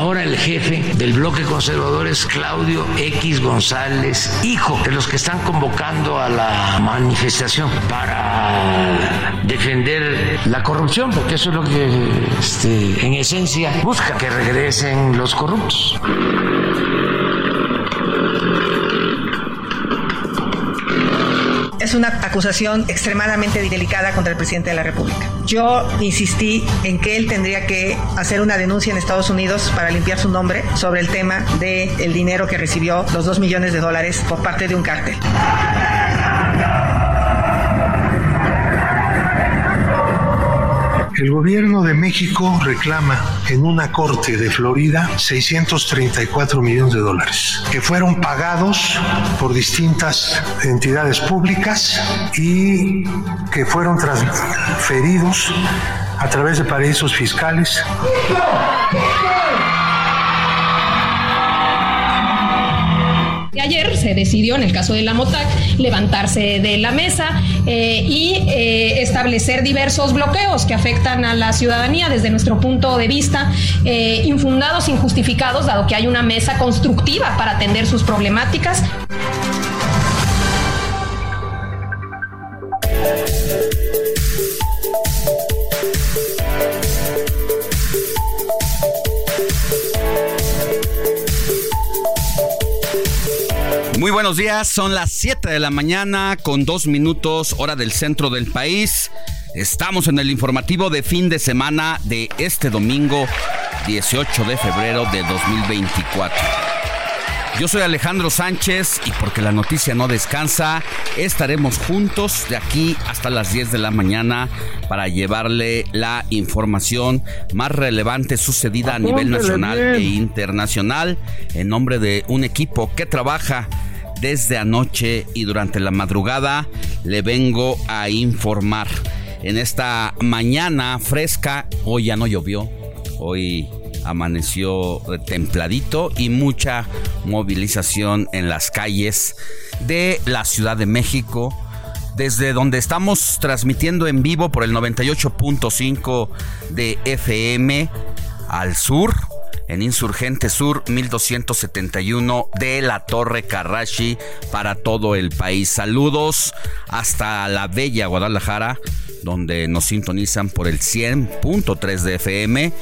Ahora el jefe del bloque conservador es Claudio X González, hijo de los que están convocando a la manifestación para defender la corrupción, porque eso es lo que este, en esencia busca que regresen los corruptos. Es una acusación extremadamente delicada contra el presidente de la República. Yo insistí en que él tendría que hacer una denuncia en Estados Unidos para limpiar su nombre sobre el tema del dinero que recibió, los dos millones de dólares, por parte de un cártel. El gobierno de México reclama en una corte de Florida 634 millones de dólares que fueron pagados por distintas entidades públicas y que fueron transferidos a través de paraísos fiscales. Ayer se decidió, en el caso de la MOTAC, levantarse de la mesa eh, y eh, establecer diversos bloqueos que afectan a la ciudadanía desde nuestro punto de vista, eh, infundados, injustificados, dado que hay una mesa constructiva para atender sus problemáticas. Muy buenos días, son las 7 de la mañana con dos minutos hora del centro del país. Estamos en el informativo de fin de semana de este domingo 18 de febrero de 2024. Yo soy Alejandro Sánchez y porque la noticia no descansa, estaremos juntos de aquí hasta las 10 de la mañana para llevarle la información más relevante sucedida a nivel nacional e internacional en nombre de un equipo que trabaja desde anoche y durante la madrugada le vengo a informar. En esta mañana fresca, hoy ya no llovió, hoy amaneció templadito y mucha movilización en las calles de la Ciudad de México. Desde donde estamos transmitiendo en vivo por el 98.5 de FM al sur, en Insurgente Sur 1271 de la Torre Carrashi para todo el país. Saludos hasta la bella Guadalajara, donde nos sintonizan por el 100.3 de FM.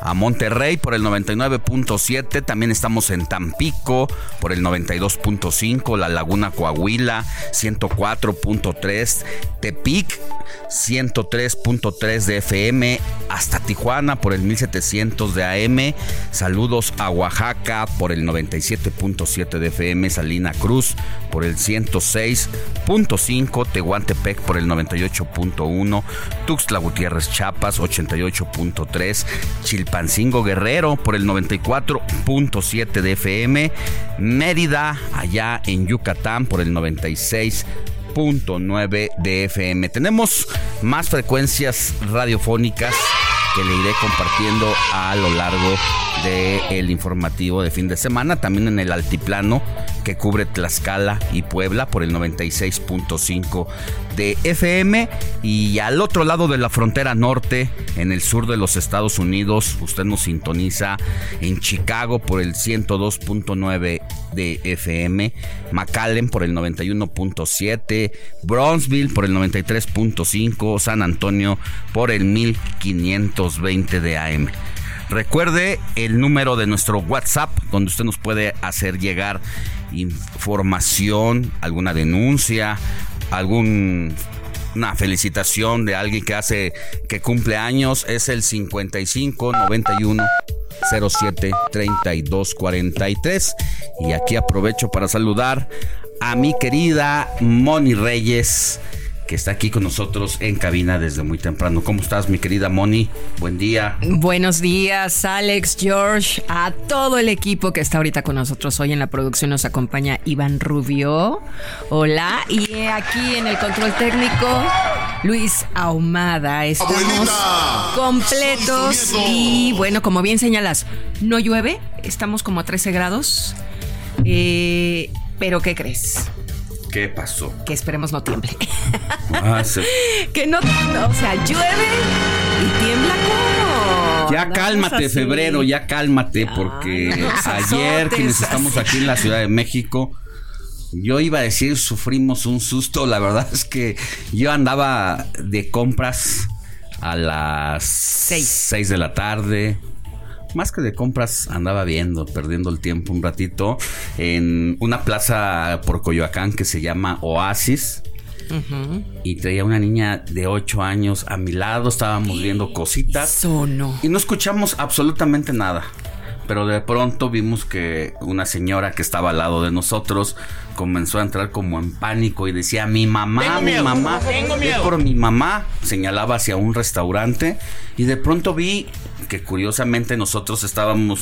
A Monterrey por el 99.7, también estamos en Tampico por el 92.5, La Laguna Coahuila 104.3, Tepic 103.3 de FM, hasta Tijuana por el 1700 de AM. Saludos a Oaxaca por el 97.7 de FM, Salina Cruz por el 106.5, Tehuantepec por el 98.1, Tuxtla Gutiérrez Chiapas 88.3, Chilpancingo Guerrero por el 94.7 de FM, Mérida allá en Yucatán por el 96 9 de FM. Tenemos más frecuencias radiofónicas que le iré compartiendo a lo largo del informativo de fin de semana, también en el altiplano que cubre Tlaxcala y Puebla por el 96.5 de FM y al otro lado de la frontera norte, en el sur de los Estados Unidos, usted nos sintoniza en Chicago por el 102.9 de FM, McAllen por el 91.7, Bronzeville por el 93.5, San Antonio por el 1520 de AM. Recuerde el número de nuestro WhatsApp donde usted nos puede hacer llegar información, alguna denuncia, alguna felicitación de alguien que hace que cumple años. Es el 55 91 07 32 43 y aquí aprovecho para saludar a mi querida Moni Reyes que está aquí con nosotros en cabina desde muy temprano. ¿Cómo estás, mi querida Moni? Buen día. Buenos días, Alex, George, a todo el equipo que está ahorita con nosotros hoy en la producción. Nos acompaña Iván Rubio. Hola. Y aquí en el control técnico, Luis Ahumada. Estamos completos. Y bueno, como bien señalas, no llueve. Estamos como a 13 grados. Eh, pero ¿qué crees? ¿Qué pasó? Que esperemos no tiemble. Ah, sí. que no, o sea, llueve y tiembla como. Ya cálmate, así. febrero, ya cálmate, porque no nos ayer quienes estamos aquí en la Ciudad de México, yo iba a decir sufrimos un susto, la verdad es que yo andaba de compras a las Seis. 6 de la tarde. Más que de compras, andaba viendo, perdiendo el tiempo un ratito en una plaza por Coyoacán que se llama Oasis. Y traía una niña de 8 años a mi lado, estábamos viendo cositas. Sono. Y no escuchamos absolutamente nada. Pero de pronto vimos que una señora que estaba al lado de nosotros comenzó a entrar como en pánico y decía, mi mamá, mi mamá, por mi mamá, señalaba hacia un restaurante y de pronto vi que curiosamente nosotros estábamos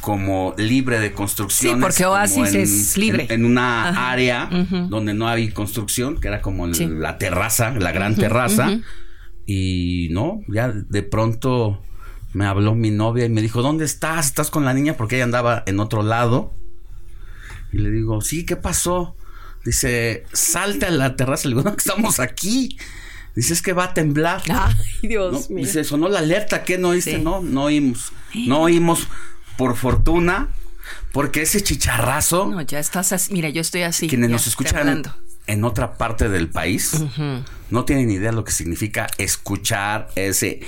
como libre de construcciones. Sí, porque Oasis es libre. En, en una Ajá. área donde no hay construcción, que era como Sí. la terraza, la gran terraza. Y no, ya de pronto me habló mi novia y me dijo, ¿dónde estás? ¿Estás con la niña? Porque ella andaba en otro lado. Y le digo, sí, ¿qué pasó? Dice, salte a la terraza. Le digo, no, estamos aquí. Dice, es que va a temblar. Ay, Dios ¿no? mío. Dice, sonó la alerta, ¿qué no oíste? Sí. No, no oímos. No oímos, por fortuna, porque ese chicharrazo, No, ya estás así. Mira, yo estoy así. quienes nos escuchan en otra parte del país, no tienen idea lo que significa escuchar ese,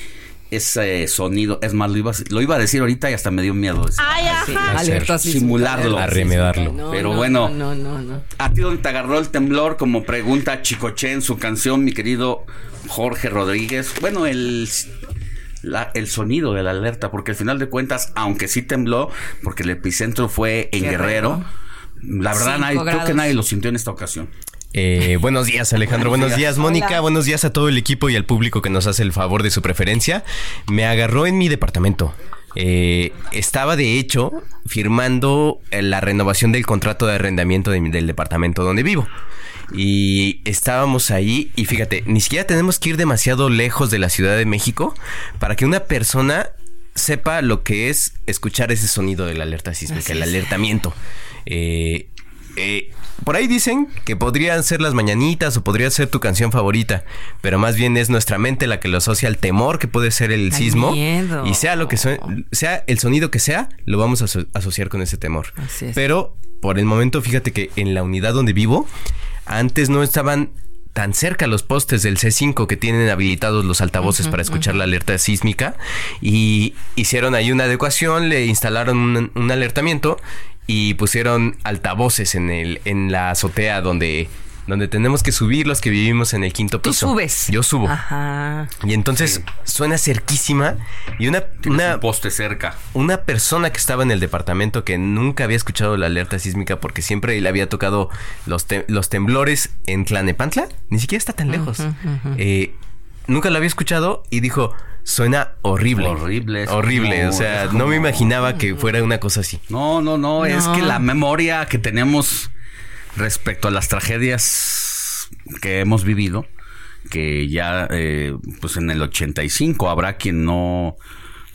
ese sonido. Es más, lo iba, a- lo iba a decir ahorita y hasta me dio miedo. Ay, ajá. Alerta sísmica, simularlo. Arremedarlo. No, Pero no, bueno. No, no, no. no. ¿A ti dónde te agarró el temblor? Como pregunta Chicoche en su canción, mi querido Jorge Rodríguez. Bueno, el, la- el sonido de la alerta, porque al final de cuentas, aunque sí tembló, porque el epicentro fue en Guerrero, Guerrero. la verdad nadie, creo que nadie lo sintió en esta ocasión. Eh, buenos días, Alejandro. Buenos Buenos, días. días, Mónica. Hola. Buenos días a todo el equipo y al público que nos hace el favor de su preferencia. Me agarró en mi departamento. Eh, estaba, de hecho, firmando la renovación del contrato de arrendamiento de mi- del departamento donde vivo. Y estábamos ahí y fíjate, ni siquiera tenemos que ir demasiado lejos de la Ciudad de México para que una persona sepa lo que es escuchar ese sonido de la alerta sísmica, Así el alertamiento. Eh, eh, por ahí dicen que podrían ser las mañanitas o podría ser tu canción favorita, pero más bien es nuestra mente la que lo asocia al temor que puede ser el sismo. miedo. Y sea lo que sue- sea el sonido que sea, lo vamos a aso- asociar con ese temor. Así es. Pero por el momento, fíjate que en la unidad donde vivo, antes no estaban tan cerca los postes del C5 que tienen habilitados los altavoces para escuchar la alerta sísmica y hicieron ahí una adecuación, le instalaron un, un alertamiento y pusieron altavoces en el en la azotea donde donde tenemos que subir los que vivimos en el quinto Tú piso. subes. Yo subo. Ajá. Y entonces suena cerquísima y una, Tienes una un poste cerca. una persona que estaba en el departamento que nunca había escuchado la alerta sísmica porque siempre le había tocado los, te- los temblores en Tlanepantla, ni siquiera está tan lejos. Eh, nunca lo había escuchado y dijo, suena horrible. Horrible, es Horrible, como- o sea, no me imaginaba que fuera una cosa así. No, no, no, es No. que la memoria que tenemos respecto a las tragedias que hemos vivido, que ya, eh, pues en el 85 habrá quien no,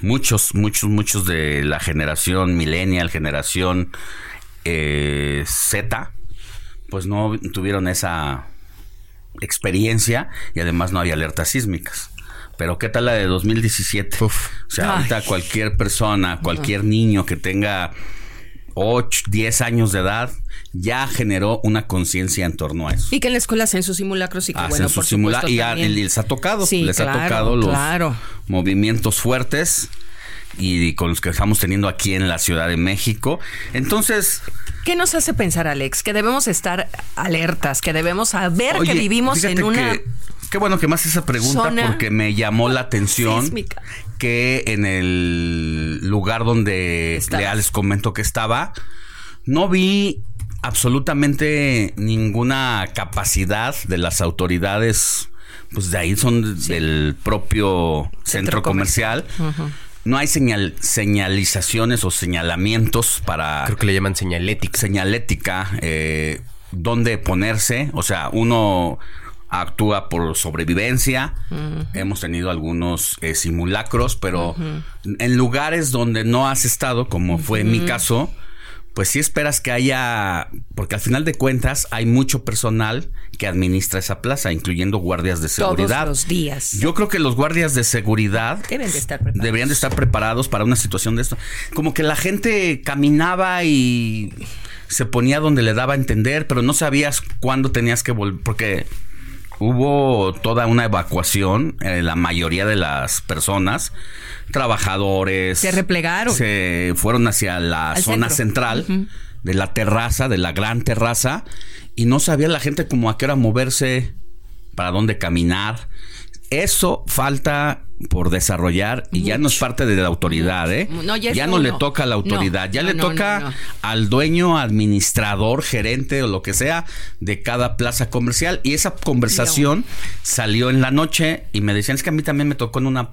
muchos, muchos, muchos de la generación millennial, generación eh, Z, pues no tuvieron esa experiencia y además no había alertas sísmicas. Pero ¿qué tal la de 2017? O sea, ahorita cualquier persona, cualquier niño que tenga 8, 10 años de edad, ya generó una conciencia en torno a eso. Y que en la escuela hacen sus simulacros y que Hacen bueno, sus por simula- supuesto, y a- también- les ha tocado, Sí, les ha tocado los claro. movimientos fuertes y con los que estamos teniendo aquí en la Ciudad de México. Entonces, ¿Qué nos hace pensar, Alex? Que debemos estar alertas, que debemos saber Oye, que vivimos en una... que- qué bueno que haces esa pregunta zona porque me llamó la atención sísmica. que en el lugar donde ya les comento que estaba, no vi absolutamente ninguna capacidad de las autoridades, pues de ahí son del propio centro, comercial. No hay señal, señalizaciones o señalamientos para Creo que le llaman señalética. señalética, eh, dónde ponerse. O sea, uno actúa por sobrevivencia. Hemos tenido algunos eh, simulacros, pero en lugares donde no has estado, como fue mi caso, pues sí esperas que haya, porque al final de cuentas hay mucho personal que administra esa plaza, incluyendo guardias de Todos seguridad. los días. Yo creo que los guardias de seguridad Deben de estar preparados. deberían de estar preparados para una situación de esto. Como que la gente caminaba y se ponía donde le daba a entender, pero no sabías cuándo tenías que volver, porque hubo toda una evacuación, eh, la mayoría de las personas, trabajadores, Se replegaron. se fueron hacia la Al zona centro. central de la terraza, de la gran terraza, y no sabía la gente como a qué hora moverse, para dónde caminar. Eso falta por desarrollar y ya no es parte de la autoridad, ¿eh? No, ya es no le toca a la autoridad, No, ya le toca al dueño, administrador, gerente o lo que sea de cada plaza comercial. Y esa conversación salió en la noche y me decían, es que a mí también me tocó en una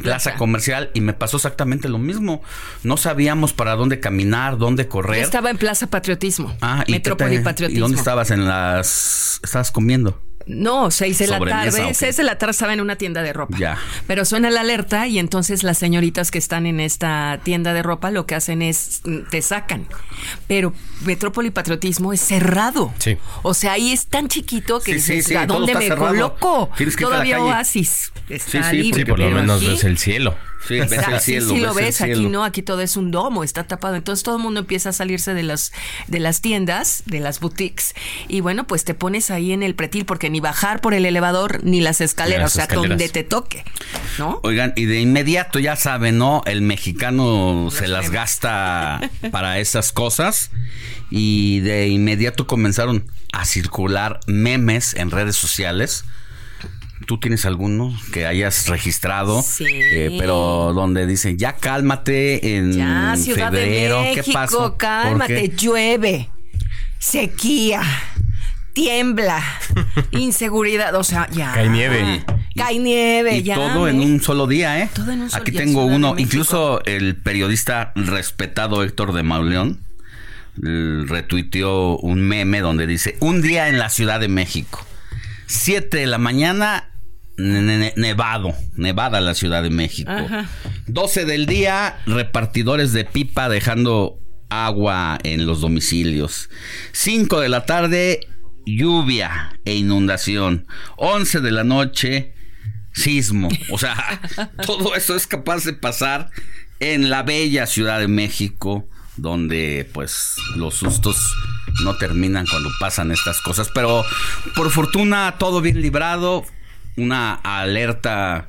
plaza comercial y me pasó exactamente lo mismo. No sabíamos para dónde caminar, dónde Yo correr. estaba en Plaza Patriotismo. Ah, ¿y Metrópoli te- Patriotismo. ¿Y dónde estabas? En las... Estabas comiendo. No, seis de la tarde. Seis de la tarde estaba en una tienda de ropa. Ya. Pero suena la alerta y entonces las señoritas que están en esta tienda de ropa lo que hacen es mm, te sacan. Pero Metrópoli Patriotismo es cerrado. Sí. O sea, ahí es tan chiquito que Sí, dices, sí, ¿a dónde me cerrado. coloco? Todavía. Oasis está Sí, sí, libre. Por lo menos aquí- ves el cielo. Sí, ves Exacto, el sí, cielo. sí lo ves, aquí cielo. no, aquí todo es un domo, está tapado. Entonces todo el mundo empieza a salirse de las, de las tiendas, de las boutiques, y bueno, pues te pones ahí en el pretil, porque ni bajar por el elevador ni las escaleras, Las o sea, escaleras. donde te toque, ¿no? Oigan, y de inmediato ya saben, ¿no? El mexicano se las gasta para esas cosas y de inmediato comenzaron a circular memes en redes sociales. ¿Tú tienes alguno que hayas registrado? Sí. Eh, pero donde dicen, ya cálmate en Ya, Ciudad febrero. de ¿Qué México, pasó? ¿Por cálmate, qué? llueve, sequía, tiembla, inseguridad, o sea, ya. Cae nieve. Cae nieve, Y ya. todo en ¿eh? un solo día, ¿eh? Todo en un solo Aquí tengo uno, incluso el periodista respetado Héctor de Mauleón retuiteó un meme donde dice, un día en la Ciudad de México, 7 de la mañana, nevado, nevada la Ciudad de México. 12 del día, repartidores de pipa dejando agua en los domicilios. 5 de la tarde, lluvia e inundación. 11 de la noche, sismo. O sea, todo eso es capaz de pasar en la bella Ciudad de México, donde pues los sustos no terminan cuando pasan estas cosas. Pero por fortuna todo bien librado, una alerta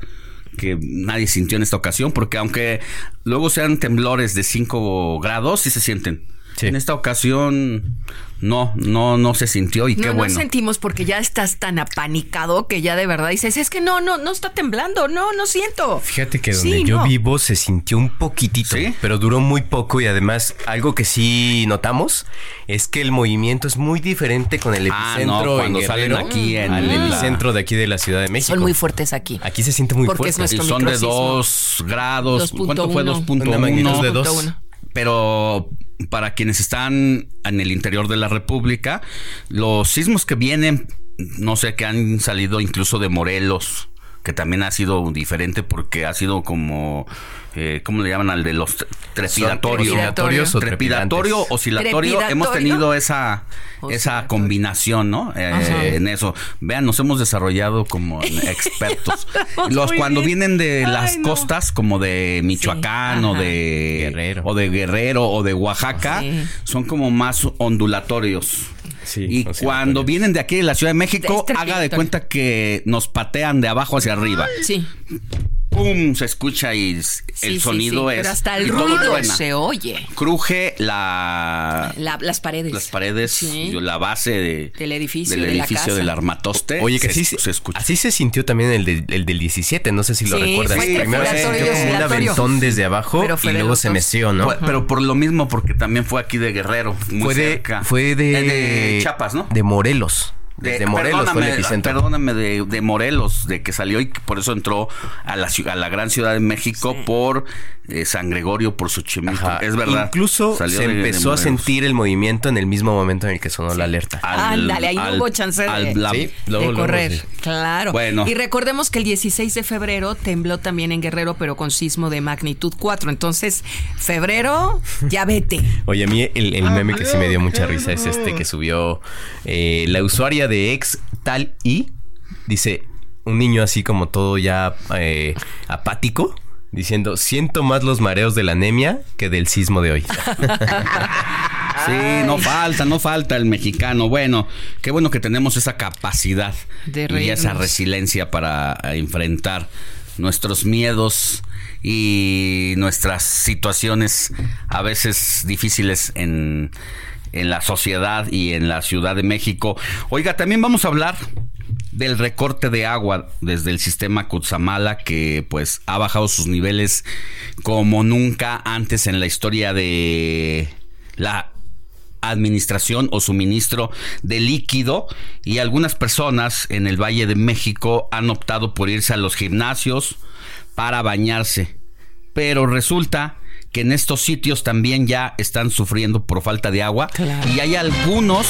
que nadie sintió en esta ocasión, porque aunque luego sean temblores de 5 grados, sí se sienten. Sí. En esta ocasión no, no, no se sintió y No, qué no bueno. sentimos porque ya estás tan apanicado que ya de verdad dices, es que no, no, no está temblando, no, no siento. Fíjate que donde Sí, yo no. vivo se sintió un poquitito, ¿Sí? pero duró muy poco y además algo que sí notamos es que el movimiento es muy diferente con el Ah, epicentro no, en cuando salen aquí en al la- epicentro de aquí de la Ciudad de México. Son muy fuertes aquí. Aquí se siente muy Porque es fuerte. Son de. 2 grados. 2.1. ¿Cuánto fue? Una magnitud de 2.1. dos. Pero para quienes están en el interior de la República, los sismos que vienen, no sé, que han salido incluso de Morelos, que también ha sido diferente porque ha sido como eh, ¿cómo le llaman al de los trepidatorios? Oscilatorios Trepidatorio, oscilatorio. ¿Trepidatorio? Hemos tenido esa, esa combinación, ¿no? Eh, en eso. Vean, nos hemos desarrollado como expertos. los cuando bien. vienen de Ay, las no. costas, como de Michoacán o de Guerrero. o de Guerrero o de Oaxaca, Sí. son como más ondulatorios. Sí, y cuando vienen de aquí de la Ciudad de México, Es haga de cuenta que nos patean de abajo hacia arriba. Sí. ¡Pum! Se escucha y el sí, sonido sí, es. Pero hasta el ruido se oye. Cruje la, La- las paredes. las paredes, Sí. la base de- Del edificio, del de la edificio casa. del armatoste. Oye, que se, sí, se escucha. así se sintió también el, del- el del 17, no sé si lo Sí, recuerdas. Primero se sintió como un aventón desde abajo Pero fue y de luego se meció, ¿no? Fue- pero por lo mismo, porque también fue aquí de Guerrero, muy fue de, fue de, Eh, de Chiapas, ¿no? De Morelos. De- Morelos fue el perdóname, epicentro. Perdóname, de, de Morelos, de que salió y que por eso entró a la, a la gran ciudad de México por eh, San Gregorio, por Xochimilco. Ajá. Es verdad. Incluso Salió se de- de empezó a sentir el movimiento en el mismo momento en el que sonó la alerta. Ándale, ahí no hubo chance de- al- la- Sí, luego, de luego, correr. sí. Claro. Bueno. Y recordemos que el 16 de febrero tembló también en Guerrero, pero con sismo de magnitud 4. Entonces, febrero, ya vete. Oye, a mí el, el meme que sí me dio mucha risa es este que subió eh, la usuaria de ex tal y dice un niño así como todo ya eh, apático diciendo siento más los mareos de la anemia que del sismo de hoy. Sí, no falta, no falta el mexicano. Bueno, qué bueno que tenemos esa capacidad De y esa resiliencia para eh, enfrentar nuestros miedos y nuestras situaciones a veces difíciles en, en la sociedad y en la Ciudad de México. Oiga, también vamos a hablar del recorte de agua desde el sistema Cutzamala que pues ha bajado sus niveles como nunca antes en la historia de la administración o suministro de líquido y algunas personas en el Valle de México han optado por irse a los gimnasios para bañarse. Pero resulta que en estos sitios también ya están sufriendo por falta de agua. Claro. y hay algunos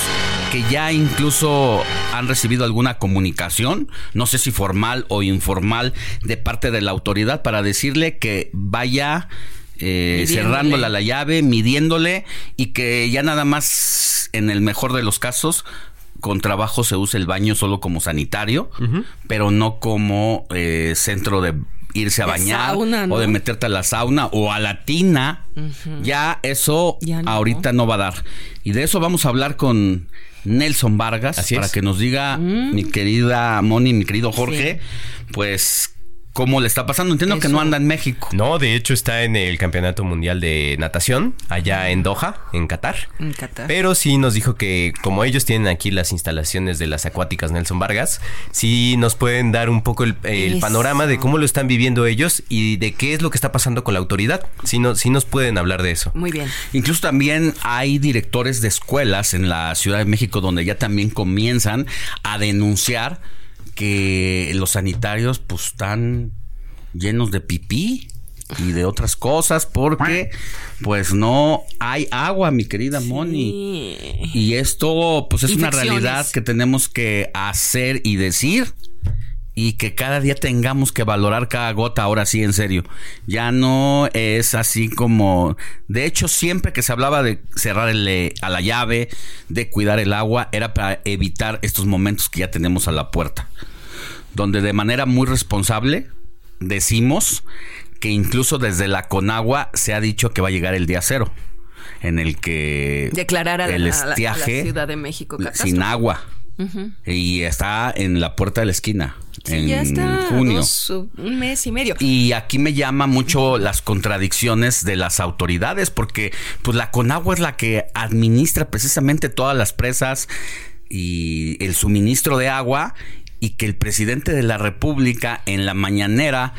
que ya incluso han recibido alguna comunicación, no sé si formal o informal, de parte de la autoridad para decirle que vaya eh, cerrándola la llave, midiéndole y que ya nada más, en el mejor de los casos, con trabajo se use el baño solo como sanitario, pero no como eh, centro de irse a De bañar sauna, ¿no? o de meterte a la sauna o a la tina. Ya eso Ya no. ahorita no va a dar. Y de eso vamos a hablar con Nelson Vargas Así para es. que nos diga Mm. mi querida Moni, mi querido Jorge, pues cómo le está pasando. Entiendo que no anda en México. No, de hecho está en el Campeonato Mundial de Natación, allá en Doha, en Qatar. En Qatar. Pero sí nos dijo que como ellos tienen aquí las instalaciones de las acuáticas Nelson Vargas, sí nos pueden dar un poco el, panorama de cómo lo están viviendo ellos y de qué es lo que está pasando con la autoridad. Sí, no, sí nos pueden hablar de eso. Muy bien. Incluso también hay directores de escuelas en la Ciudad de México donde ya también comienzan a denunciar que los sanitarios pues están llenos de pipí y de otras cosas porque pues no hay agua, mi querida Moni. Y esto pues es una realidad que tenemos que hacer y decir y que cada día tengamos que valorar cada gota, ahora sí, en serio. Ya no es así como... De hecho, siempre que se hablaba de cerrarle a la llave, de cuidar el agua, era para evitar estos momentos que ya tenemos a la puerta. Donde de manera muy responsable decimos que incluso desde la Conagua se ha dicho que va a llegar el día cero. En el que Declarar a la, el a la- a la estiaje Ciudad de México sin agua. Y está en la puerta de la esquina. Sí, en ya está. junio. dos- un mes y medio. Y aquí me llama mucho las contradicciones de las autoridades, porque pues la Conagua es la que administra precisamente todas las presas y el suministro de agua, y que el presidente de la República en la mañanera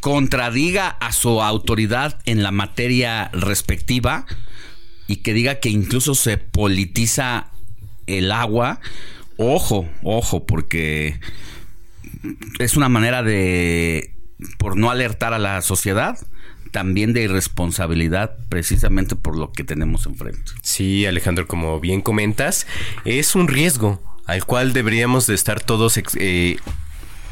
contradiga a su autoridad en la materia respectiva y que diga que incluso se politiza el agua. Ojo, ojo, porque es una manera de, por no alertar a la sociedad, también de irresponsabilidad precisamente por lo que tenemos enfrente. Sí, Alejandro, como bien comentas, es un riesgo al cual deberíamos de estar todos eh,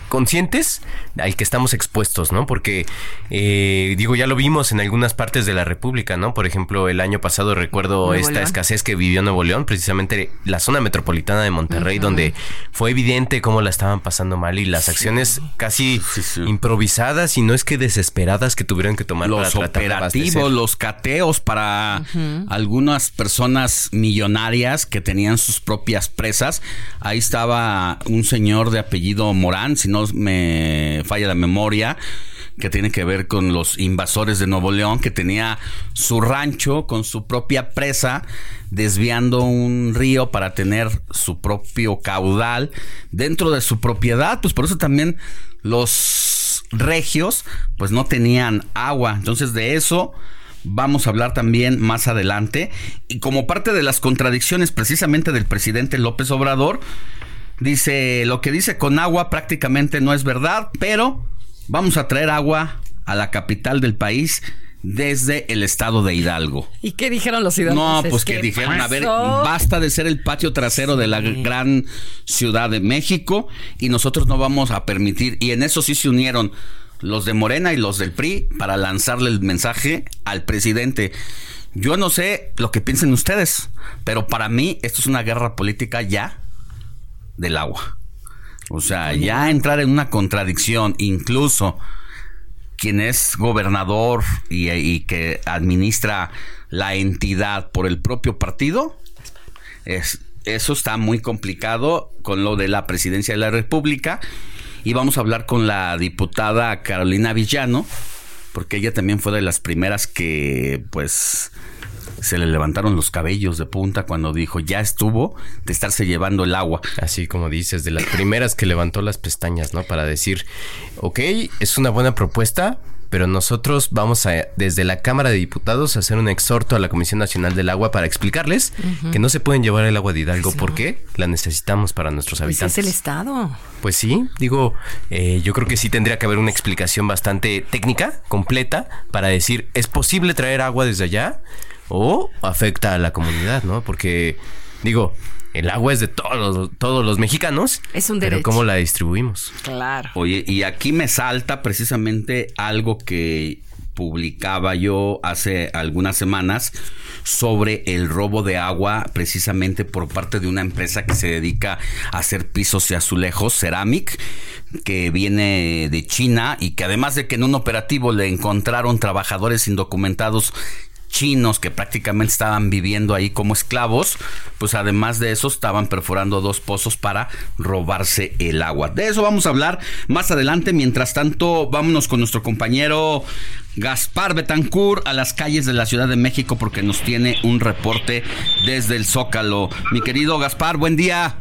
conscientes al que estamos expuestos, ¿no? Porque, eh, digo, ya lo vimos en algunas partes de la República, ¿no? Por ejemplo, el año pasado recuerdo esta escasez que vivió Nuevo León, precisamente la zona metropolitana de Monterrey, donde fue evidente cómo la estaban pasando mal y las acciones casi improvisadas y no es que desesperadas que tuvieron que tomar los operativos, los cateos para algunas personas millonarias que tenían sus propias presas. Ahí estaba un señor de apellido Morán, si no me falla la memoria que tiene que ver con los invasores de Nuevo León, que tenía su rancho con su propia presa, desviando un río para tener su propio caudal dentro de su propiedad. Pues por eso también los regios, pues no tenían agua. Entonces de eso vamos a hablar también más adelante. Y como parte de las contradicciones precisamente del presidente López Obrador, dice, lo que dice con agua prácticamente no es verdad, pero vamos a traer agua a la capital del país desde el estado de Hidalgo. ¿Y qué dijeron los hidalgos? No, pues que dijeron, a ver, basta de ser el patio trasero de la gran ciudad de México y nosotros no vamos a permitir, y en eso sí se unieron los de Morena y los del PRI para lanzarle el mensaje al presidente. Yo no sé lo que piensen ustedes, pero para mí esto es una guerra política ya del agua. O sea, ya entrar en una contradicción, incluso quien es gobernador y, que administra la entidad por el propio partido, es, eso está muy complicado con lo de la presidencia de la República. Y vamos a hablar con la diputada Carolina Villano, porque ella también fue de las primeras que, pues, se le levantaron los cabellos de punta cuando dijo ya estuvo de estarse llevando el agua. Así como dices, de las primeras que levantó las pestañas, ¿no? Para decir, ok, es una buena propuesta, pero nosotros vamos a, desde la Cámara de Diputados, a hacer un exhorto a la Comisión Nacional del Agua para explicarles que no se pueden llevar el agua de Hidalgo porque la necesitamos para nuestros habitantes. Pues es el Estado. Pues sí, digo, eh, yo creo que sí tendría que haber una explicación bastante técnica, completa, para decir, ¿es posible traer agua desde allá? O afecta a la comunidad, ¿no? Porque, digo, el agua es de todos, todos los mexicanos. Es un derecho. Pero ¿cómo la distribuimos? Claro. Oye, y aquí me salta precisamente algo que publicaba yo hace algunas semanas sobre el robo de agua precisamente por parte de una empresa que se dedica a hacer pisos y azulejos, Ceramic, que viene de China y que además de que en un operativo le encontraron trabajadores indocumentados chinos que prácticamente estaban viviendo ahí como esclavos, pues además de eso estaban perforando dos pozos para robarse el agua. De eso vamos a hablar más adelante. Mientras tanto, vámonos con nuestro compañero Gaspar Betancourt a las calles de la Ciudad de México porque nos tiene un reporte desde el Zócalo. Mi querido Gaspar, buen día.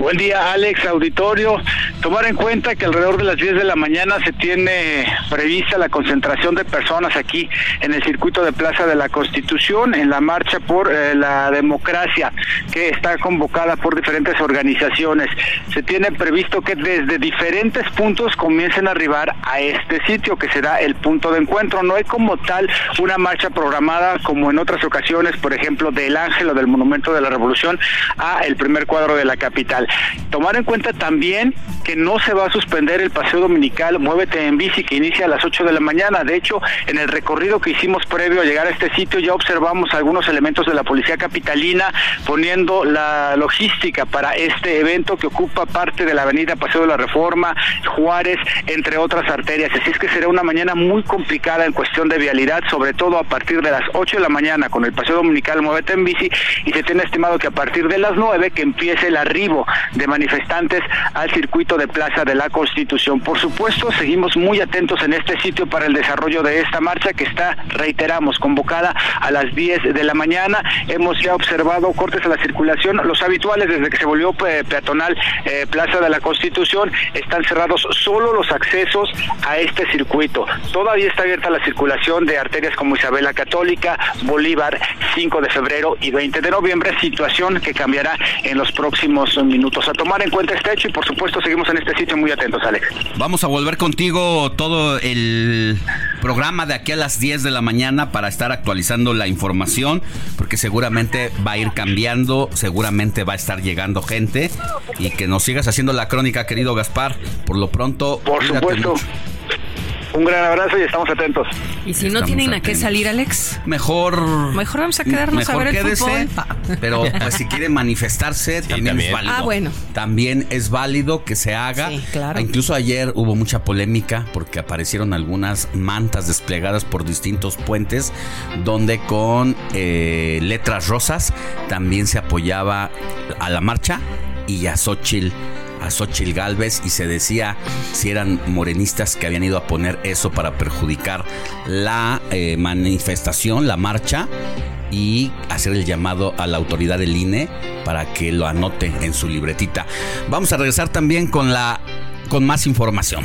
Buen día, Alex, auditorio. Tomar en cuenta que alrededor de las 10 de la mañana se tiene prevista la concentración de personas aquí en el circuito de Plaza de la Constitución, en la marcha por eh, la democracia, que está convocada por diferentes organizaciones. Se tiene previsto que desde diferentes puntos comiencen a arribar a este sitio, que será el punto de encuentro. No hay como tal una marcha programada como en otras ocasiones, por ejemplo, del Ángel o del Monumento de la Revolución a el primer cuadro de la capital. Tomar en cuenta también que no se va a suspender el paseo dominical Muévete en bici que inicia a las 8 de la mañana. De hecho, en el recorrido que hicimos previo a llegar a este sitio ya observamos algunos elementos de la policía capitalina poniendo la logística para este evento que ocupa parte de la avenida Paseo de la Reforma, Juárez, entre otras arterias. Así es que será una mañana muy complicada en cuestión de vialidad, sobre todo a partir de las 8 de la mañana con el paseo dominical Muévete en bici y se tiene estimado que a partir de las 9 que empiece el arribo de manifestantes al circuito de Plaza de la Constitución. Por supuesto, seguimos muy atentos en este sitio para el desarrollo de esta marcha que está, reiteramos, convocada a las 10 de la mañana. Hemos ya observado cortes a la circulación, los habituales desde que se volvió peatonal eh, Plaza de la Constitución, están cerrados solo los accesos a este circuito. Todavía está abierta la circulación de arterias como Isabela Católica, Bolívar, 5 de febrero y 20 de noviembre, situación que cambiará en los próximos minutos a tomar en cuenta este hecho y por supuesto seguimos en este sitio muy atentos, Alex. Vamos a volver contigo todo el programa de aquí a las 10 de la mañana para estar actualizando la información, porque seguramente va a ir cambiando, seguramente va a estar llegando gente y que nos sigas haciendo la crónica, querido Gaspar. Por lo pronto, por supuesto. Un gran abrazo y estamos atentos. Y si no tienen a qué salir, Alex, mejor mejor vamos a quedarnos a ver el fútbol. Pero pues, si quiere manifestarse, también, es válido. Ah, bueno. También es válido que se haga. Sí, claro. Incluso ayer hubo mucha polémica porque aparecieron algunas mantas desplegadas por distintos puentes donde con eh, letras rosas también se apoyaba a la marcha y a Xochitl a Xochitl Galvez y se decía si eran morenistas que habían ido a poner eso para perjudicar la eh, manifestación, la marcha y hacer el llamado a la autoridad del INE para que lo anote en su libretita. Vamos a regresar también con la con más información.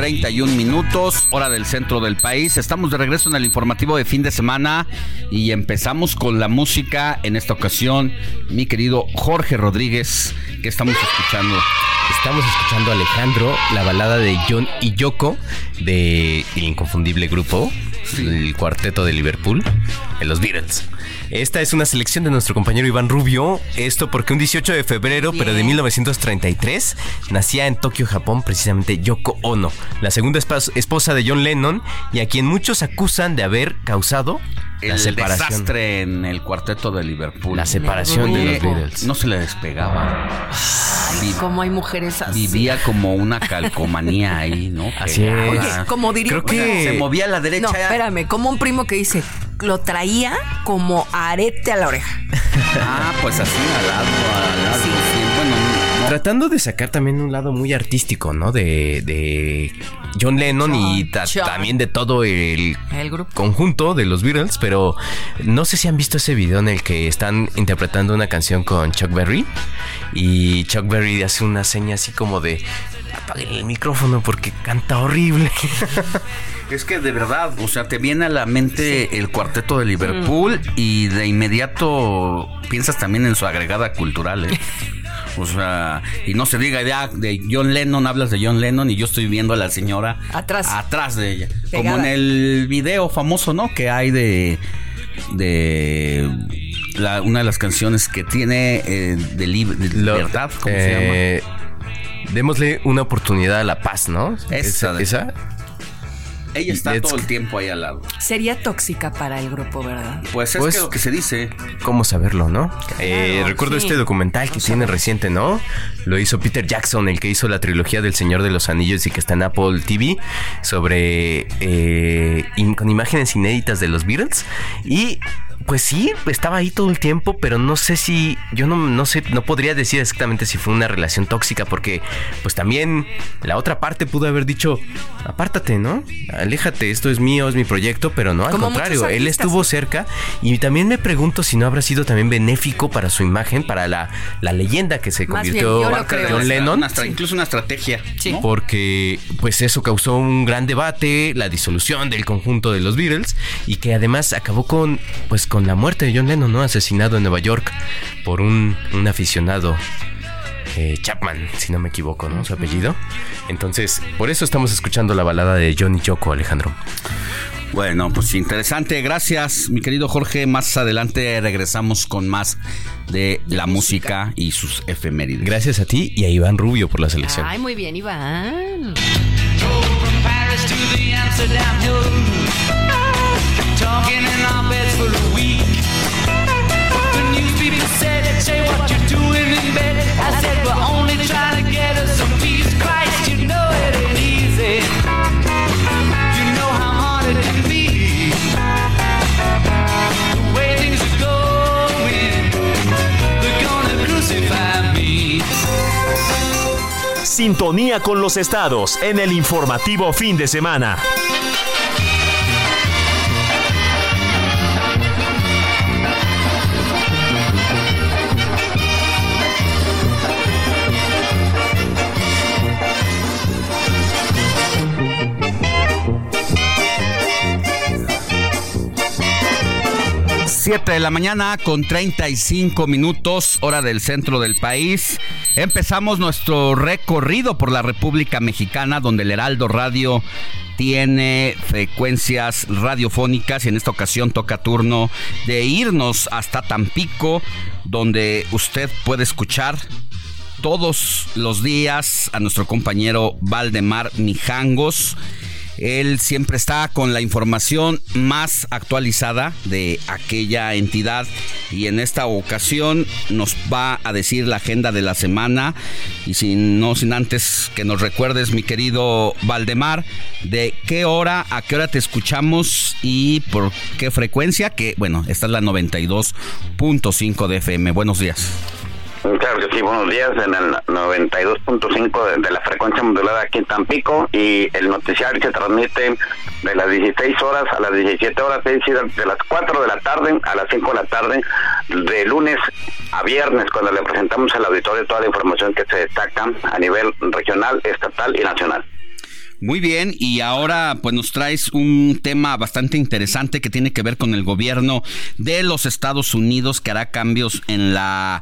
31 minutos, hora del centro del país. Estamos de regreso en el informativo de fin de semana y empezamos con la música. En esta ocasión, mi querido Jorge Rodríguez, que estamos escuchando. Estamos escuchando a Alejandro, la balada de John y Yoko de el inconfundible grupo, el cuarteto de Liverpool, de los Beatles. Esta es una selección de nuestro compañero Iván Rubio. Esto porque un 18 de febrero, pero de 1933, nacía en Tokio, Japón, precisamente Yoko Ono, la segunda esposa de John Lennon y a quien muchos acusan de haber causado el la separación. desastre en el cuarteto de Liverpool. La separación de los Beatles. No se le despegaba. Ay, como hay mujeres así. Vivía como una calcomanía ahí, ¿no? Que Así es. Oye, ahora- como diría. Creo que- Se movía a la derecha. No, espérame, como un primo que dice, lo traía como arete a la oreja. Ah, pues así al lado, al lado. Sí, bueno, no. Tratando de sacar también un lado muy artístico, ¿no? De, de John Lennon y ta- John. también de todo el El grupo. conjunto de los Beatles, pero no sé si han visto ese video en el que están interpretando una canción con Chuck Berry y Chuck Berry hace una seña así como de apaguen el micrófono porque canta horrible. Es que de verdad, o sea, te viene a la mente el cuarteto de Liverpool y de inmediato piensas también en su agregada cultural, ¿eh? O sea, y no se diga ya de John Lennon, hablas de John Lennon y yo estoy viendo a la señora Atrás. atrás de ella. Como en el video famoso, ¿no? Que hay de de la- una de las canciones que tiene eh, de, lib- de Lo- libertad, ¿cómo eh, Démosle una oportunidad a la paz, ¿no? Esa de- esa. Ella está Let's- todo el tiempo ahí al lado. Sería tóxica para el grupo, ¿verdad? Pues es Pues- que lo que se dice. ¿Cómo saberlo, no? Eh, recuerdo sí. este documental que tiene reciente, ¿no? Lo hizo Peter Jackson, el que hizo la trilogía del Señor de los Anillos y que está en Apple TV, sobre. eh, in- con imágenes inéditas de los Beatles. Y Pues sí, estaba ahí todo el tiempo, pero no sé si, yo no, no sé, no podría decir exactamente si fue una relación tóxica, porque pues también la otra parte pudo haber dicho, apártate, ¿no? Aléjate, esto es mío, es mi proyecto, pero no, al Como contrario, él estuvo cerca y también me pregunto si no habrá sido también benéfico para su imagen, para la, la leyenda que se convirtió creo. John Lennon. una Incluso una estrategia. ¿no? Porque pues eso causó un gran debate, la disolución del conjunto de los Beatles y que además acabó con pues con la muerte de John Lennon, ¿no? Asesinado en Nueva York por un, un aficionado eh, Chapman, si no me equivoco, ¿no? Su apellido. Entonces, por eso estamos escuchando la balada de Johnny Choco, Alejandro. Bueno, pues interesante. Gracias, mi querido Jorge. Más adelante regresamos con más de la música y sus efemérides. Gracias a ti y a Iván Rubio por la selección. Ay, muy bien, Iván. I said, we're only trying to get us some. Christ, you know it. You know how hard it can be. Gonna crucify me. Sintonía con los estados en el informativo fin de semana. Siete de la mañana con 35 minutos, hora del centro del país. Empezamos nuestro recorrido por la República Mexicana, donde el Heraldo Radio tiene frecuencias radiofónicas y en esta ocasión toca turno de irnos hasta Tampico, donde usted puede escuchar todos los días a nuestro compañero Valdemar Mijangos. Él siempre está con la información más actualizada de aquella entidad y en esta ocasión nos va a decir la agenda de la semana y sin no sin antes que nos recuerdes mi querido Valdemar de qué hora a qué hora te escuchamos y por qué frecuencia que bueno esta es la 92.5 de FM. Buenos días. Claro que sí, buenos días en el 92.5 de, de la frecuencia modulada aquí en Tampico y el noticiario se transmite de las 16 horas a las 17 horas, es decir, de las 4 de la tarde a las 5 de la tarde, de lunes a viernes, cuando le presentamos al auditorio toda la información que se destaca a nivel regional, estatal y nacional. Muy bien, y ahora pues nos traes un tema bastante interesante que tiene que ver con el gobierno de los Estados Unidos que hará cambios en la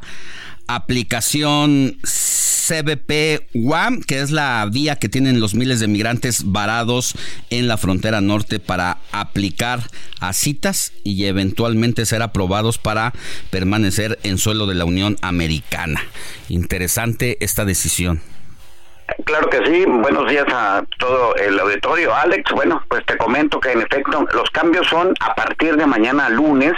aplicación CBP One, que es la vía que tienen los miles de migrantes varados en la frontera norte para aplicar a citas y eventualmente ser aprobados para permanecer en suelo de la Unión Americana. Interesante esta decisión. Claro que sí, buenos días a todo el auditorio. Alex, bueno, pues te comento que en efecto los cambios son a partir de mañana lunes,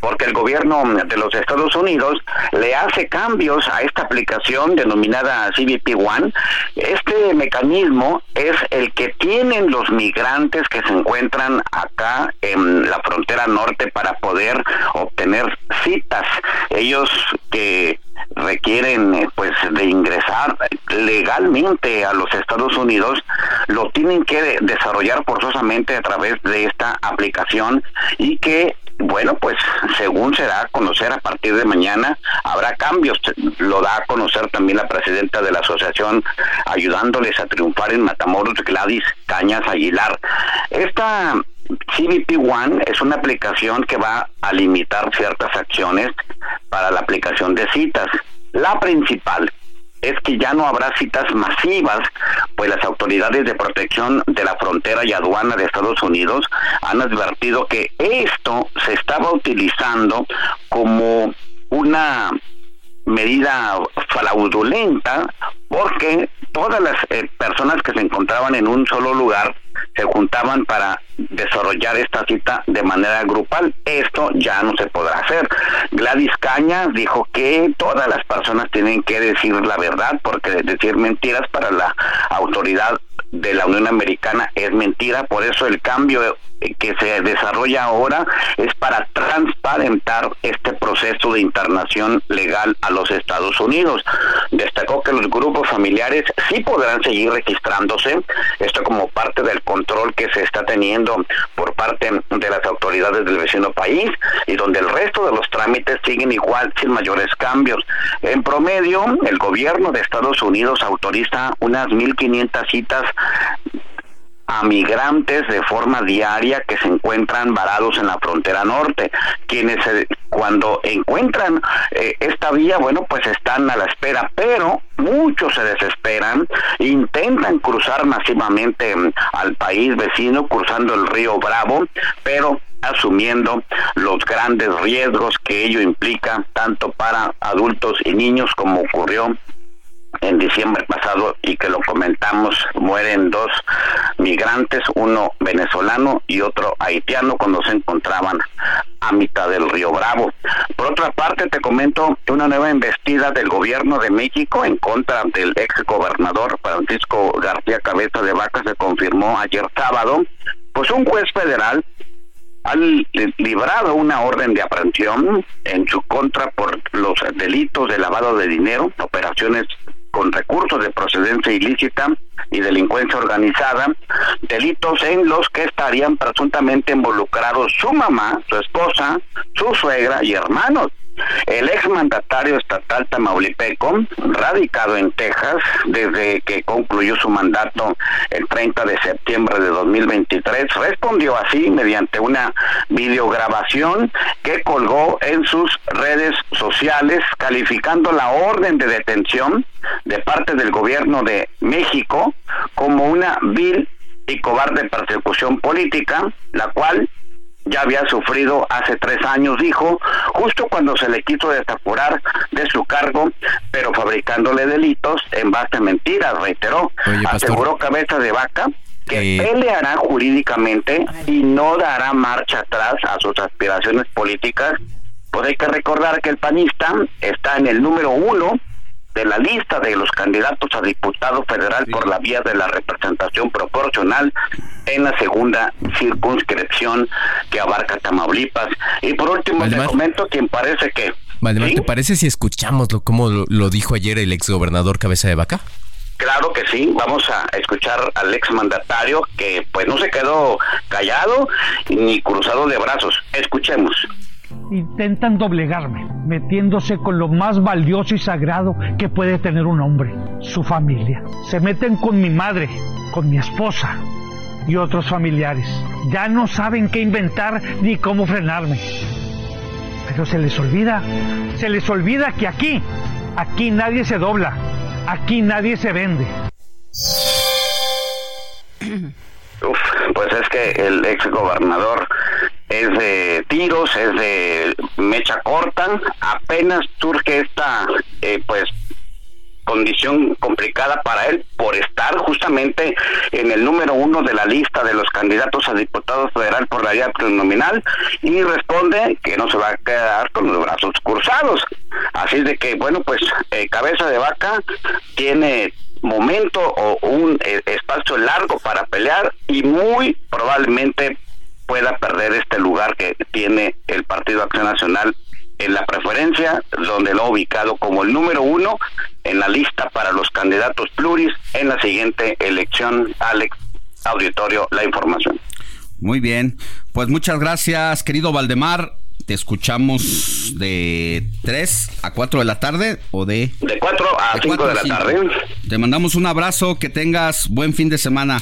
porque el gobierno de los Estados Unidos le hace cambios a esta aplicación denominada CBP One. Este mecanismo es el que tienen los migrantes que se encuentran acá en la frontera norte para poder obtener citas. Ellos que requieren pues de ingresar legalmente a los Estados Unidos lo tienen que de- desarrollar forzosamente a través de esta aplicación y que bueno pues según se da a conocer a partir de mañana habrá cambios lo da a conocer también la presidenta de la asociación ayudándoles a triunfar en Matamoros Gladys Cañas Aguilar esta CBP One es una aplicación que va a limitar ciertas acciones para la aplicación de citas. La principal es que ya no habrá citas masivas, pues las autoridades de protección de la frontera y aduana de Estados Unidos han advertido que esto se estaba utilizando como una medida fraudulenta porque todas las eh, personas que se encontraban en un solo lugar se juntaban para desarrollar esta cita de manera grupal. Esto ya no se podrá hacer. Gladys Cañas dijo que todas las personas tienen que decir la verdad porque decir mentiras para la autoridad de la Unión Americana es mentira, por eso el cambio que se desarrolla ahora es para transparentar este proceso de internación legal a los Estados Unidos. Destacó que los grupos familiares sí podrán seguir registrándose, esto como parte del control que se está teniendo por parte de las autoridades del vecino país y donde el resto de los trámites siguen igual sin mayores cambios. En promedio, el gobierno de Estados Unidos autoriza unas 1.500 citas a migrantes de forma diaria que se encuentran varados en la frontera norte, quienes cuando encuentran eh, esta vía, bueno, pues están a la espera, pero muchos se desesperan, intentan cruzar masivamente mm, al país vecino, cruzando el río Bravo, pero asumiendo los grandes riesgos que ello implica tanto para adultos y niños como ocurrió en diciembre pasado y que lo comentamos, mueren dos migrantes, uno venezolano y otro haitiano cuando se encontraban a mitad del río Bravo. Por otra parte, te comento una nueva investida del gobierno de México en contra del ex gobernador Francisco García Cabeza de Vaca se confirmó ayer sábado, pues un juez federal ha librado una orden de aprehensión en su contra por los delitos de lavado de dinero, operaciones con recursos de procedencia ilícita y delincuencia organizada, delitos en los que estarían presuntamente involucrados su mamá, su esposa, su suegra y hermanos. El exmandatario estatal tamaulipeco, radicado en Texas desde que concluyó su mandato el 30 de septiembre de 2023, respondió así mediante una videograbación que colgó en sus redes sociales calificando la orden de detención de parte del gobierno de México como una vil y cobarde persecución política, la cual ya había sufrido hace tres años, dijo, justo cuando se le quiso desapurar de su cargo, pero fabricándole delitos en base a mentiras, reiteró. Aseguró cabeza de vaca que eh... peleará jurídicamente y no dará marcha atrás a sus aspiraciones políticas. Pues hay que recordar que el panista está en el número uno de la lista de los candidatos a diputado federal por la vía de la representación proporcional en la segunda circunscripción que abarca Tamaulipas. Y por último, te comento quien parece que... Valdemar, ¿te parece si escuchamos lo, como lo, lo dijo ayer el exgobernador Cabeza de Vaca? Claro que sí, vamos a escuchar al exmandatario que pues no se quedó callado ni cruzado de brazos. Escuchemos. Intentan doblegarme, metiéndose con lo más valioso y sagrado que puede tener un hombre, su familia. Se meten con mi madre, con mi esposa y otros familiares. Ya no saben qué inventar ni cómo frenarme. Pero se les olvida, se les olvida que aquí, aquí nadie se dobla, aquí nadie se vende. Uf, pues es que el ex gobernador es de tiros, es de mecha corta, apenas surge esta eh, pues condición complicada para él por estar justamente en el número uno de la lista de los candidatos a diputado federal por la vía plurinominal y responde que no se va a quedar con los brazos cruzados. Así de que, bueno, pues eh, Cabeza de Vaca tiene momento o un eh, espacio largo para pelear y muy probablemente pueda perder este lugar que tiene el Partido Acción Nacional en la preferencia, donde lo ha ubicado como el número uno en la lista para los candidatos pluris en la siguiente elección. Alex, auditorio, la información. Muy bien, pues muchas gracias, querido Valdemar. Te escuchamos de 3 a 4 de la tarde o de... De 4 a 5 de la tarde. Te mandamos un abrazo, que tengas buen fin de semana.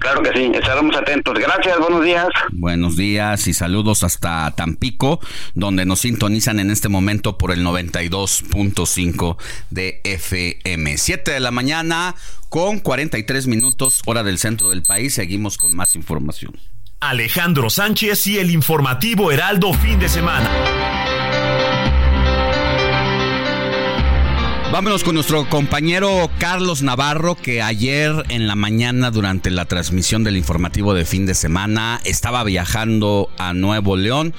Claro que sí, estaremos atentos. Gracias, buenos días. Buenos días y saludos hasta Tampico, donde nos sintonizan en este momento por el 92.5 de FM. 7 de la mañana con 43 minutos, hora del centro del país. Seguimos con más información. Alejandro Sánchez y el informativo Heraldo fin de semana. Vámonos con nuestro compañero Carlos Navarro, que ayer en la mañana durante la transmisión del informativo de fin de semana estaba viajando a Nuevo León,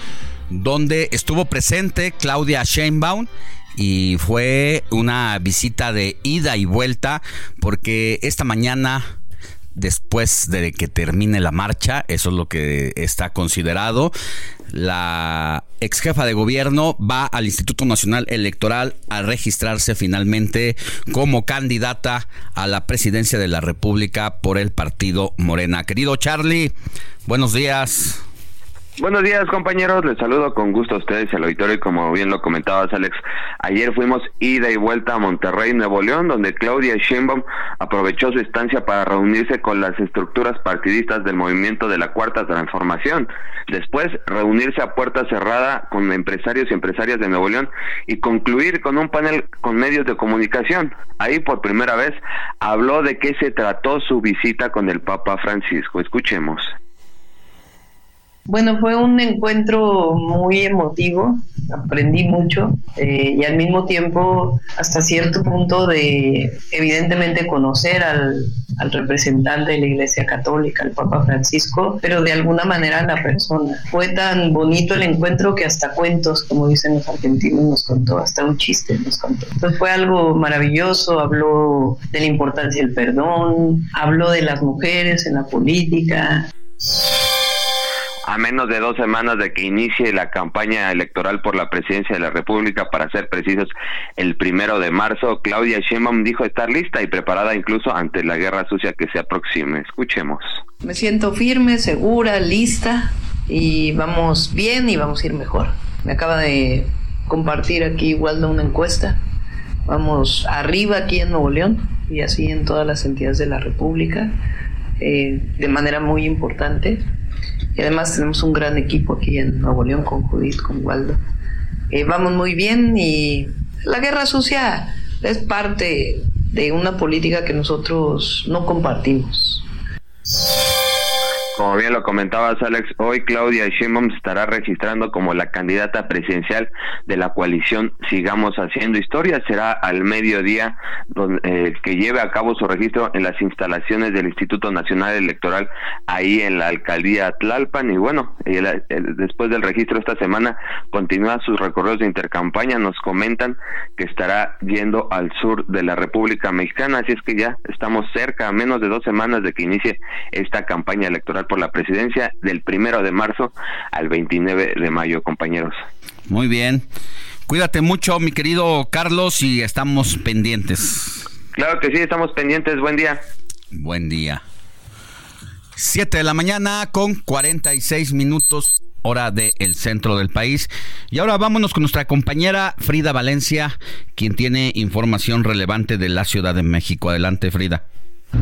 donde estuvo presente Claudia Sheinbaum y fue una visita de ida y vuelta porque esta mañana después de que termine la marcha, eso es lo que está considerado. La ex jefa de gobierno va al Instituto Nacional Electoral a registrarse finalmente como candidata a la presidencia de la República por el partido Morena. Querido Charlie, buenos días. Buenos días compañeros, les saludo con gusto a ustedes al auditorio y como bien lo comentabas Alex, ayer fuimos ida y vuelta a Monterrey, Nuevo León, donde Claudia Sheinbaum aprovechó su estancia para reunirse con las estructuras partidistas del movimiento de la Cuarta Transformación, después reunirse a puerta cerrada con empresarios y empresarias de Nuevo León y concluir con un panel con medios de comunicación. Ahí por primera vez habló de qué se trató su visita con el Papa Francisco. Escuchemos. Bueno, fue un encuentro muy emotivo, aprendí mucho eh, y al mismo tiempo hasta cierto punto de evidentemente conocer al, al, representante de la Iglesia Católica, el Papa Francisco, pero de alguna manera la persona. Fue tan bonito el encuentro que hasta cuentos, como dicen los argentinos, nos contó, hasta un chiste nos contó. Entonces fue algo maravilloso, habló de la importancia del perdón, habló de las mujeres en la política a menos de dos semanas de que inicie la campaña electoral por la presidencia de la República, para ser precisos, el primero de marzo, Claudia Sheinbaum dijo estar lista y preparada incluso ante la guerra sucia que se aproxime. Escuchemos. Me siento firme, segura, lista y vamos bien y vamos a ir mejor. Me acaba de compartir aquí de una encuesta. Vamos arriba aquí en Nuevo León y así en todas las entidades de la República eh, de manera muy importante y además tenemos un gran equipo aquí en Nuevo León con Judith, con Waldo. Eh, vamos muy bien y la guerra sucia es parte de una política que nosotros no compartimos. Como bien lo comentabas, Alex, hoy Claudia Sheinbaum estará registrando como la candidata presidencial de la coalición Sigamos Haciendo Historia. Será al mediodía donde, eh, que lleve a cabo su registro en las instalaciones del Instituto Nacional Electoral, ahí en la alcaldía Tlalpan. Y bueno, después del registro esta semana continúa sus recorridos de intercampaña. Nos comentan que estará yendo al sur de la República Mexicana. Así es que ya estamos cerca, a menos de dos semanas de que inicie esta campaña electoral por la presidencia del primero de marzo al 29 de mayo, compañeros. Muy bien. Cuídate mucho, mi querido Carlos, y estamos pendientes. Claro que sí, estamos pendientes. Buen día. Buen día. Siete de la mañana con 46 minutos hora del centro del país. Y ahora vámonos con nuestra compañera Frida Valencia, quien tiene información relevante de la Ciudad de México. Adelante, Frida.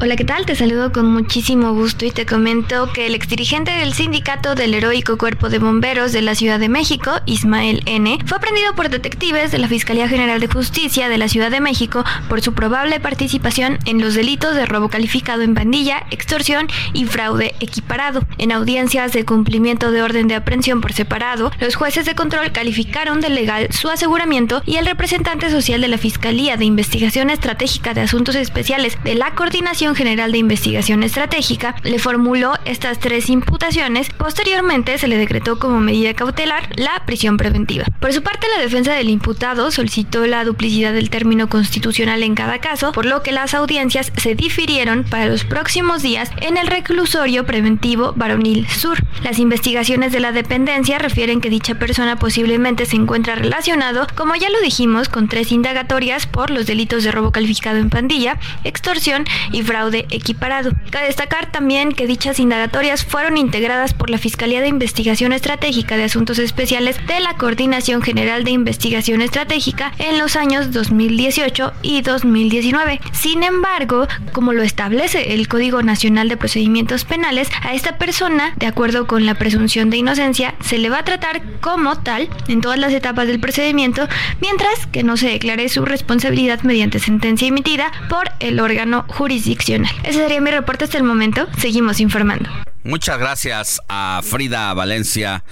Hola, ¿qué tal? Te saludo con muchísimo gusto y te comento que el exdirigente del sindicato del heroico cuerpo de bomberos de la Ciudad de México, Ismael N., fue aprendido por detectives de la Fiscalía General de Justicia de la Ciudad de México por su probable participación en los delitos de robo calificado en pandilla, extorsión y fraude equiparado. En audiencias de cumplimiento de orden de aprehensión por separado, los jueces de control calificaron de legal su aseguramiento y el representante social de la Fiscalía de Investigación Estratégica de Asuntos Especiales de la Coordinación General de Investigación Estratégica le formuló estas tres imputaciones. Posteriormente se le decretó como medida cautelar la prisión preventiva. Por su parte, la defensa del imputado solicitó la duplicidad del término constitucional en cada caso, por lo que las audiencias se difirieron para los próximos días en el reclusorio preventivo Varonil Sur. Las investigaciones de la dependencia refieren que dicha persona posiblemente se encuentra relacionado, como ya lo dijimos, con tres indagatorias por los delitos de robo calificado en pandilla, extorsión y fraude equiparado. Cabe destacar también que dichas indagatorias fueron integradas por la Fiscalía de Investigación Estratégica de Asuntos Especiales de la Coordinación General de Investigación Estratégica en los años 2018 y 2019. Sin embargo, como lo establece el Código Nacional de Procedimientos Penales, a esta persona, de acuerdo con la presunción de inocencia, se le va a tratar como tal en todas las etapas del procedimiento, mientras que no se declare su responsabilidad mediante sentencia emitida por el órgano jurisdiccional ese sería mi reporte hasta el momento. Seguimos informando. Muchas gracias a Frida Valencia.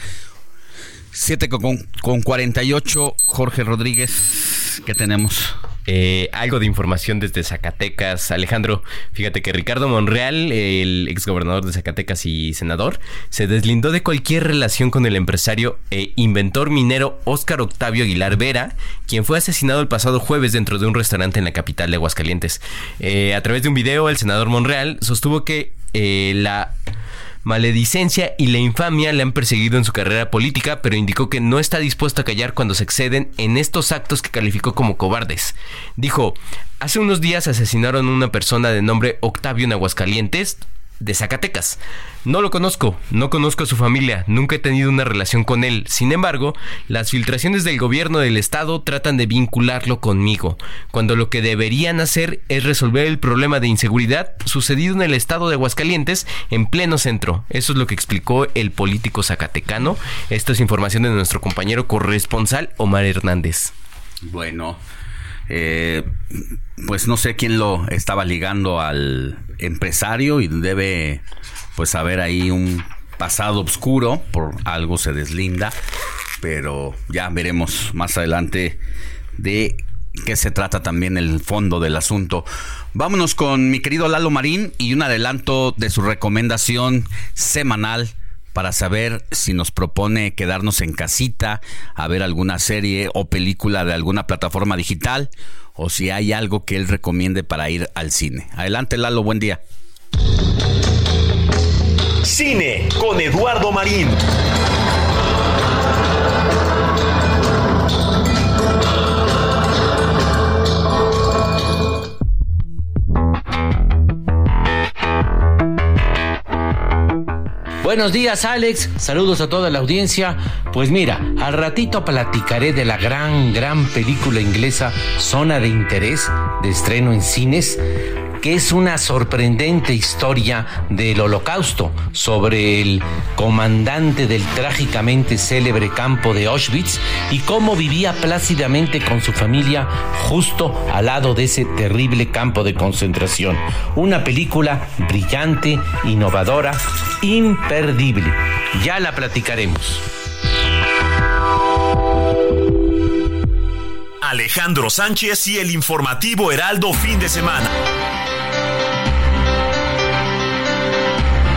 7 con, con 48, Jorge Rodríguez, ¿qué tenemos? Eh, algo de información desde Zacatecas. Alejandro, fíjate que Ricardo Monreal, el exgobernador de Zacatecas y senador, se deslindó de cualquier relación con el empresario e inventor minero Óscar Octavio Aguilar Vera, quien fue asesinado el pasado jueves dentro de un restaurante en la capital de Aguascalientes. Eh, a través de un video, el senador Monreal sostuvo que eh, la maledicencia y la infamia le han perseguido en su carrera política, pero indicó que no está dispuesto a callar cuando se exceden en estos actos que calificó como cobardes. Dijo, hace unos días asesinaron a una persona de nombre Octavio en Aguascalientes, de Zacatecas. No lo conozco, no conozco a su familia, nunca he tenido una relación con él. Sin embargo, las filtraciones del gobierno del estado tratan de vincularlo conmigo, cuando lo que deberían hacer es resolver el problema de inseguridad sucedido en el estado de Aguascalientes en pleno centro. Eso es lo que explicó el político zacatecano. Esto es información de nuestro compañero corresponsal Omar Hernández. Bueno, eh, pues no sé quién lo estaba ligando al empresario y debe pues haber ahí un pasado oscuro, por algo se deslinda, pero ya veremos más adelante de qué se trata también el fondo del asunto. Vámonos con mi querido Lalo Marín y un adelanto de su recomendación semanal para saber si nos propone quedarnos en casita a ver alguna serie o película de alguna plataforma digital o si hay algo que él recomiende para ir al cine. Adelante Lalo, buen día. Cine con Eduardo Marín. Buenos días Alex, saludos a toda la audiencia. Pues mira, al ratito platicaré de la gran, gran película inglesa Zona de Interés, de estreno en cines que es una sorprendente historia del holocausto sobre el comandante del trágicamente célebre campo de Auschwitz y cómo vivía plácidamente con su familia justo al lado de ese terrible campo de concentración. Una película brillante, innovadora, imperdible. Ya la platicaremos. Alejandro Sánchez y el informativo Heraldo fin de semana.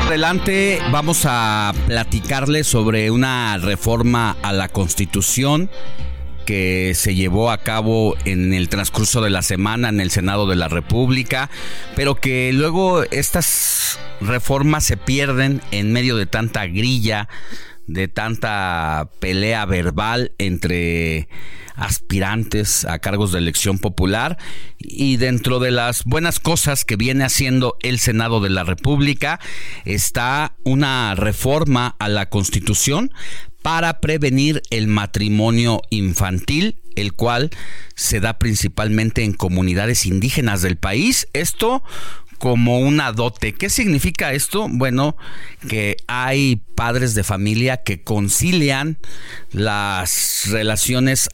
Adelante vamos a platicarle sobre una reforma a la Constitución que se llevó a cabo en el transcurso de la semana en el Senado de la República, pero que luego estas reformas se pierden en medio de tanta grilla, de tanta pelea verbal entre aspirantes a cargos de elección popular y dentro de las buenas cosas que viene haciendo el Senado de la República está una reforma a la Constitución para prevenir el matrimonio infantil, el cual se da principalmente en comunidades indígenas del país. Esto como una dote. ¿Qué significa esto? Bueno, que hay padres de familia que concilian las relaciones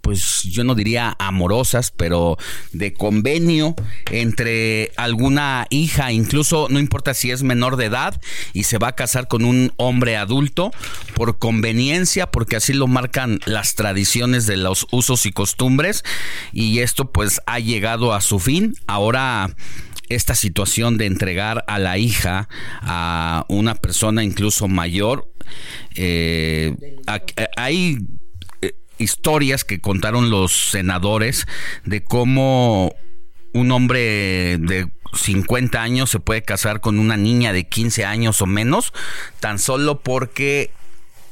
pues yo no diría amorosas, pero de convenio entre alguna hija, incluso no importa si es menor de edad y se va a casar con un hombre adulto por conveniencia, porque así lo marcan las tradiciones de los usos y costumbres y esto pues ha llegado a su fin. Ahora esta situación de entregar a la hija a una persona incluso mayor, eh, hay historias que contaron los senadores de cómo un hombre de 50 años se puede casar con una niña de 15 años o menos, tan solo porque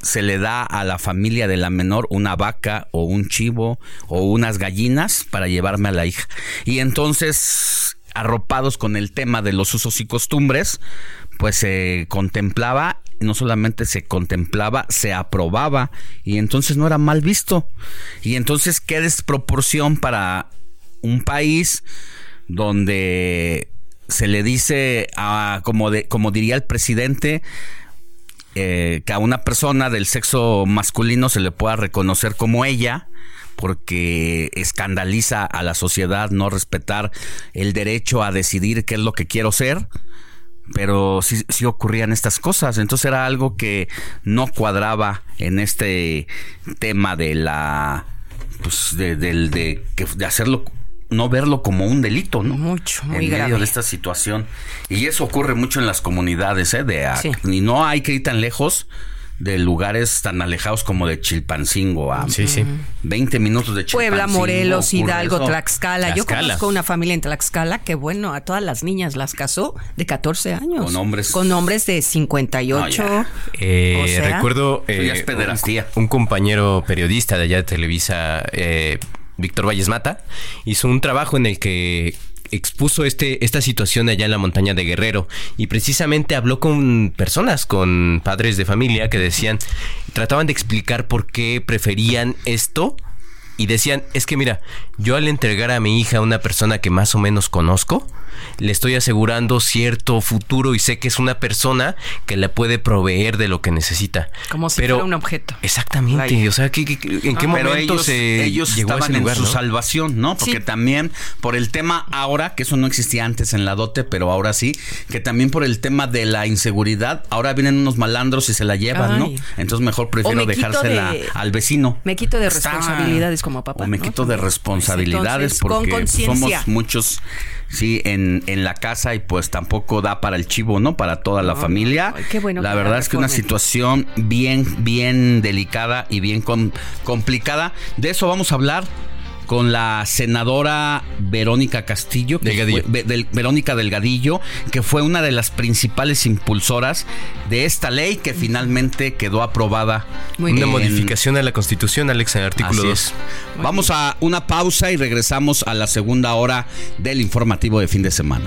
se le da a la familia de la menor una vaca o un chivo o unas gallinas para llevarme a la hija. Y entonces, arropados con el tema de los usos y costumbres, pues se contemplaba no solamente se contemplaba, se aprobaba y entonces no era mal visto. Y entonces qué desproporción para un país donde se le dice a, como, de, como diría el presidente, eh, que a una persona del sexo masculino se le pueda reconocer como ella, porque escandaliza a la sociedad no respetar el derecho a decidir qué es lo que quiero ser pero sí, sí, ocurrían estas cosas. Entonces era algo que no cuadraba en este tema de la pues de, de, de hacerlo no verlo como un delito, ¿no? Mucho, muy en grave. medio de esta situación. Y eso ocurre mucho en las comunidades, ¿eh? De, Sí. Y no hay que ir tan lejos de lugares tan alejados como de Chilpancingo a Sí, sí. 20 minutos de Chilpancingo. Puebla, Morelos, Hidalgo, eso. Tlaxcala. Yo conozco una familia en Tlaxcala que, bueno, a todas las niñas las casó de 14 años. Con hombres- Con hombres de 58. Eh, O sea- recuerdo Eso ya es eh, pederastía. un, un compañero periodista de allá de Televisa, eh, Víctor Valles Mata, hizo un trabajo en el que expuso este, esta situación allá en la montaña de Guerrero y precisamente habló con personas, con padres de familia que decían, trataban de explicar por qué preferían esto y decían, es que mira, yo al entregar a mi hija a una persona que más o menos conozco, le estoy asegurando cierto futuro y sé que es una persona que le puede proveer de lo que necesita. Como si Pero- fuera un objeto. Exactamente, o sea, ¿qué- qué- qué- ¿en qué Ah, momento ellos, se ellos llegó a estaban ese lugar, en su no? salvación, ¿no? Porque Sí. también por el tema ahora, que eso no existía antes en la dote, pero ahora sí, que también por el tema de la inseguridad, ahora vienen unos malandros y se la llevan, ¿no? Entonces mejor prefiero me dejársela de- al vecino. Me quito de Está- responsabilidades como papá. O me ¿no? quito de responsabilidades Entonces, con porque pues, somos muchos sí en, en la casa y pues tampoco da para el chivo, ¿no? Para toda la No, familia. ay, qué bueno la verdad es que una situación bien bien delicada y bien com- complicada. De eso vamos a hablar con la senadora Verónica Castillo, que Delgadillo. fue- Ve- del- Verónica Delgadillo, que fue una de las principales impulsoras de esta ley que finalmente quedó aprobada. Muy Una modificación a la Constitución, Alex, en el artículo Así 2. es. Vamos a una pausa y regresamos a la segunda hora del informativo de fin de semana.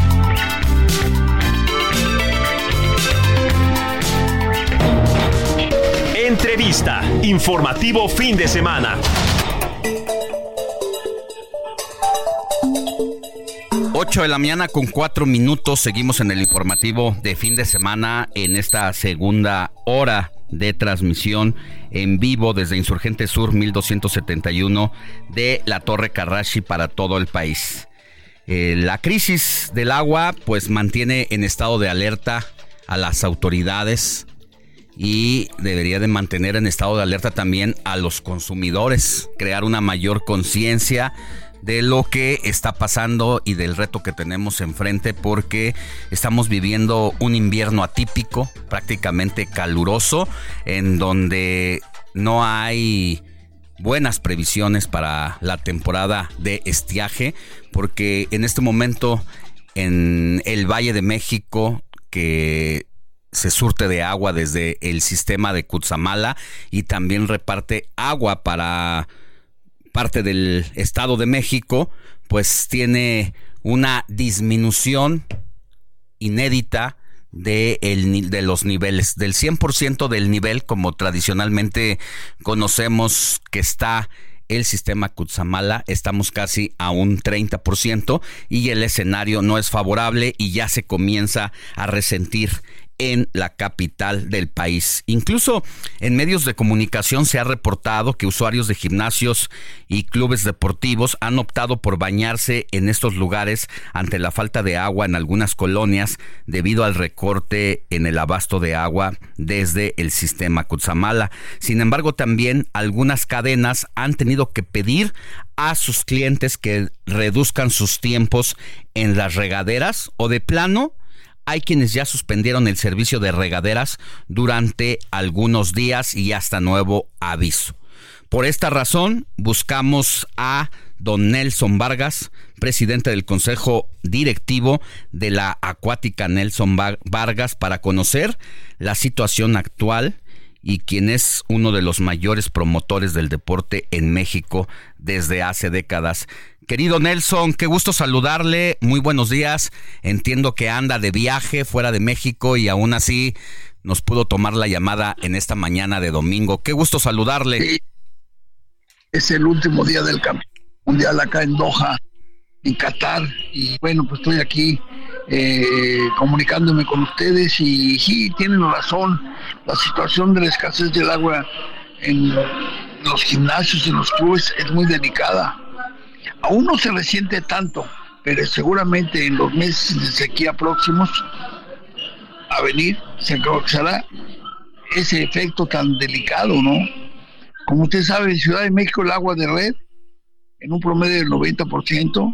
Entrevista. Informativo fin de semana. 8 de la mañana con 4 minutos. Seguimos en el informativo de fin de semana en esta segunda hora de transmisión en vivo desde Insurgente Sur 1271 de la Torre Carrashi para todo el país. Eh, la crisis del agua pues mantiene en estado de alerta a las autoridades y debería de mantener en estado de alerta también a los consumidores, crear una mayor conciencia de lo que está pasando y del reto que tenemos enfrente porque estamos viviendo un invierno atípico, prácticamente caluroso, en donde no hay buenas previsiones para la temporada de estiaje, porque en este momento en el Valle de México, que se surte de agua desde el sistema de Cutzamala y también reparte agua para parte del Estado de México, pues tiene una disminución inédita de, el de los niveles, del 100% del nivel como tradicionalmente conocemos que está el sistema Cutzamala, estamos casi a un 30% y el escenario no es favorable y ya se comienza a resentir en la capital del país. Incluso en medios de comunicación se ha reportado que usuarios de gimnasios y clubes deportivos han optado por bañarse en estos lugares ante la falta de agua en algunas colonias debido al recorte en el abasto de agua desde el sistema Cutzamala. Sin embargo, también algunas cadenas han tenido que pedir a sus clientes que reduzcan sus tiempos en las regaderas o de plano hay quienes ya suspendieron el servicio de regaderas durante algunos días y hasta nuevo aviso. Por esta razón, buscamos a don Nelson Vargas, presidente del Consejo Directivo de la Acuática Nelson Va- Vargas, para conocer la situación actual y quien es uno de los mayores promotores del deporte en México desde hace décadas. Querido Nelson, qué gusto saludarle, muy buenos días. Entiendo que anda de viaje fuera de México y aún así nos pudo tomar la llamada en esta mañana de domingo. Qué gusto saludarle. es el último día del campeonato mundial acá en Doha, en Qatar. Y bueno, pues estoy aquí eh, comunicándome con ustedes y sí, tienen razón. La situación de la escasez del agua en los gimnasios, en los clubes, es muy delicada. Aún no se resiente tanto, pero seguramente en los meses de sequía próximos a venir se causará ese efecto tan delicado, ¿no? Como usted sabe, en Ciudad de México el agua de red en un promedio del 90%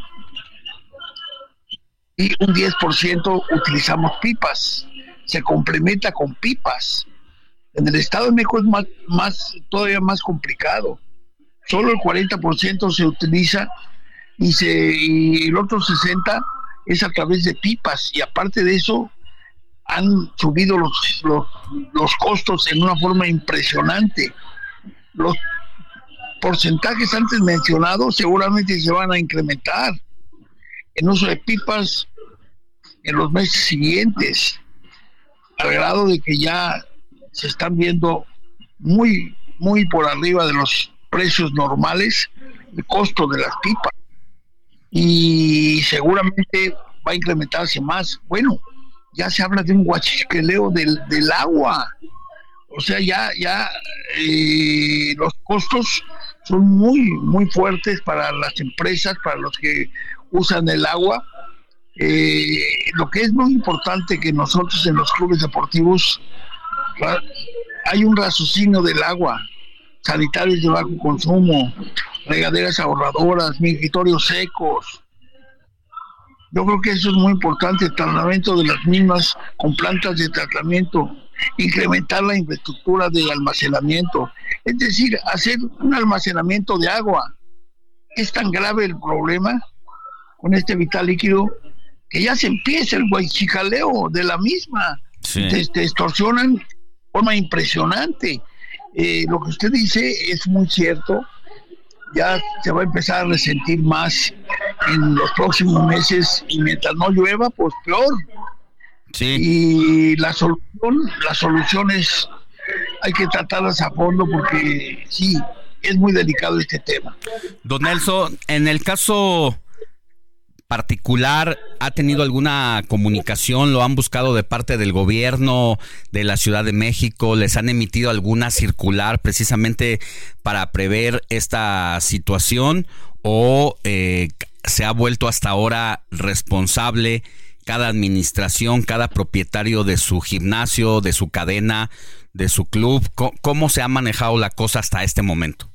y un 10% utilizamos pipas. Se complementa con pipas. En el Estado de México es más, más todavía más complicado. Solo el 40% se utiliza y, se, y el otro 60% es a través de pipas. Y aparte de eso, han subido los, los, los costos en una forma impresionante. Los porcentajes antes mencionados seguramente se van a incrementar en uso de pipas en los meses siguientes, al grado de que ya se están viendo muy, muy por arriba de los precios normales el costo de las pipas. Y seguramente va a incrementarse más. Bueno, ya se habla de un guachiqueleo del, del agua. O sea, ya, ya eh, los costos son muy, muy fuertes para las empresas, para los que usan el agua. Eh, lo que es muy importante que nosotros en los clubes deportivos hay un raciocinio del agua, sanitarios de bajo consumo, regaderas ahorradoras, migratorios secos. Yo creo que eso es muy importante, el tratamiento de las mismas con plantas de tratamiento, incrementar la infraestructura de almacenamiento, es decir, hacer un almacenamiento de agua. Es tan grave el problema con este vital líquido que ya se empieza el guaychicaleo de la misma. Te, te, extorsionan de forma impresionante. Eh, lo que usted dice es muy cierto. Ya se va a empezar a resentir más en los próximos meses y mientras no llueva, pues peor. Y la solución, la solución es, hay que tratarlas a fondo porque sí, es muy delicado este tema. Don Nelson, en el caso particular ha tenido alguna comunicación? ¿Lo han buscado de parte del gobierno de la Ciudad de México? ¿Les han emitido alguna circular precisamente para prever esta situación? ¿O eh, se ha vuelto hasta ahora responsable cada administración, cada propietario de su gimnasio, de su cadena, de su club? ¿Cómo, se ha manejado la cosa hasta este momento?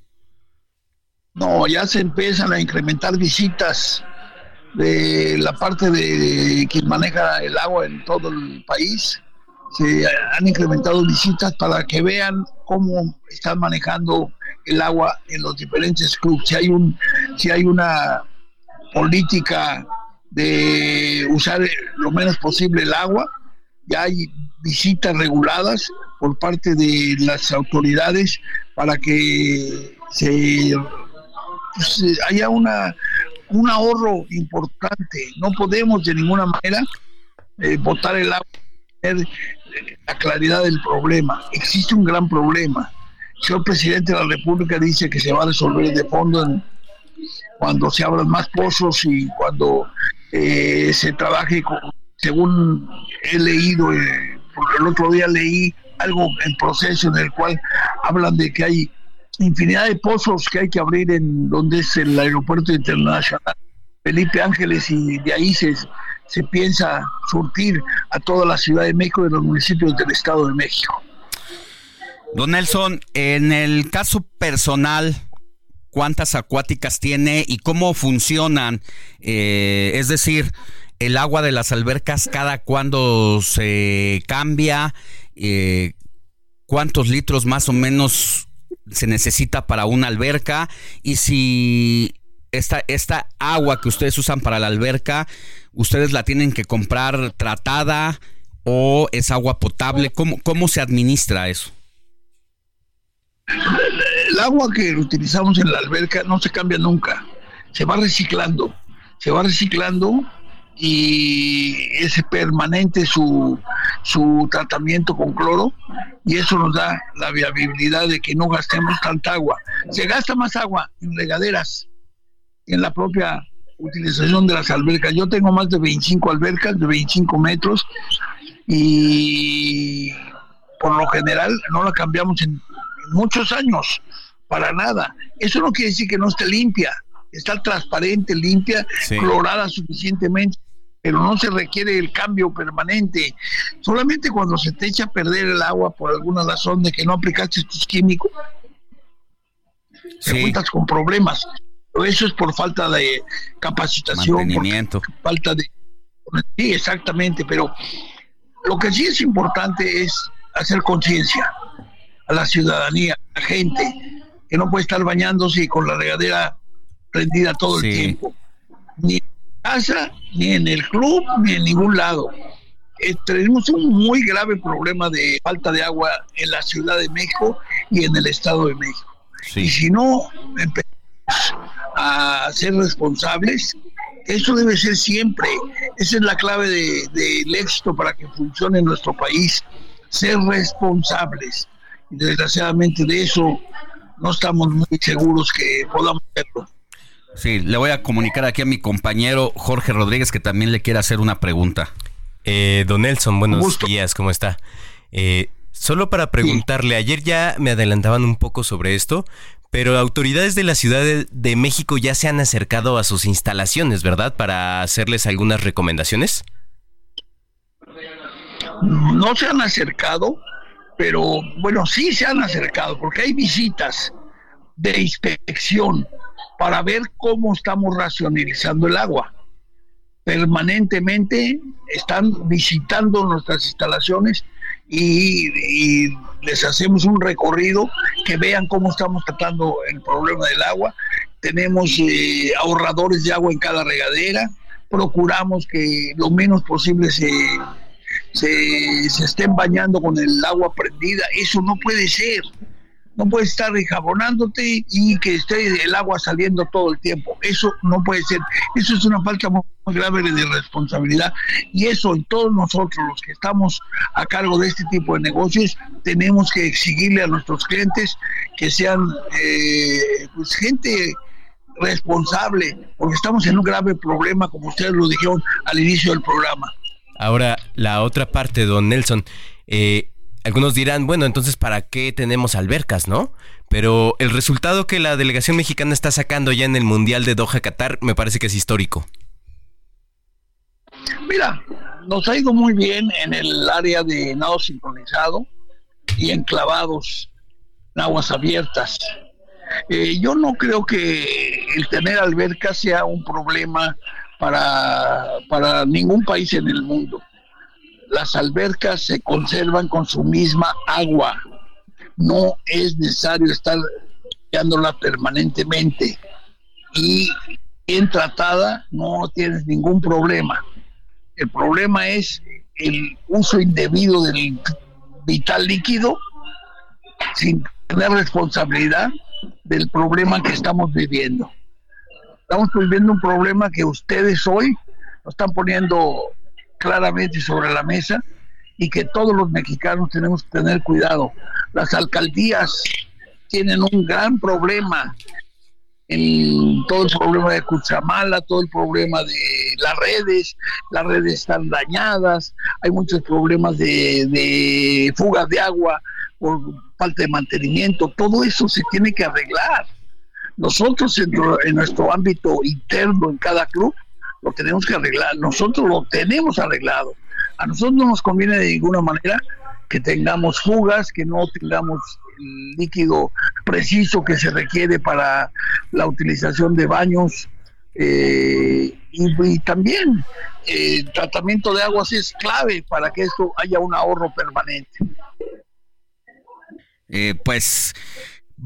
No, ya se empiezan a incrementar visitas de la parte de quien maneja el agua en todo el país. Se han incrementado visitas para que vean cómo están manejando el agua en los diferentes clubes. Si hay un, si hay una política de usar lo menos posible el agua, ya hay visitas reguladas por parte de las autoridades para que se pues, haya una un ahorro importante. No podemos de ninguna manera eh, botar el agua, tener eh, la claridad del problema. Existe un gran problema. El señor presidente de la República dice que se va a resolver de fondo cuando se abran más pozos y cuando eh, se trabaje con, según he leído, eh, el otro día leí algo en proceso en el cual hablan de que hay infinidad de pozos que hay que abrir en donde es el aeropuerto internacional Felipe Ángeles y de ahí se, piensa surtir a toda la Ciudad de México y los municipios del Estado de México. Don Nelson, en el caso personal, ¿cuántas acuáticas tiene y cómo funcionan? Eh, es decir, el agua de las albercas cada cuándo se cambia, eh, cuántos litros más o menos se necesita para una alberca y si esta, esta agua que ustedes usan para la alberca, ustedes la tienen que comprar tratada o es agua potable. ¿Cómo, cómo se administra eso? El agua que utilizamos en la alberca no se cambia nunca, se va reciclando, se va reciclando y es permanente su su tratamiento con cloro y eso nos da la viabilidad de que no gastemos tanta agua. Se gasta más agua en regaderas en la propia utilización de las albercas. Yo tengo más de 25 albercas de 25 metros y por lo general no la cambiamos en muchos años, para nada. Eso no quiere decir que no esté limpia, está transparente, limpia, clorada suficientemente, pero no se requiere el cambio permanente. Solamente cuando se te echa a perder el agua por alguna razón de que no aplicaste tus químicos, te cuentas con problemas. Pero eso es por falta de capacitación, Mantenimiento. por falta de... Sí, exactamente, pero lo que sí es importante es hacer conciencia a la ciudadanía, a la gente, que no puede estar bañándose con la regadera prendida todo el tiempo. Ni casa, ni en el club, ni en ningún lado. Eh, tenemos un muy grave problema de falta de agua en la Ciudad de México y en el Estado de México. Y si no empezamos a ser responsables, eso debe ser siempre. Esa es la clave de- del éxito para que funcione en nuestro país. Ser responsables. Y desgraciadamente de eso no estamos muy seguros que podamos hacerlo. Sí, le voy a comunicar aquí a mi compañero Jorge Rodríguez que también le quiere hacer una pregunta. Eh, don Nelson, buenos días, ¿cómo está? Eh, solo para preguntarle, ayer ya me adelantaban un poco sobre esto, pero autoridades de la Ciudad de, de México ya se han acercado a sus instalaciones, ¿verdad? Para hacerles algunas recomendaciones. no se han acercado, pero bueno, sí se han acercado, porque hay visitas de inspección para ver cómo estamos racionalizando el agua. Permanentemente están visitando nuestras instalaciones y, les hacemos un recorrido que vean cómo estamos tratando el problema del agua. Tenemos eh, ahorradores de agua en cada regadera, procuramos que lo menos posible se, se estén bañando con el agua prendida. Eso no puede ser. No puedes estar enjabonándote y que esté el agua saliendo todo el tiempo. Eso no puede ser. Eso es una falta muy grave de responsabilidad. Y eso, y todos nosotros los que estamos a cargo de este tipo de negocios, tenemos que exigirle a nuestros clientes que sean eh, pues, gente responsable, porque estamos en un grave problema, como ustedes lo dijeron al inicio del programa. Ahora, la otra parte, don Nelson. eh, algunos dirán, bueno, entonces, ¿para qué tenemos albercas, no? Pero el resultado que la delegación mexicana está sacando ya en el Mundial de Doha, Qatar, me parece que es histórico. Mira, nos ha ido muy bien en el área de nado sincronizado y enclavados en aguas abiertas. Eh, yo no creo que el tener albercas sea un problema para, para ningún país en el mundo. Las albercas se conservan con su misma agua. No es necesario estar limpiándola permanentemente. Y bien tratada no tienes ningún problema. El problema es el uso indebido del vital líquido sin tener responsabilidad del problema que estamos viviendo. Estamos viviendo un problema que ustedes hoy lo están poniendo claramente sobre la mesa y que todos los mexicanos tenemos que tener cuidado. Las alcaldías tienen un gran problema en todo el problema de Cuchamala, todo el problema de las redes, las redes están dañadas, hay muchos problemas de, de fugas de agua por falta de mantenimiento, todo eso se tiene que arreglar. Nosotros en, en nuestro ámbito interno en cada club lo tenemos que arreglar, nosotros lo tenemos arreglado. A nosotros no nos conviene de ninguna manera que tengamos fugas, que no tengamos el líquido preciso que se requiere para la utilización de baños. eh, y, también eh, el tratamiento de aguas es clave para que esto haya un ahorro permanente. Eh, pues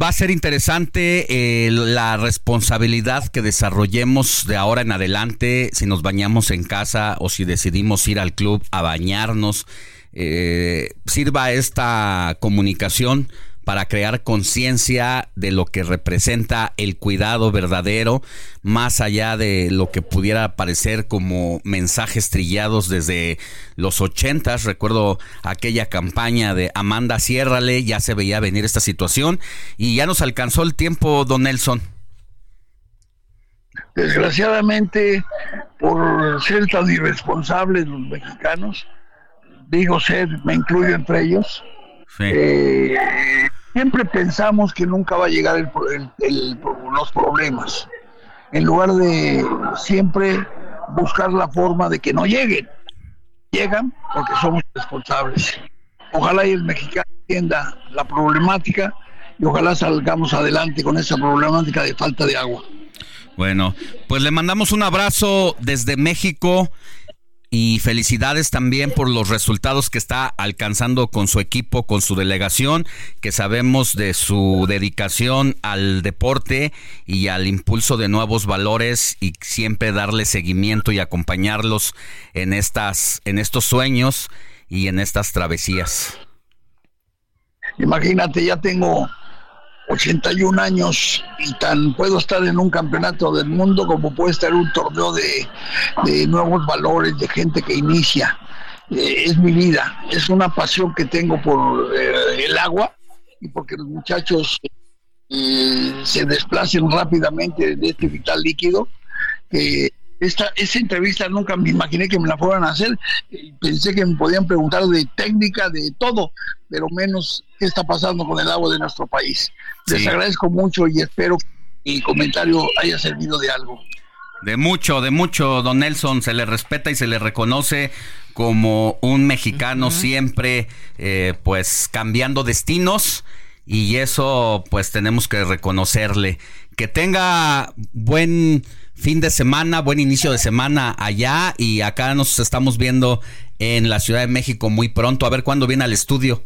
va a ser interesante eh, la responsabilidad que desarrollemos de ahora en adelante, si nos bañamos en casa o si decidimos ir al club a bañarnos. Eh, sirva esta comunicación para crear conciencia de lo que representa el cuidado verdadero, más allá de lo que pudiera parecer como mensajes trillados desde los ochentas. Recuerdo aquella campaña de Amanda Ciérrale, ya se veía venir esta situación y ya nos alcanzó el tiempo, don Nelson. Desgraciadamente, por ser tan irresponsables los mexicanos, digo ser, me incluyo entre ellos, eh, siempre pensamos que nunca va a llegar el, el- los problemas, en lugar de siempre buscar la forma de que no lleguen. Llegan porque somos responsables. Ojalá y el mexicano entienda la problemática y ojalá salgamos adelante con esa problemática de falta de agua. Bueno, pues le mandamos un abrazo desde México y felicidades también por los resultados que está alcanzando con su equipo, con su delegación, que sabemos de su dedicación al deporte y al impulso de nuevos valores y siempre darle seguimiento y acompañarlos en estas en estos sueños y en estas travesías. Imagínate, ya tengo 81 años y tan puedo estar en un campeonato del mundo como puede estar un torneo de, de nuevos valores, de gente que inicia. Eh, es mi vida, es una pasión que tengo por eh, el agua y porque los muchachos eh, se desplacen rápidamente de este vital líquido. que esta, esa entrevista nunca me imaginé que me la fueran a hacer. Eh, Pensé que me podían preguntar de técnica, de todo, pero menos qué está pasando con el agua de nuestro país. Les agradezco mucho y espero que mi comentario haya servido de algo. De mucho, de mucho, don Nelson, se le respeta y se le reconoce como un mexicano siempre, eh, pues, cambiando destinos y eso, pues, tenemos que reconocerle. Que tenga buen fin de semana, buen inicio de semana allá y acá nos estamos viendo en la Ciudad de México muy pronto, a ver cuándo viene al estudio.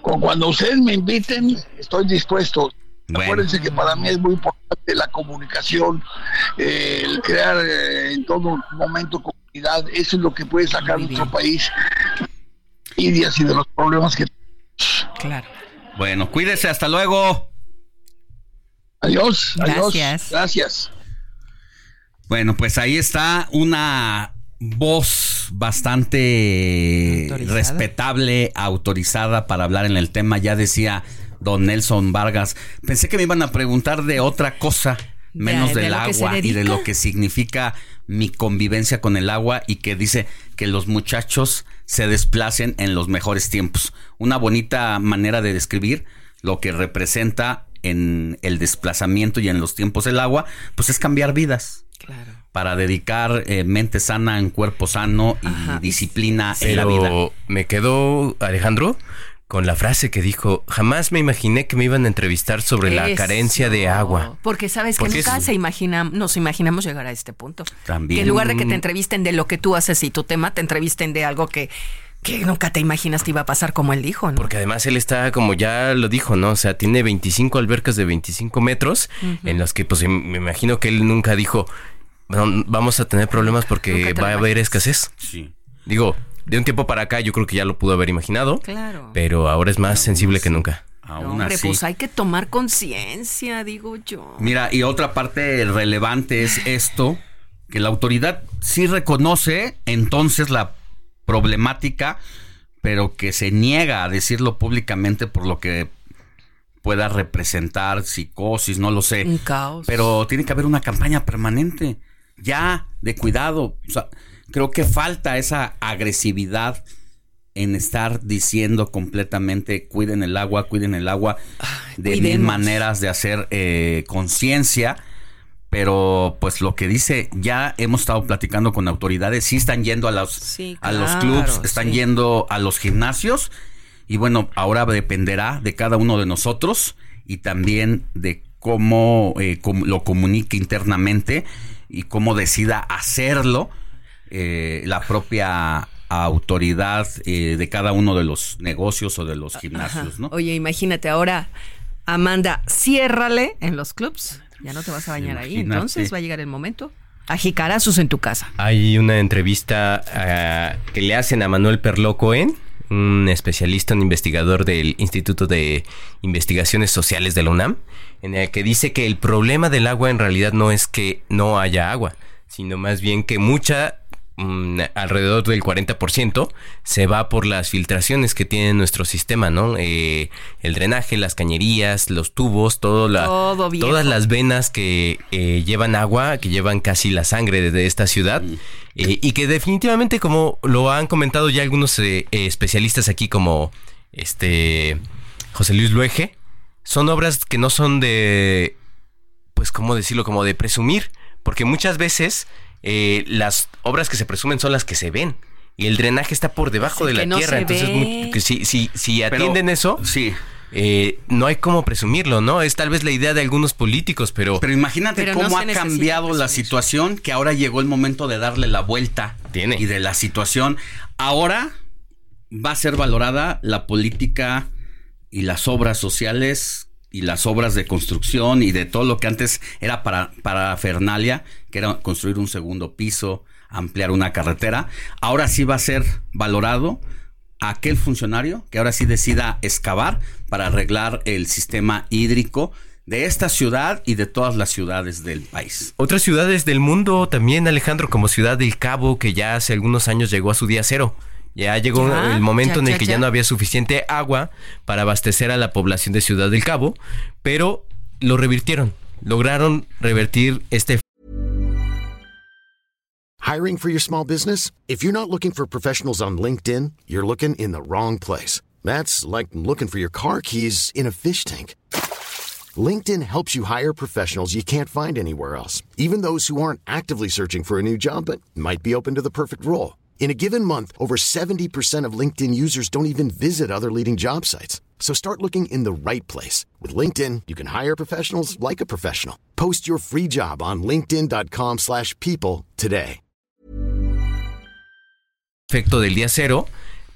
Con cuando ustedes me inviten, estoy dispuesto. Bueno. Acuérdense que para mí es muy importante la comunicación, eh, el crear eh, en todo momento comunidad. Eso es lo que puede sacar nuestro país y de los problemas que Claro. Bueno, cuídese, hasta luego. Adiós, adiós. Gracias. Gracias. Bueno, pues ahí está una voz bastante Autorizada. respetable, autorizada para hablar en el tema. Ya decía don Nelson Vargas. Pensé que me iban a preguntar de otra cosa, menos de del agua y de lo que significa mi convivencia con el agua y que dice que los muchachos se desplacen en los mejores tiempos. Una bonita manera de describir lo que representa en el desplazamiento y en los tiempos del agua, pues es cambiar vidas. Para dedicar eh, mente sana en cuerpo sano y disciplina en la vida. Pero me quedó, Alejandro, con la frase que dijo, jamás me imaginé que me iban a entrevistar sobre la carencia de agua. Porque sabes que Porque nunca es- se imagina, nos imaginamos llegar a este punto. También. Que en lugar de que te entrevisten de lo que tú haces y tu tema, te entrevisten de algo que, que nunca te imaginas te iba a pasar como él dijo, ¿no? Porque además él está, como ya lo dijo, ¿no? O sea, tiene 25 albercas de 25 metros, en las que pues me imagino que él nunca dijo, "Bueno, vamos a tener problemas porque va a haber escasez. Sí. Digo, de un tiempo para acá yo creo que ya lo pudo haber imaginado, Claro. pero ahora es más sensible que nunca. Aún No, hombre, así. pues hay que tomar conciencia, digo yo. Mira, y otra parte relevante es esto, que la autoridad sí reconoce entonces la problemática, pero que se niega a decirlo públicamente por lo que pueda representar psicosis, no lo sé. Un caos. Pero tiene que haber una campaña permanente, ya, de cuidado. O sea, creo que falta esa agresividad en estar diciendo completamente cuiden el agua, cuiden el agua, de mil maneras de hacer eh, conciencia. Pero pues lo que dice, ya hemos estado platicando con autoridades, sí están yendo a los, Sí, a los clubs, están sí. yendo a los gimnasios y bueno, ahora dependerá de cada uno de nosotros y también de cómo eh, lo comunique internamente y cómo decida hacerlo eh, la propia autoridad eh, de cada uno de los negocios o de los gimnasios, ¿no? Oye, imagínate ahora, Amanda, ciérrale en los clubs. Ya no te vas a bañar ahí. Entonces va a llegar el momento. A jicarazos en tu casa. Hay una entrevista ah, que le hacen a Manuel Perló Cohen, un especialista, un investigador del Instituto de Investigaciones Sociales de la UNAM, en el que dice que el problema del agua en realidad no es que no haya agua, sino más bien que mucha mm, alrededor del 40% se va por las filtraciones que tiene nuestro sistema, ¿no? Eh, el drenaje, las cañerías, los tubos, todo la, Todo viejo. todas las venas que eh, llevan agua, que llevan casi la sangre de, de esta ciudad. eh, y que definitivamente, como lo han comentado ya algunos eh, eh, especialistas aquí, como este José Luis Luege, son obras que no son de, pues, ¿cómo decirlo? Como de presumir, porque muchas veces eh, las obras que se presumen son las que se ven. Y el drenaje está por debajo Sí, de la no tierra. Entonces, si, si, si Pero- atienden eso, sí. eh, no hay cómo presumirlo, ¿no? Es tal vez la idea de algunos políticos, pero... Pero imagínate Pero cómo ha cambiado la situación, que ahora llegó el momento de darle la vuelta Tiene. y de la situación. Ahora va a ser valorada la política y las obras sociales y las obras de construcción y de todo lo que antes era para, para Fernalia, que era construir un segundo piso, ampliar una carretera. Ahora sí va a ser valorado aquel funcionario que ahora sí decida excavar para arreglar el sistema hídrico de esta ciudad y de todas las ciudades del país. Otras ciudades del mundo también, Alejandro, como Ciudad del Cabo, que ya hace algunos años llegó a su día cero. Ya llegó Ya, el momento ya, en el ya, que ya ya. no había suficiente agua para abastecer a la población de Ciudad del Cabo, pero lo revirtieron. Lograron revertir este Hiring for your small business? If you're not looking for professionals on LinkedIn, you're looking in the wrong place. That's like looking for your car keys in a fish tank. LinkedIn helps you hire professionals you can't find anywhere else, even those who aren't actively searching for a new job but might be open to the perfect role. In a given month, over 70% of LinkedIn users don't even visit other leading job sites. So start looking in the right place. With LinkedIn, you can hire professionals like a professional. Post your free job on linkedin.com/people slash people today. efecto del día cero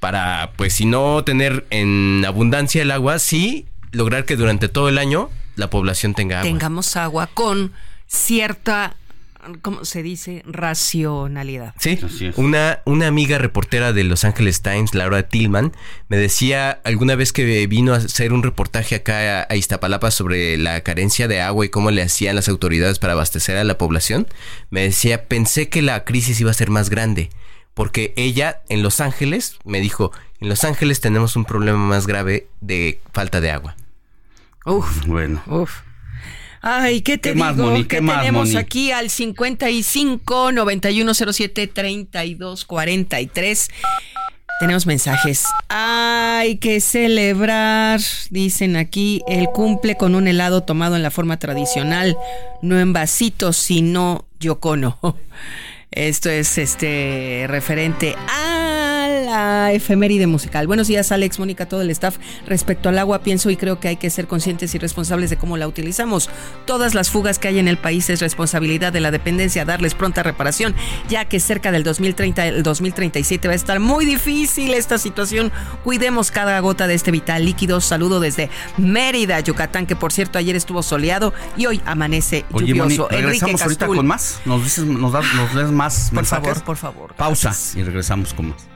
para, pues, si no tener en abundancia el agua, sí lograr que durante todo el año la población tenga agua. Tengamos agua con cierta, ¿cómo se dice? Racionalidad. Sí, una, una amiga reportera de Los Angeles Times, Laura Tillman, me decía alguna vez que vino a hacer un reportaje acá a, a Iztapalapa sobre la carencia de agua y cómo le hacían las autoridades para abastecer a la población, me decía, pensé que la crisis iba a ser más grande, porque ella en Los Ángeles me dijo, en Los Ángeles tenemos un problema más grave de falta de agua. Uf, Bueno. uf. Ay, ¿qué te ¿Qué más, digo? Moni? ¿Qué ¿Qué más, tenemos Moni? aquí al 55 9107 32 43? Tenemos mensajes. Hay que celebrar, dicen aquí, el cumple con un helado tomado en la forma tradicional, no en vasitos, sino yocono. Esto es este referente a la efeméride musical. Buenos días, Alex, Mónica, todo el staff. Respecto al agua, pienso y creo que hay que ser conscientes y responsables de cómo la utilizamos. Todas las fugas que hay en el país es responsabilidad de la dependencia darles pronta reparación, ya que cerca del 2030, el 2037 va a estar muy difícil esta situación. Cuidemos cada gota de este vital líquido. Saludo desde Mérida, Yucatán, que por cierto ayer estuvo soleado y hoy amanece Oye, Moni, lluvioso. Enrique regresamos ahorita con más. Nos dices, nos, das- nos lees más Por mensajes? favor, por favor. Pausa y regresamos con más.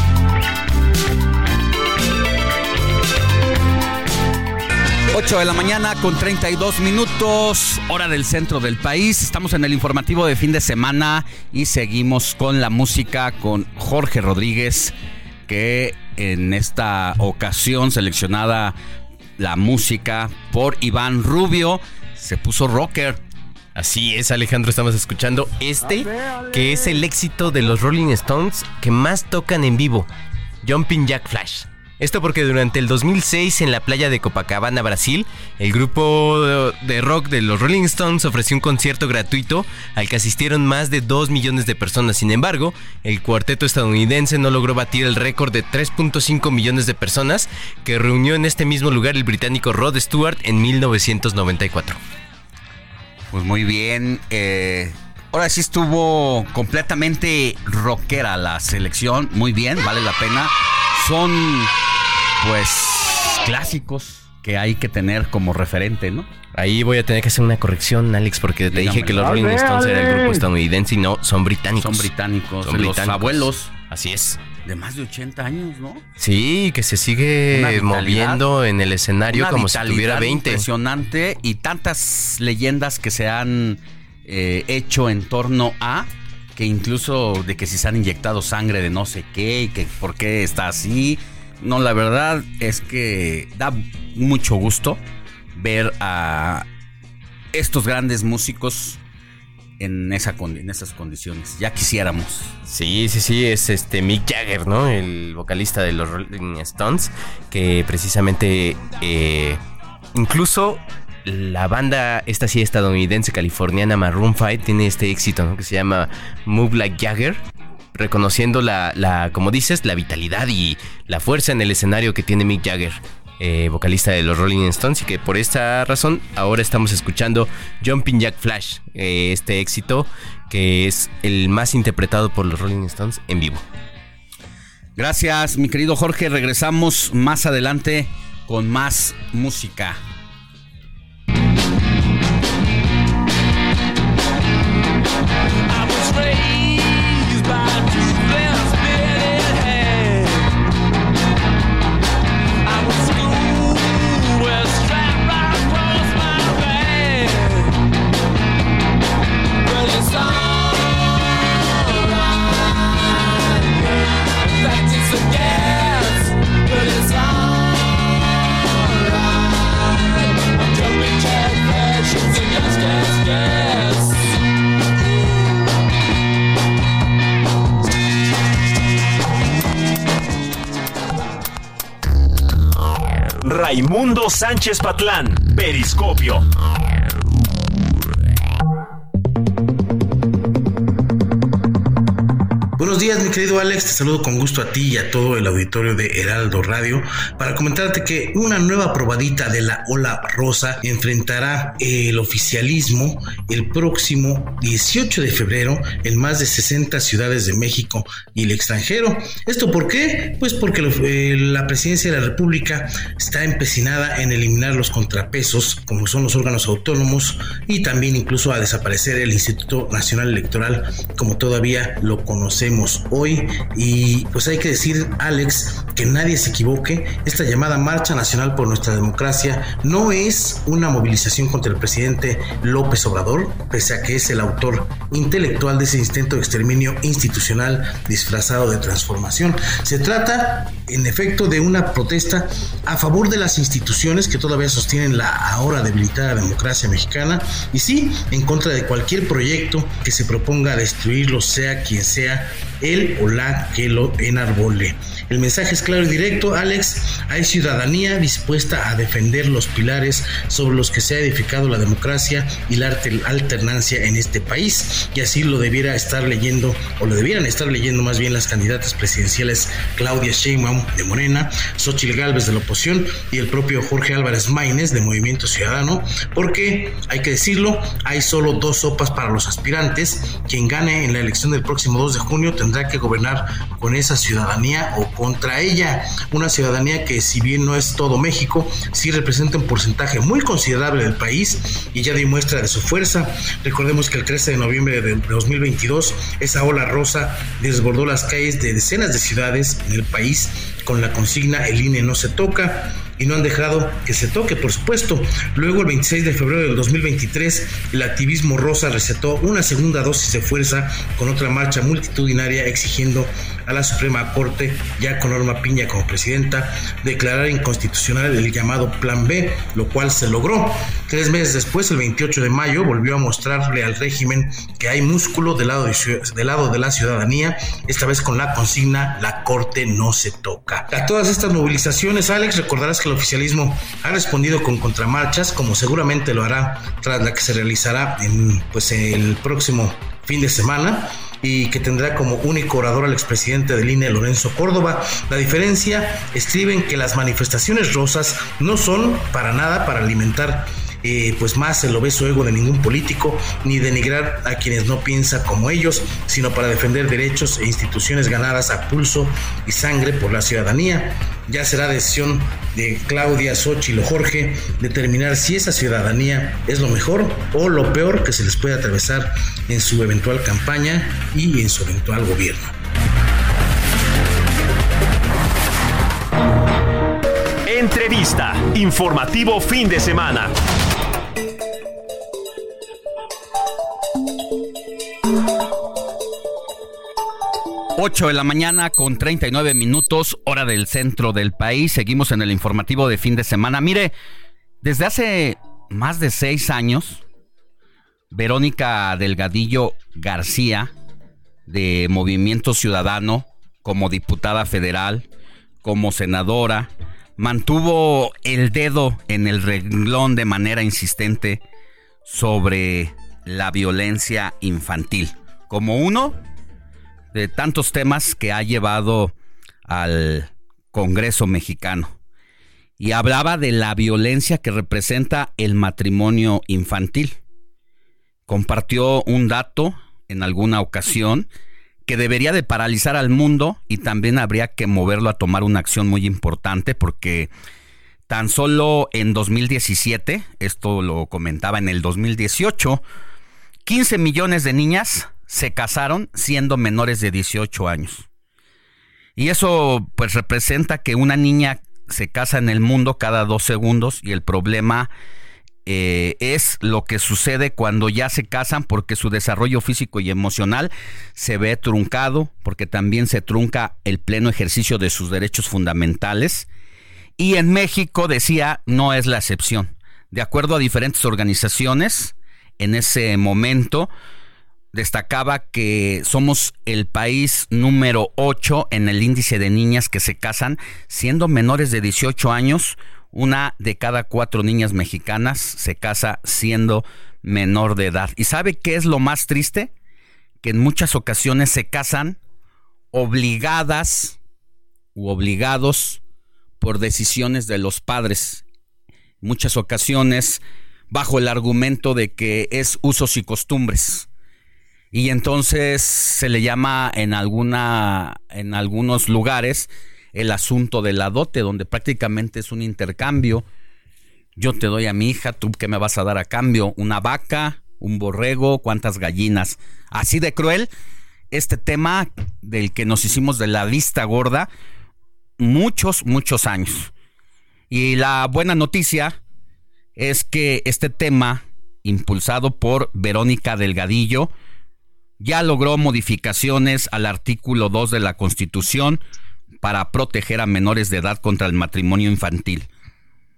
Ocho de la mañana con 32 minutos, hora del centro del país. Estamos en el informativo de fin de semana y seguimos con la música con Jorge Rodríguez, que en esta ocasión seleccionada la música por Iván Rubio, se puso rocker. Así es, Alejandro, estamos escuchando este, que es el éxito de los Rolling Stones que más tocan en vivo, Jumping Jack Flash. Esto porque durante el 2006 en la playa de Copacabana, Brasil, el grupo de rock de los Rolling Stones ofreció un concierto gratuito al que asistieron más de 2 millones de personas. Sin embargo, el cuarteto estadounidense no logró batir el récord de 3.5 millones de personas que reunió en este mismo lugar el británico Rod Stewart en 1994. Pues muy bien. eh, ahora sí estuvo completamente rockera la selección. Muy bien, vale la pena. Son, pues, clásicos que hay que tener como referente, ¿no? Ahí voy a tener que hacer una corrección, Alex, porque te Dígame. dije que los Rolling Stones era el grupo estadounidense y no, son británicos. Son británicos, Son los británicos. abuelos. Así es. De más de 80 años, ¿no? Sí, que se sigue moviendo en el escenario como si tuviera 20. Impresionante y tantas leyendas que se han eh, hecho en torno a que incluso de que si se han inyectado sangre de no sé qué y que por qué está así. No, la verdad es que da mucho gusto ver a estos grandes músicos en, esa, en esas condiciones. Ya quisiéramos. Sí, sí, sí, es este Mick Jagger, ¿no? El vocalista de los Rolling Stones, que precisamente eh, incluso la banda, esta sí estadounidense californiana Maroon 5, tiene este éxito. Que se llama Move Like Jagger, reconociendo la, la, como dices, la vitalidad y la fuerza en el escenario que tiene Mick Jagger. eh, vocalista de los Rolling Stones y que por esta razón ahora estamos escuchando Jumping Jack Flash, eh, este éxito que es el más interpretado por los Rolling Stones en vivo. Gracias, mi querido Jorge. Regresamos más adelante con más música. Raimundo Sánchez Patlán, Periscopio. Buenos días, mi querido Alex. Te saludo con gusto a ti y a todo el auditorio de Heraldo Radio para comentarte que una nueva probadita de la ola rosa enfrentará el oficialismo el próximo 18 de febrero en más de 60 ciudades de México y el extranjero. ¿Esto por qué? Pues porque eh, la presidencia de la República está empecinada en eliminar los contrapesos, como son los órganos autónomos, y también incluso a desaparecer el Instituto Nacional Electoral, como todavía lo conocemos hoy. Y pues hay que decir, Alex, que nadie se equivoque, esta llamada Marcha Nacional por nuestra democracia no es una movilización contra el presidente López Obrador, pese a que es el autor intelectual de ese intento de exterminio institucional disfrazado de transformación. Se trata, en efecto, de una protesta a favor de las instituciones que todavía sostienen la ahora debilitada democracia mexicana y sí, en contra de cualquier proyecto que se proponga destruirlo, sea quien sea él o la que lo enarbole. El mensaje es claro y directo, Alex, hay ciudadanía dispuesta a defender los pilares sobre los que se ha edificado la democracia y la alter- alternancia en este país, y así lo debiera estar leyendo, o lo debieran estar leyendo más bien las candidatas presidenciales Claudia Sheinbaum de Morena, Xochitl Gálvez de la oposición y el propio Jorge Álvarez Maínez de Movimiento Ciudadano, porque hay que decirlo, hay solo dos sopas para los aspirantes, quien gane en la elección del próximo 2 de junio tendrá que gobernar con esa ciudadanía o contra ella, una ciudadanía que si bien no es todo México, sí representa un porcentaje muy considerable del país y ya dio muestra de su fuerza. Recordemos que el 13 de noviembre de 2022 esa ola rosa desbordó las calles de decenas de ciudades en el país. Con la consigna El INE no se toca y no han dejado que se toque, por supuesto. Luego, el 26 de febrero del 2023, el activismo rosa recetó una segunda dosis de fuerza con otra marcha multitudinaria exigiendo a la Suprema Corte, ya con Norma Piña como presidenta, declarar inconstitucional el llamado Plan B, lo cual se logró. Tres meses después, el 28 de mayo, volvió a mostrarle al régimen que hay músculo del lado de, del lado de la ciudadanía, esta vez con la consigna La Corte no se toca. A todas estas movilizaciones, Alex, recordarás que el oficialismo ha respondido con contramarchas, como seguramente lo hará tras la que se realizará en pues, el próximo fin de semana y que tendrá como único orador al expresidente del INE, Lorenzo Córdoba. La diferencia escriben que las manifestaciones rosas no son para nada para alimentar eh, pues más el obeso ego de ningún político, ni denigrar a quienes no piensan como ellos, sino para defender derechos e instituciones ganadas a pulso y sangre por la ciudadanía. Ya será decisión de Claudia, Xochitl Jorge determinar si esa ciudadanía es lo mejor o lo peor que se les puede atravesar en su eventual campaña y en su eventual gobierno. Entrevista. Informativo fin de semana. 8 de la mañana con 39 minutos, hora del centro del país. Seguimos en el informativo de fin de semana. Mire, desde hace más de seis años, Verónica Delgadillo García, de Movimiento Ciudadano, como diputada federal, como senadora, mantuvo el dedo en el renglón de manera insistente sobre la violencia infantil, como uno de tantos temas que ha llevado al Congreso mexicano. Y hablaba de la violencia que representa el matrimonio infantil. Compartió un dato en alguna ocasión que debería de paralizar al mundo y también habría que moverlo a tomar una acción muy importante porque tan solo en 2017, esto lo comentaba en el 2018, 15 millones de niñas se casaron siendo menores de 18 años. Y eso pues representa que una niña se casa en el mundo cada dos segundos y el problema eh, es lo que sucede cuando ya se casan porque su desarrollo físico y emocional se ve truncado, porque también se trunca el pleno ejercicio de sus derechos fundamentales. Y en México, decía, no es la excepción. De acuerdo a diferentes organizaciones, en ese momento, destacaba que somos el país número 8 en el índice de niñas que se casan siendo menores de 18 años. Una de cada cuatro niñas mexicanas se casa siendo menor de edad. ¿Y sabe qué es lo más triste? Que en muchas ocasiones se casan obligadas u obligados por decisiones de los padres. Muchas ocasiones bajo el argumento de que es usos y costumbres y entonces se le llama en alguna en algunos lugares el asunto de la dote, donde prácticamente es un intercambio. Yo te doy a mi hija, tú qué me vas a dar a cambio, una vaca, un borrego, cuántas gallinas. Así de cruel este tema del que nos hicimos de la vista gorda muchos muchos años. Y la buena noticia es que este tema impulsado por Verónica Delgadillo ya logró modificaciones al artículo 2 de la Constitución para proteger a menores de edad contra el matrimonio infantil.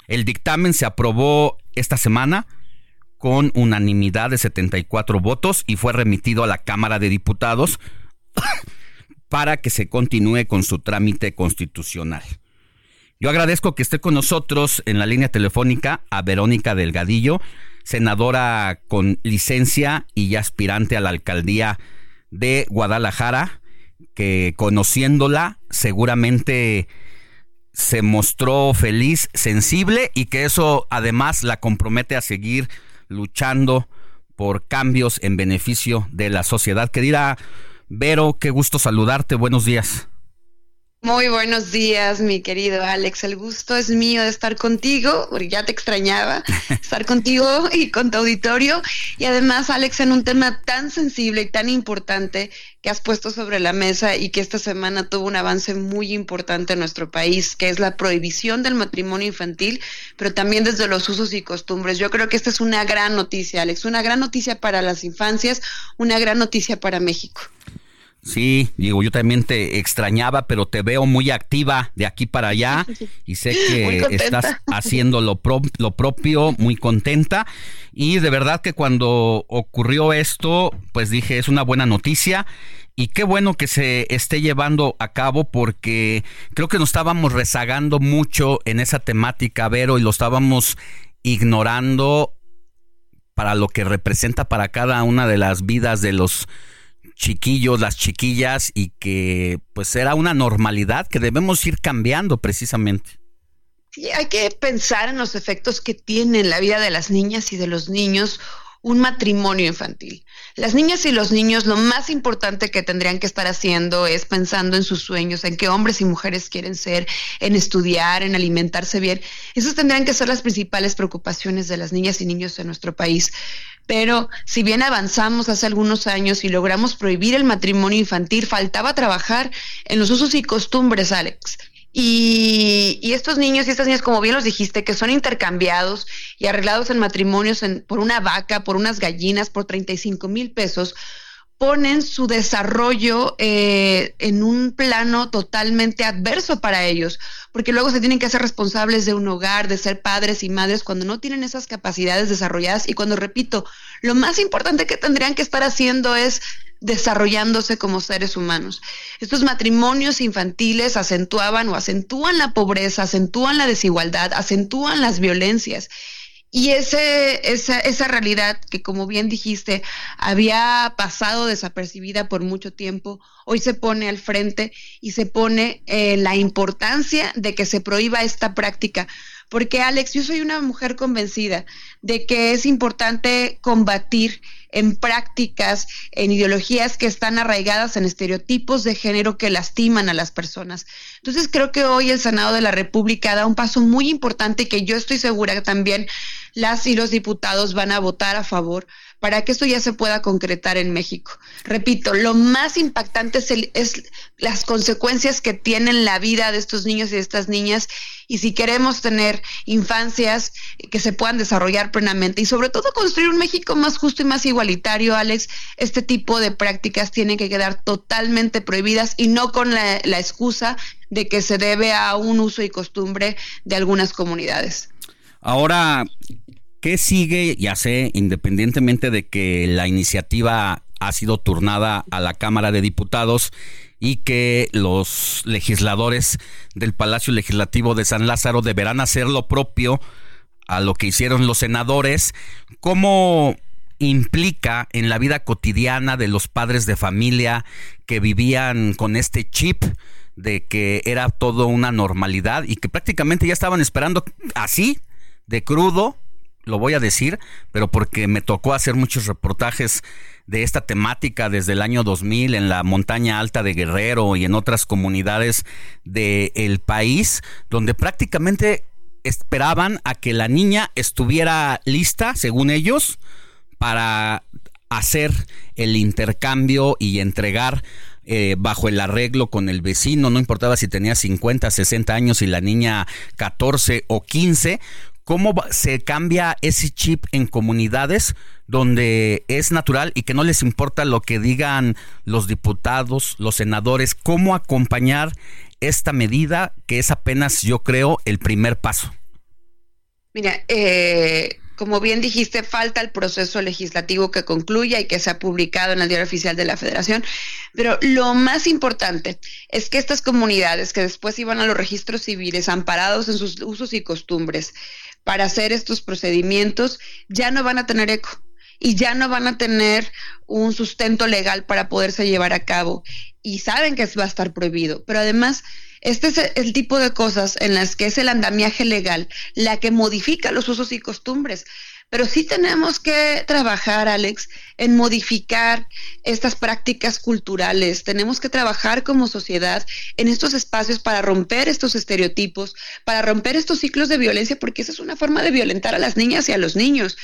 El dictamen se aprobó esta semana con unanimidad de 74 votos y fue remitido a la Cámara de Diputados para que se continúe con su trámite constitucional. Yo agradezco que esté con nosotros en la línea telefónica a Verónica Delgadillo senadora con licencia y aspirante a la alcaldía de Guadalajara, que conociéndola seguramente se mostró feliz, sensible y que eso además la compromete a seguir luchando por cambios en beneficio de la sociedad. Querida Vero, qué gusto saludarte, buenos días. Muy buenos días, mi querido Alex. El gusto es mío de estar contigo, porque ya te extrañaba estar contigo y con tu auditorio. Y además, Alex, en un tema tan sensible y tan importante que has puesto sobre la mesa y que esta semana tuvo un avance muy importante en nuestro país, que es la prohibición del matrimonio infantil, pero también desde los usos y costumbres. Yo creo que esta es una gran noticia, Alex, una gran noticia para las infancias, una gran noticia para México. Sí, digo, yo también te extrañaba, pero te veo muy activa de aquí para allá y sé que estás haciendo lo, lo propio, muy contenta. Y de verdad que cuando ocurrió esto, pues dije, es una buena noticia. Y qué bueno que se esté llevando a cabo porque creo que nos estábamos rezagando mucho en esa temática, Vero, y lo estábamos ignorando para lo que representa para cada una de las vidas de los chiquillos, las chiquillas y que pues será una normalidad que debemos ir cambiando precisamente. Sí, hay que pensar en los efectos que tiene en la vida de las niñas y de los niños un matrimonio infantil. Las niñas y los niños lo más importante que tendrían que estar haciendo es pensando en sus sueños, en qué hombres y mujeres quieren ser, en estudiar, en alimentarse bien. Esas tendrían que ser las principales preocupaciones de las niñas y niños en nuestro país. Pero si bien avanzamos hace algunos años y logramos prohibir el matrimonio infantil, faltaba trabajar en los usos y costumbres, Alex. Y, estos niños y estas niñas, como bien los dijiste, que son intercambiados y arreglados en matrimonios por una vaca, por unas gallinas, por 35 mil pesos, ponen su desarrollo eh, en un plano totalmente adverso para ellos, porque luego se tienen que hacer responsables de un hogar, de ser padres y madres cuando no tienen esas capacidades desarrolladas y cuando, repito, lo más importante que tendrían que estar haciendo es desarrollándose como seres humanos. Estos matrimonios infantiles acentuaban o acentúan la pobreza, acentúan la desigualdad, acentúan las violencias. Y esa, esa realidad que, como bien dijiste, había pasado desapercibida por mucho tiempo, hoy se pone al frente y se pone eh, la importancia de que se prohíba esta práctica. Porque, Alex, yo soy una mujer convencida de que es importante combatir en prácticas, en ideologías que están arraigadas en estereotipos de género que lastiman a las personas. Entonces creo que hoy el Senado de la República da un paso muy importante que yo estoy segura que también las y los diputados van a votar a favor para que esto ya se pueda concretar en México. Repito, lo más impactante es, las consecuencias que tienen la vida de estos niños y de estas niñas y si queremos tener infancias que se puedan desarrollar plenamente y sobre todo construir un México más justo y más igualitario, Alex, este tipo de prácticas tienen que quedar totalmente prohibidas y no con la, la excusa de que se debe a un uso y costumbre de algunas comunidades. Ahora, ¿Qué sigue? Ya sé, independientemente de que la iniciativa ha sido turnada a la Cámara de Diputados y que los legisladores del Palacio Legislativo de San Lázaro deberán hacer lo propio a lo que hicieron los senadores, ¿cómo implica en la vida cotidiana de los padres de familia que vivían con este chip de que era todo una normalidad y que prácticamente ya estaban esperando así, de crudo, lo voy a decir, pero porque me tocó hacer muchos reportajes de esta temática desde el año 2000 en la montaña alta de Guerrero y en otras comunidades del país, donde prácticamente esperaban a que la niña estuviera lista, según ellos, para hacer el intercambio y entregar eh, bajo el arreglo con el vecino, no importaba si tenía 50, 60 años y la niña 14 o 15, ¿Cómo se cambia ese chip en comunidades donde es natural y que no les importa lo que digan los diputados, los senadores? ¿Cómo acompañar esta medida que es apenas, yo creo, el primer paso? Mira, eh, como bien dijiste, falta el proceso legislativo que concluya y que sea publicado en el diario oficial de la Federación. Pero lo más importante es que estas comunidades que después iban a los registros civiles amparados en sus usos y costumbres, para hacer estos procedimientos ya no van a tener eco y ya no van a tener un sustento legal para poderse llevar a cabo. Y saben que va a estar prohibido, pero además este es el tipo de cosas en las que es el andamiaje legal la que modifica los usos y costumbres Pero sí tenemos que trabajar, Alex, en modificar estas prácticas culturales. Tenemos que trabajar como sociedad en estos espacios para romper estos estereotipos, para romper estos ciclos de violencia, porque esa es una forma de violentar a las niñas y a los niños.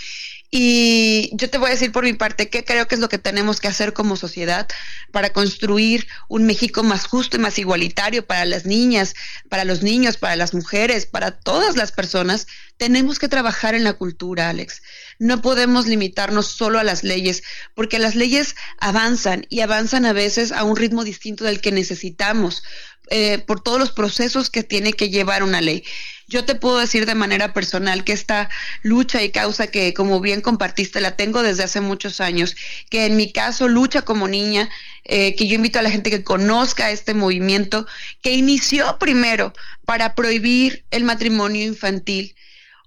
Y yo te voy a decir por mi parte qué creo que es lo que tenemos que hacer como sociedad para construir un México más justo y más igualitario para las niñas, para los niños, para las mujeres, para todas las personas. Tenemos que trabajar en la cultura, Alex. No podemos limitarnos solo a las leyes, porque las leyes avanzan y avanzan a veces a un ritmo distinto del que necesitamos eh, por todos los procesos que tiene que llevar una ley. Yo te puedo decir de manera personal que esta lucha y causa que, como bien compartiste, la tengo desde hace muchos años, que en mi caso lucha como niña, eh, que yo invito a la gente que conozca este movimiento, que inició primero para prohibir el matrimonio infantil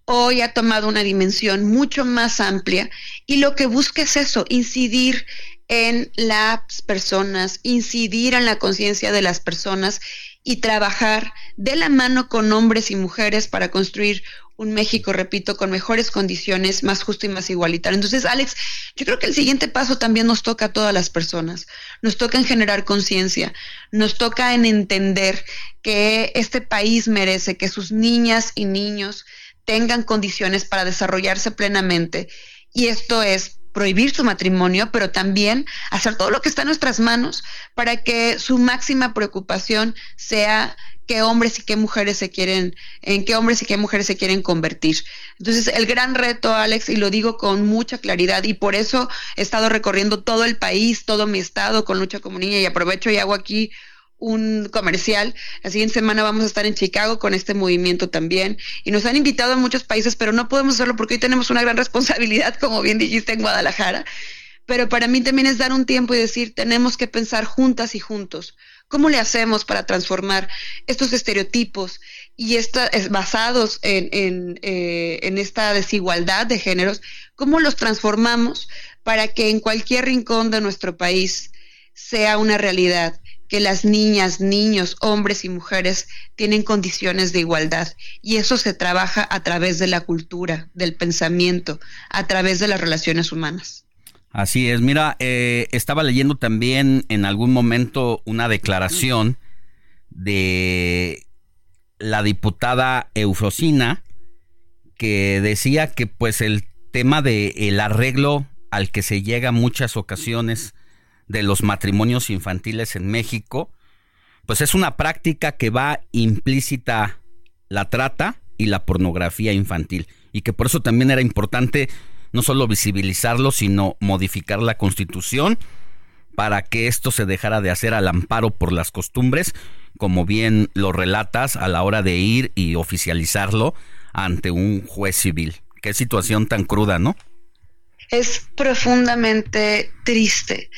hoy ha tomado una dimensión mucho más amplia y lo que busca es eso, incidir en las personas, incidir en la conciencia de las personas y trabajar de la mano con hombres y mujeres para construir un México, repito, con mejores condiciones, más justo y más igualitario. Entonces, Alex, yo creo que el siguiente paso también nos toca a todas las personas. Nos toca en generar conciencia, nos toca en entender que este país merece que sus niñas y niños tengan condiciones para desarrollarse plenamente. Y esto es prohibir su matrimonio, pero también hacer todo lo que está en nuestras manos para que su máxima preocupación sea qué hombres y qué mujeres se quieren, en qué hombres y qué mujeres se quieren convertir. Entonces, el gran reto, Alex, y lo digo con mucha claridad, y por eso he estado recorriendo todo el país, todo mi estado con Lucha como Niña, y aprovecho y hago aquí un comercial. La siguiente semana vamos a estar en Chicago con este movimiento también. Y nos han invitado a muchos países, pero no podemos hacerlo porque hoy tenemos una gran responsabilidad, como bien dijiste, en Guadalajara. Pero para mí también es dar un tiempo y decir, tenemos que pensar juntas y juntos. ¿Cómo le hacemos para transformar estos estereotipos y esta, basados en, en, eh, en esta desigualdad de géneros? ¿Cómo los transformamos para que en cualquier rincón de nuestro país sea una realidad? Que las niñas, niños, hombres y mujeres tienen condiciones de igualdad. Y eso se trabaja a través de la cultura, del pensamiento, a través de las relaciones humanas. Así es, mira, eh, estaba leyendo también en algún momento una declaración de la diputada Eufrosina que decía que pues el tema del el arreglo al que se llega muchas ocasiones de los matrimonios infantiles en México, pues es una práctica que va implícita la trata y la pornografía infantil y que por eso también era importante no solo visibilizarlo, sino modificar la constitución para que esto se dejara de hacer al amparo por las costumbres, como bien lo relatas a la hora de ir y oficializarlo ante un juez civil. Qué situación tan cruda, ¿no? Es profundamente triste.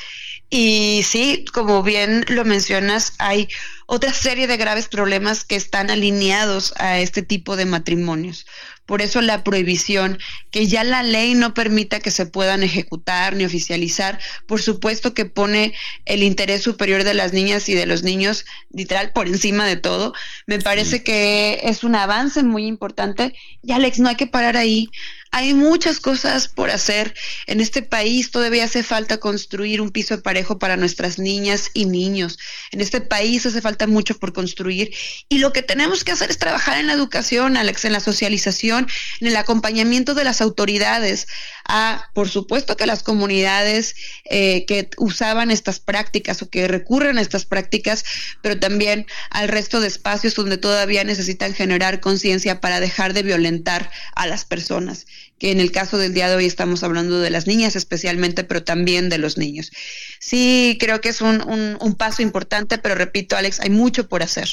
Y sí, como bien lo mencionas, hay otra serie de graves problemas que están alineados a este tipo de matrimonios. Por eso la prohibición, que ya la ley no permita que se puedan ejecutar ni oficializar, por supuesto que pone el interés superior de las niñas y de los niños literal por encima de todo. Me parece que es un avance muy importante. Y Alex, no hay que parar ahí. Hay muchas cosas por hacer. En este país todavía hace falta construir un piso parejo para nuestras niñas y niños. En este país hace falta mucho por construir. Y lo que tenemos que hacer es trabajar en la educación, Alex, en la socialización, en el acompañamiento de las autoridades. A, por supuesto que las comunidades eh, que usaban estas prácticas o que recurren a estas prácticas, pero también al resto de espacios donde todavía necesitan generar conciencia para dejar de violentar a las personas que en el caso del día de hoy estamos hablando de las niñas especialmente, pero también de los niños. Sí, creo que es un, un, paso importante, pero repito, Alex, hay mucho por hacer.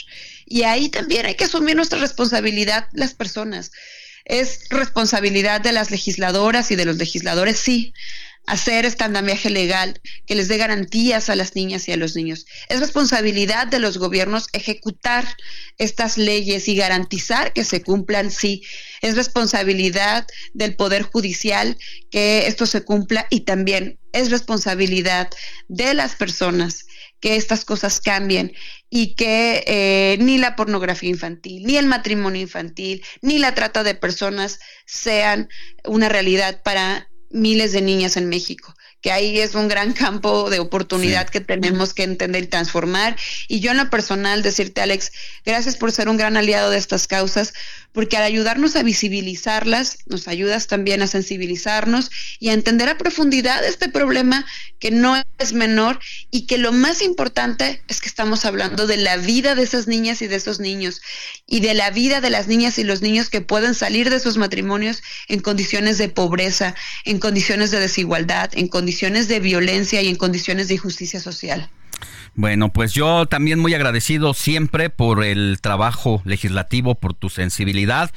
Y ahí también hay que asumir nuestra responsabilidad las personas. Es responsabilidad de las legisladoras y de los legisladores, sí, hacer este andamiaje legal que les dé garantías a las niñas y a los niños. Es responsabilidad de los gobiernos ejecutar estas leyes y garantizar que se cumplan, sí. Es responsabilidad del Poder Judicial que esto se cumpla y también es responsabilidad de las personas que estas cosas cambien y que eh, ni la pornografía infantil, ni el matrimonio infantil, ni la trata de personas sean una realidad para miles de niñas en México que ahí es un gran campo de oportunidad que tenemos que entender y transformar. Y yo en lo personal decirte, Alex, gracias por ser un gran aliado de estas causas, porque al ayudarnos a visibilizarlas, nos ayudas también a sensibilizarnos y a entender a profundidad este problema que no es menor y que lo más importante es que estamos hablando de la vida de esas niñas y de esos niños y de la vida de las niñas y los niños que pueden salir de esos matrimonios en condiciones de pobreza, en condiciones de desigualdad, en condiciones de violencia y en condiciones de injusticia social. Bueno, pues yo también muy agradecido siempre por el trabajo legislativo, por tu sensibilidad.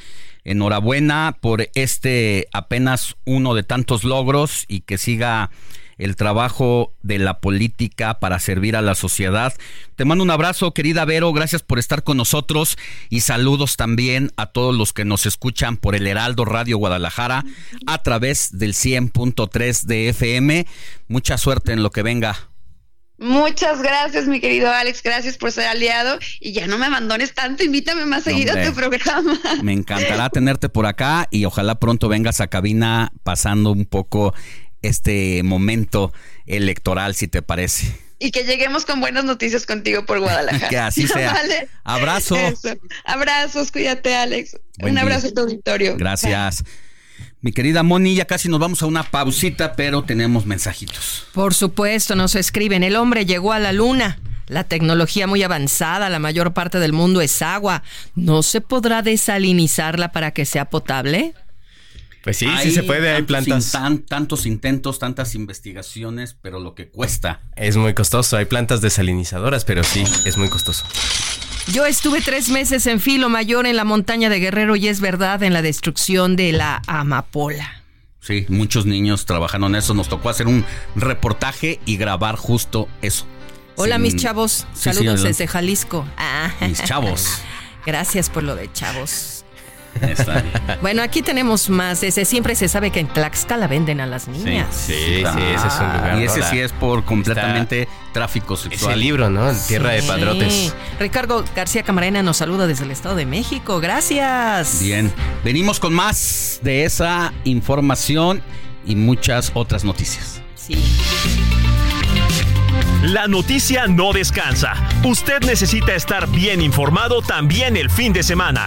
Enhorabuena por este apenas uno de tantos logros y que siga el trabajo de la política para servir a la sociedad. Te mando un abrazo, querida Vero, gracias por estar con nosotros y saludos también a todos los que nos escuchan por el Heraldo Radio Guadalajara a través del 100.3 de FM. Mucha suerte en lo que venga. Muchas gracias, mi querido Alex. Gracias por ser aliado. Y ya no me abandones tanto. Invítame más seguido a tu programa. Me encantará tenerte por acá y ojalá pronto vengas a cabina pasando un poco este momento electoral, si te parece. Y que lleguemos con buenas noticias contigo por Guadalajara. que así sea. Abrazo. Abrazos, cuídate, Alex. Un abrazo a tu auditorio. Gracias. Mi querida Moni, ya casi nos vamos a una pausita, pero tenemos mensajitos. Por supuesto, nos escriben, el hombre llegó a la luna. La tecnología muy avanzada, la mayor parte del mundo es agua. ¿No se podrá desalinizarla para que sea potable? Pues sí, sí se puede, hay plantas. tantos intentos, tantas investigaciones, pero lo que cuesta. Es muy costoso, hay plantas desalinizadoras, pero sí, es muy costoso. Yo estuve tres meses en Filo Mayor en la montaña de Guerrero y es verdad en la destrucción de la amapola. Sí, muchos niños trabajando en eso. Nos tocó hacer un reportaje y grabar justo eso. Hola, mis chavos. Saludos desde Jalisco. Mis chavos. Gracias por lo de chavos. Bueno, aquí tenemos más. Ese siempre se sabe que en Tlaxcala venden a las niñas. Sí, sí, ese es un lugar. Y ese sí es por completamente tráfico sexual. Ese libro, ¿no? Tierra de Padrotes. Ricardo García Camarena nos saluda desde el Estado de México. Gracias. Bien. Venimos con más de esa información y muchas otras noticias. Sí. La noticia no descansa. Usted necesita estar bien informado también el fin de semana.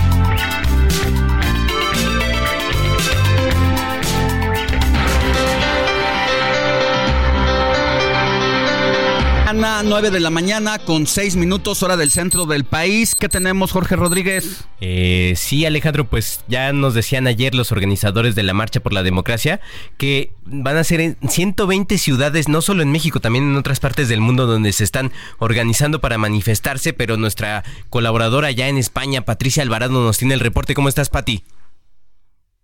Ana, 9 de la mañana con 6 minutos hora del centro del país. ¿Qué tenemos, Jorge Rodríguez? Eh, sí, Alejandro, pues ya nos decían ayer los organizadores de la Marcha por la Democracia que van a ser en 120 ciudades, no solo en México, también en otras partes del mundo donde se están organizando para manifestarse, pero nuestra colaboradora ya en España, Patricia Alvarado, nos tiene el reporte. ¿Cómo estás, Pati?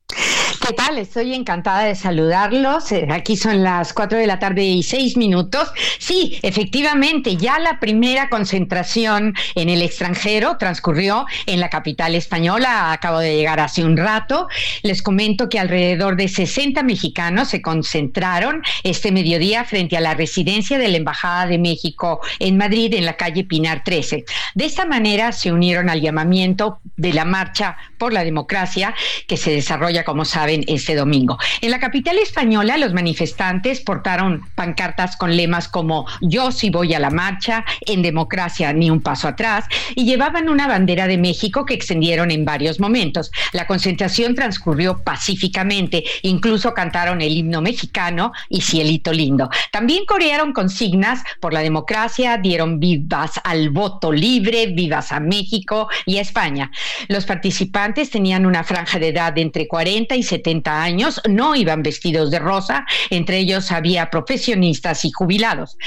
¿Qué tal? Estoy encantada de saludarlos. Eh, aquí son las 4 de la tarde y 6 minutos. Sí, efectivamente, ya la primera concentración en el extranjero transcurrió en la capital española. Acabo de llegar hace un rato. Les comento que alrededor de 60 mexicanos se concentraron este mediodía frente a la residencia de la Embajada de México en Madrid, en la calle Pinar 13. De esta manera se unieron al llamamiento de la Marcha por la Democracia que se desarrolla, como saben, este domingo. En la capital española, los manifestantes portaron pancartas con lemas como Yo sí voy a la marcha, en democracia ni un paso atrás, y llevaban una bandera de México que extendieron en varios momentos. La concentración transcurrió pacíficamente, incluso cantaron el himno mexicano y Cielito Lindo. También corearon consignas por la democracia, dieron vivas al voto libre, vivas a México y a España. Los participantes tenían una franja de edad de entre 40 y 70 años no iban vestidos de rosa, entre ellos había profesionistas y jubilados,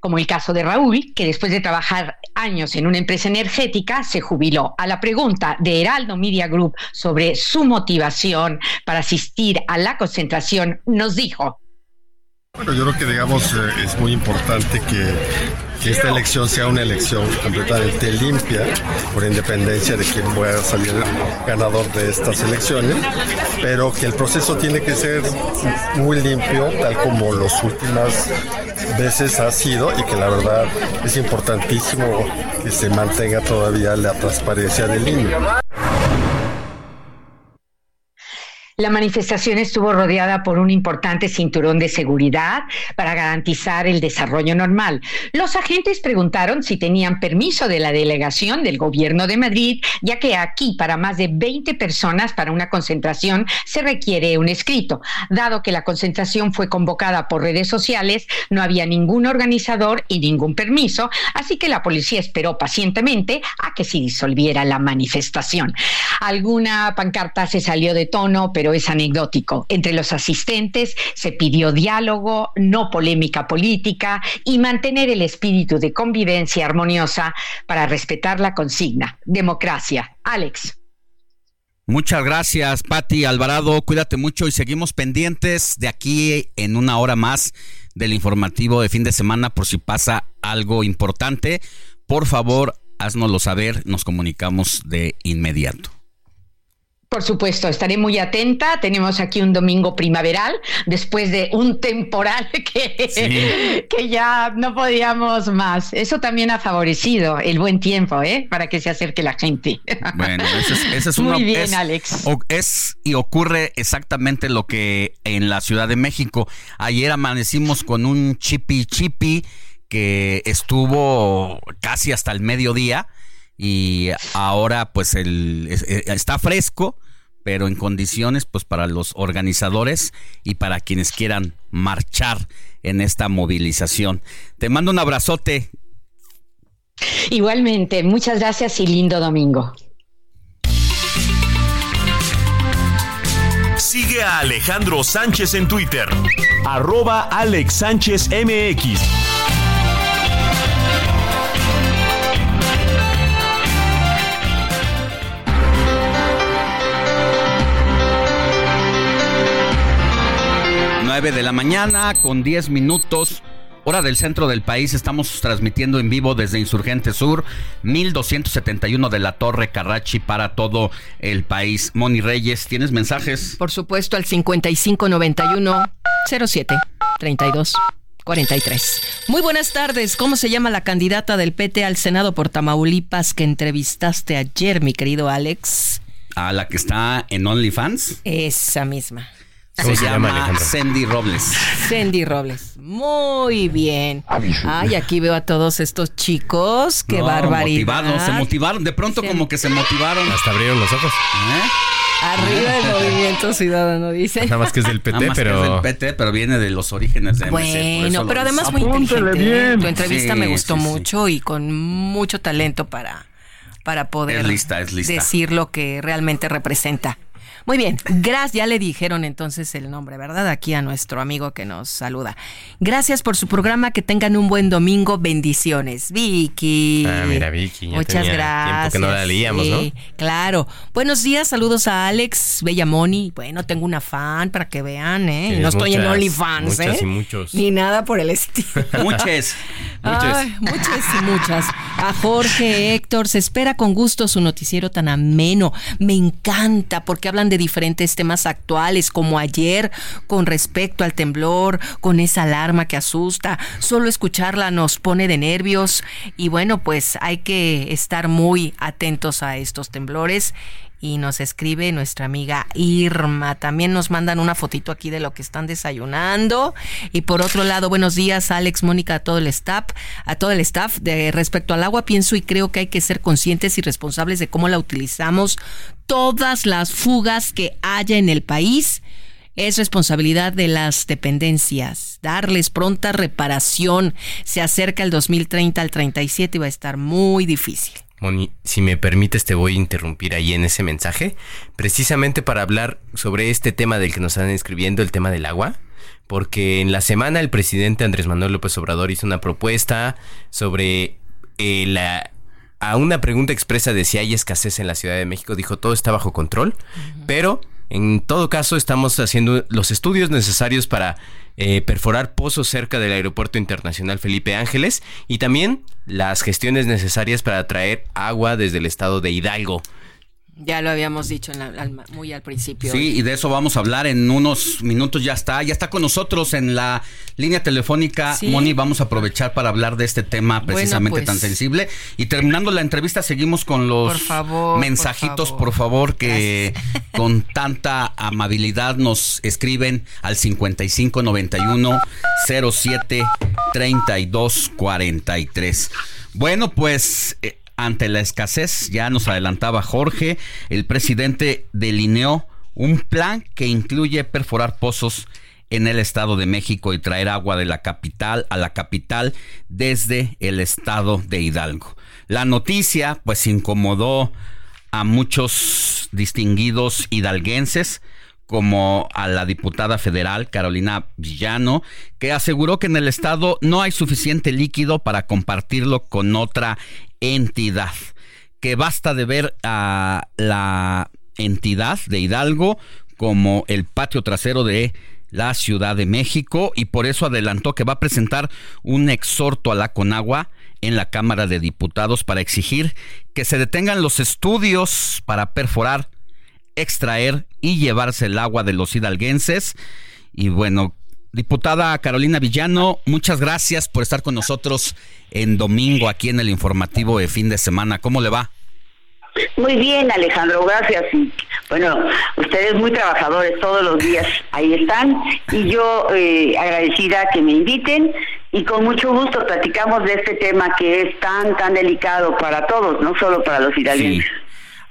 como el caso de Raúl, que después de trabajar años en una empresa energética se jubiló. A la pregunta de Heraldo Media Group sobre su motivación para asistir a la concentración, nos dijo, bueno, yo creo que digamos eh, es muy importante que, que, esta elección sea una elección completamente limpia, por independencia de quién pueda salir ganador de estas elecciones, pero que el proceso tiene que ser muy limpio, tal como las últimas veces ha sido, y que la verdad es importantísimo que se mantenga todavía la transparencia del INE. La manifestación estuvo rodeada por un importante cinturón de seguridad para garantizar el desarrollo normal. Los agentes preguntaron si tenían permiso de la delegación del gobierno de Madrid, ya que aquí para más de 20 personas para una concentración se requiere un escrito. Dado que la concentración fue convocada por redes sociales, no había ningún organizador y ningún permiso, así que la policía esperó pacientemente a que se disolviera la manifestación. Alguna pancarta se salió de tono, pero es anecdótico. Entre los asistentes se pidió diálogo, no polémica política y mantener el espíritu de convivencia armoniosa para respetar la consigna. Democracia. Alex. Muchas gracias, Patti Alvarado. Cuídate mucho y seguimos pendientes de aquí en una hora más del informativo de fin de semana por si pasa algo importante. Por favor, haznoslo saber, nos comunicamos de inmediato. Por supuesto, estaré muy atenta. Tenemos aquí un domingo primaveral después de un temporal que, sí. que ya no podíamos más. Eso también ha favorecido el buen tiempo, ¿eh? Para que se acerque la gente. Bueno, ese es, ese es Muy uno- bien, es- Alex. Es y ocurre exactamente lo que en la Ciudad de México. Ayer amanecimos con un chipi chipi que estuvo casi hasta el mediodía y ahora pues el, eh, está fresco, pero en condiciones pues para los organizadores y para quienes quieran marchar en esta movilización. Te mando un abrazote. Igualmente, muchas gracias y lindo domingo. Sigue a Alejandro Sánchez en Twitter. Arroba Alex Sánchez MX. Nueve de la mañana con 10 minutos. Hora del centro del país, estamos transmitiendo en vivo desde Insurgente Sur, 1271 de la Torre Carrachi para todo el país. Moni Reyes, ¿tienes mensajes? Por supuesto, al 5591 07 32 43. Muy buenas tardes. ¿Cómo se llama la candidata del PT al Senado por Tamaulipas que entrevistaste ayer, mi querido Alex? A la que está en OnlyFans. Esa misma. Se, llama Sandy Robles. Cindy Robles. Muy bien. Ay, aquí veo a todos estos chicos. Qué No, barbaridad. Motivados, se motivaron. De pronto como que se motivaron. Hasta abrieron los ojos. Arriba el movimiento ciudadano, dice. Nada más que es del PT, Nada más que pero- es del PT, pero viene de los orígenes de MC, Bueno, pero además muy inteligente. ¿eh? Tu entrevista Sí, me gustó sí, sí. mucho y con mucho talento para, para poder Es lista, es lista. decir lo que realmente representa. Muy bien, gracias, ya le dijeron entonces el nombre, ¿verdad? Aquí a nuestro amigo que nos saluda. Gracias por su programa, que tengan un buen domingo, bendiciones. Vicky. Ah, mira, Vicky, ya Muchas tenía gracias. tiempo que no la leíamos, ¿no? Sí, Claro. Buenos días, saludos a Alex Bellamoni. Bueno, tengo una fan para que vean, ¿eh? Tienes no estoy en muchas, OnlyFans, ¿eh? muchas y muchos. Ni nada por el estilo. Muchas. Ay, muchas y muchas. A Jorge Héctor, se espera con gusto su noticiero tan ameno. Me encanta porque hablan de diferentes temas actuales, como ayer, con respecto al temblor, con esa alarma que asusta. Solo escucharla nos pone de nervios. Y bueno, pues hay que estar muy atentos a estos temblores. Y nos escribe nuestra amiga Irma. También nos mandan una fotito aquí de lo que están desayunando. Y por otro lado, buenos días, Alex, Mónica, a todo el staff. A todo el staff. De respecto al agua, pienso y creo que hay que ser conscientes y responsables de cómo la utilizamos. Todas las fugas que haya en el país es responsabilidad de las dependencias. Darles pronta reparación. Se acerca el 2030 al 37 y va a estar muy difícil. Moni, si me permites te voy a interrumpir ahí en ese mensaje, precisamente para hablar sobre este tema del que nos están escribiendo, el tema del agua, porque en la semana el presidente Andrés Manuel López Obrador hizo una propuesta sobre eh, la a una pregunta expresa de si hay escasez en la Ciudad de México, dijo todo está bajo control, pero en todo caso estamos haciendo los estudios necesarios para eh, perforar pozos cerca del Aeropuerto Internacional Felipe Ángeles y también las gestiones necesarias para traer agua desde el estado de Hidalgo. Ya lo habíamos dicho en la- al- muy al principio. Sí, y de eso vamos a hablar en unos minutos. Ya está, ya está con nosotros en la línea telefónica. Sí. Moni, vamos a aprovechar para hablar de este tema precisamente pues. tan sensible. Y terminando la entrevista, seguimos con los Por favor, mensajitos, por favor, que con tanta amabilidad nos escriben al 5591 07 32 43. Bueno, pues. eh, ante la escasez, ya nos adelantaba Jorge, el presidente delineó un plan que incluye perforar pozos en el Estado de México y traer agua de la capital a la capital desde el Estado de Hidalgo. La noticia pues incomodó a muchos distinguidos hidalguenses como a la diputada federal Carolina Villano, que aseguró que en el estado no hay suficiente líquido para compartirlo con otra entidad, que basta de ver a la entidad de Hidalgo como el patio trasero de la Ciudad de México y por eso adelantó que va a presentar un exhorto a la Conagua en la Cámara de Diputados para exigir que se detengan los estudios para perforar extraer y llevarse el agua de los hidalguenses. Y bueno, diputada Carolina Villano, muchas gracias por estar con nosotros en domingo aquí en el informativo de fin de semana. ¿Cómo le va? Muy bien, Alejandro, gracias. Y bueno, ustedes muy trabajadores todos los días, ahí están. Y yo eh, agradecida que me inviten y con mucho gusto platicamos de este tema que es tan, tan delicado para todos, no solo para los hidalguenses.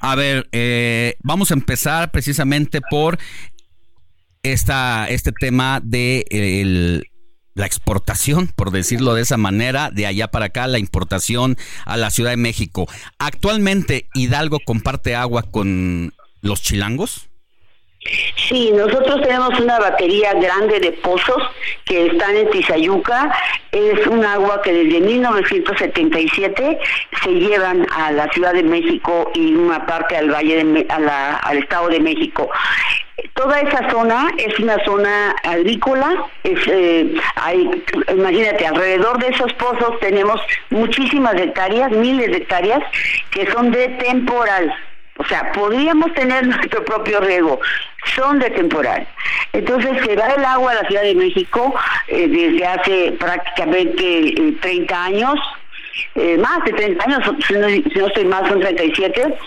A ver, eh, vamos a empezar precisamente por esta, este tema de el- la exportación, por decirlo de esa manera, de allá para acá, la importación a la Ciudad de México. Actualmente, Hidalgo comparte agua con los chilangos. Sí, nosotros tenemos una batería grande de pozos que están en Tizayuca. Es un agua que desde 1977 se llevan a la Ciudad de México y una parte al Valle de, al Estado de México. Toda esa zona es una zona agrícola. Eh, imagínate, alrededor de esos pozos tenemos muchísimas hectáreas, miles de hectáreas, que son de temporal. O sea, podríamos tener nuestro propio riego, son de temporal. Entonces se va el agua a la Ciudad de México eh, desde hace prácticamente eh, 30 años, eh, más de 30 años, si no, si no estoy mal son 37,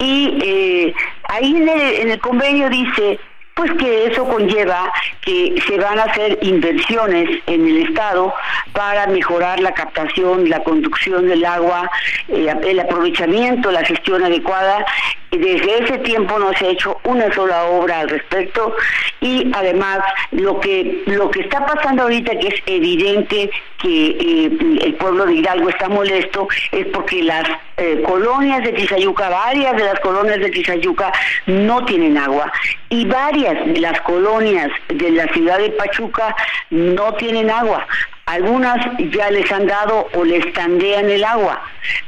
y eh, ahí en el, en el convenio dice pues que eso conlleva que se van a hacer inversiones en el Estado para mejorar la captación, la conducción del agua, eh, el aprovechamiento, la gestión adecuada. Desde ese tiempo no se ha hecho una sola obra al respecto y además lo que lo que está pasando ahorita que es evidente que eh, el pueblo de Hidalgo está molesto es porque las eh, colonias de Tizayuca, varias de las colonias de Tizayuca no tienen agua y varias de las colonias de la ciudad de Pachuca no tienen agua. Algunas ya les han dado o les tandean el agua,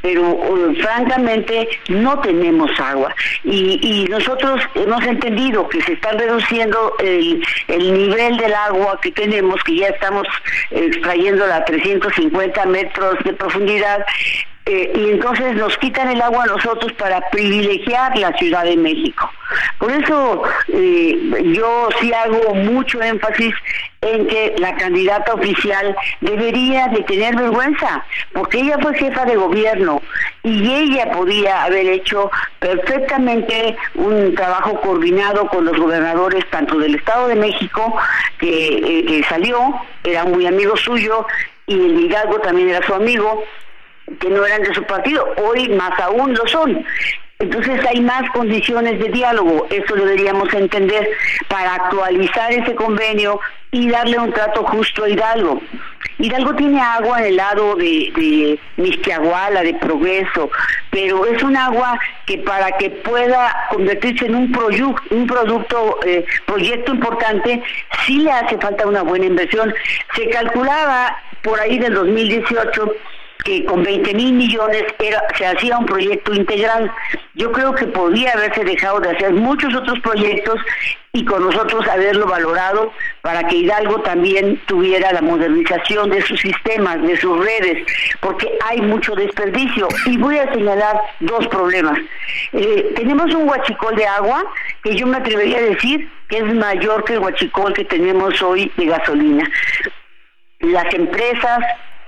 pero francamente no tenemos agua. Y, nosotros hemos entendido que se está reduciendo el, el nivel del agua que tenemos, que ya estamos eh, extrayéndola a 350 metros de profundidad, eh, y entonces nos quitan el agua a nosotros para privilegiar la Ciudad de México. Por eso eh, yo sí hago mucho énfasis en que la candidata oficial debería de tener vergüenza, porque ella fue jefa de gobierno y ella podía haber hecho perfectamente un trabajo coordinado con los gobernadores tanto del Estado de México, que, eh, que salió, era muy amigo suyo, y el Hidalgo también era su amigo, que no eran de su partido, hoy más aún lo son. Entonces hay más condiciones de diálogo, eso lo deberíamos entender, para actualizar ese convenio y darle un trato justo a Hidalgo. Hidalgo tiene agua en el lado de, de de Progreso, pero es un agua que para que pueda convertirse en un, un producto, eh, proyecto importante, sí le hace falta una buena inversión. Se calculaba por ahí del 2018 que con 20 mil millones era, se hacía un proyecto integral. Yo creo que podía haberse dejado de hacer muchos otros proyectos y con nosotros haberlo valorado para que Hidalgo también tuviera la modernización de sus sistemas, de sus redes, porque hay mucho desperdicio. Y voy a señalar dos problemas. Eh, tenemos un huachicol de agua que yo me atrevería a decir que es mayor que el huachicol que tenemos hoy de gasolina. Las empresas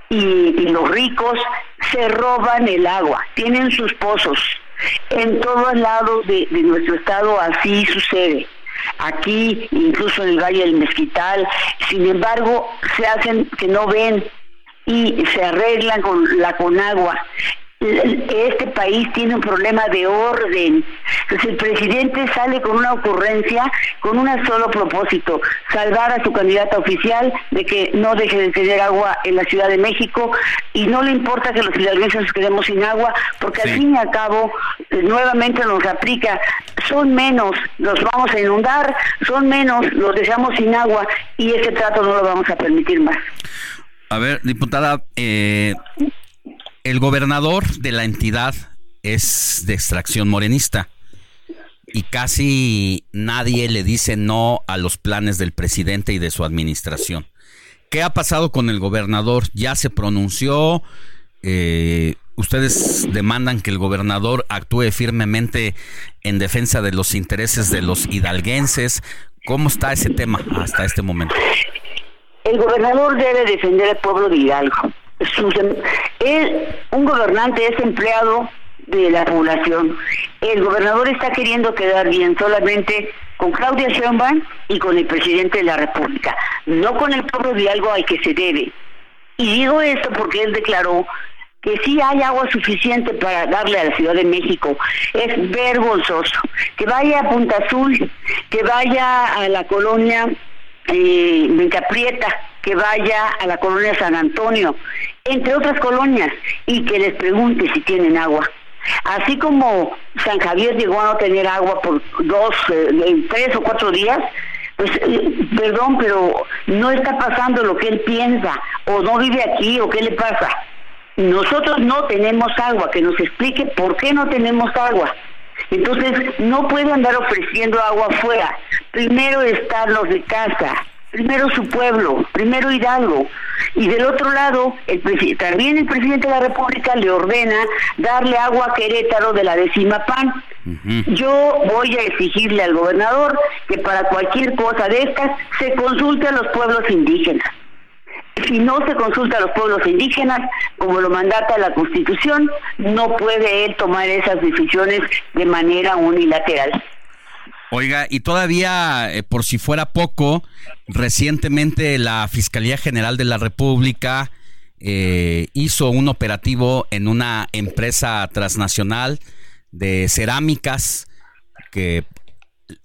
y, los ricos se roban el agua, tienen sus pozos. En todos lados de, de nuestro estado así sucede aquí, incluso en el Valle del Mezquital, sin embargo, se hacen que no ven y se arreglan con la Conagua este país tiene un problema de orden. Entonces el presidente sale con una ocurrencia, con un solo propósito, salvar a su candidata oficial de que no deje de tener agua en la Ciudad de México y no le importa que los hidalguenses nos quedemos sin agua, porque al fin y al cabo eh, nuevamente nos aplica, son menos, los vamos a inundar, son menos, los dejamos sin agua y ese trato no lo vamos a permitir más. A ver, diputada, eh, el gobernador de la entidad es de extracción morenista y casi nadie le dice no a los planes del presidente y de su administración. ¿Qué ha pasado con el gobernador? ¿Ya se pronunció? Eh, ¿Ustedes demandan que el gobernador actúe firmemente en defensa de los intereses de los hidalguenses? ¿Cómo está ese tema hasta este momento? El gobernador debe defender al pueblo de Hidalgo un gobernante es empleado de la población. El gobernador está queriendo quedar bien solamente con Claudia Sheinbaum y con el presidente de la República, no con el pueblo de algo al que se debe. Y digo esto porque él declaró que sí hay agua suficiente para darle a la Ciudad de México. Es vergonzoso. Que vaya a Punta Azul, que vaya a la colonia eh, Prieta, que vaya a la colonia San Antonio, entre otras colonias, y que les pregunte si tienen agua. Así como San Javier llegó a no tener agua por dos, eh, tres o cuatro días, pues eh, perdón, pero no está pasando lo que él piensa, o no vive aquí, o qué le pasa. Nosotros no tenemos agua, que nos explique por qué no tenemos agua. Entonces, no puede andar ofreciendo agua afuera. Primero están los de casa, primero su pueblo, primero Hidalgo. Y del otro lado, el también el presidente de la República le ordena darle agua a Querétaro de la décima PAN. Yo voy a exigirle al gobernador que para cualquier cosa de estas se consulte a los pueblos indígenas. Si no se consulta a los pueblos indígenas, como lo mandata la Constitución, no puede él tomar esas decisiones de manera unilateral. Oiga, y todavía, eh, por si fuera poco, recientemente la Fiscalía General de la República eh, hizo un operativo en una empresa transnacional de cerámicas que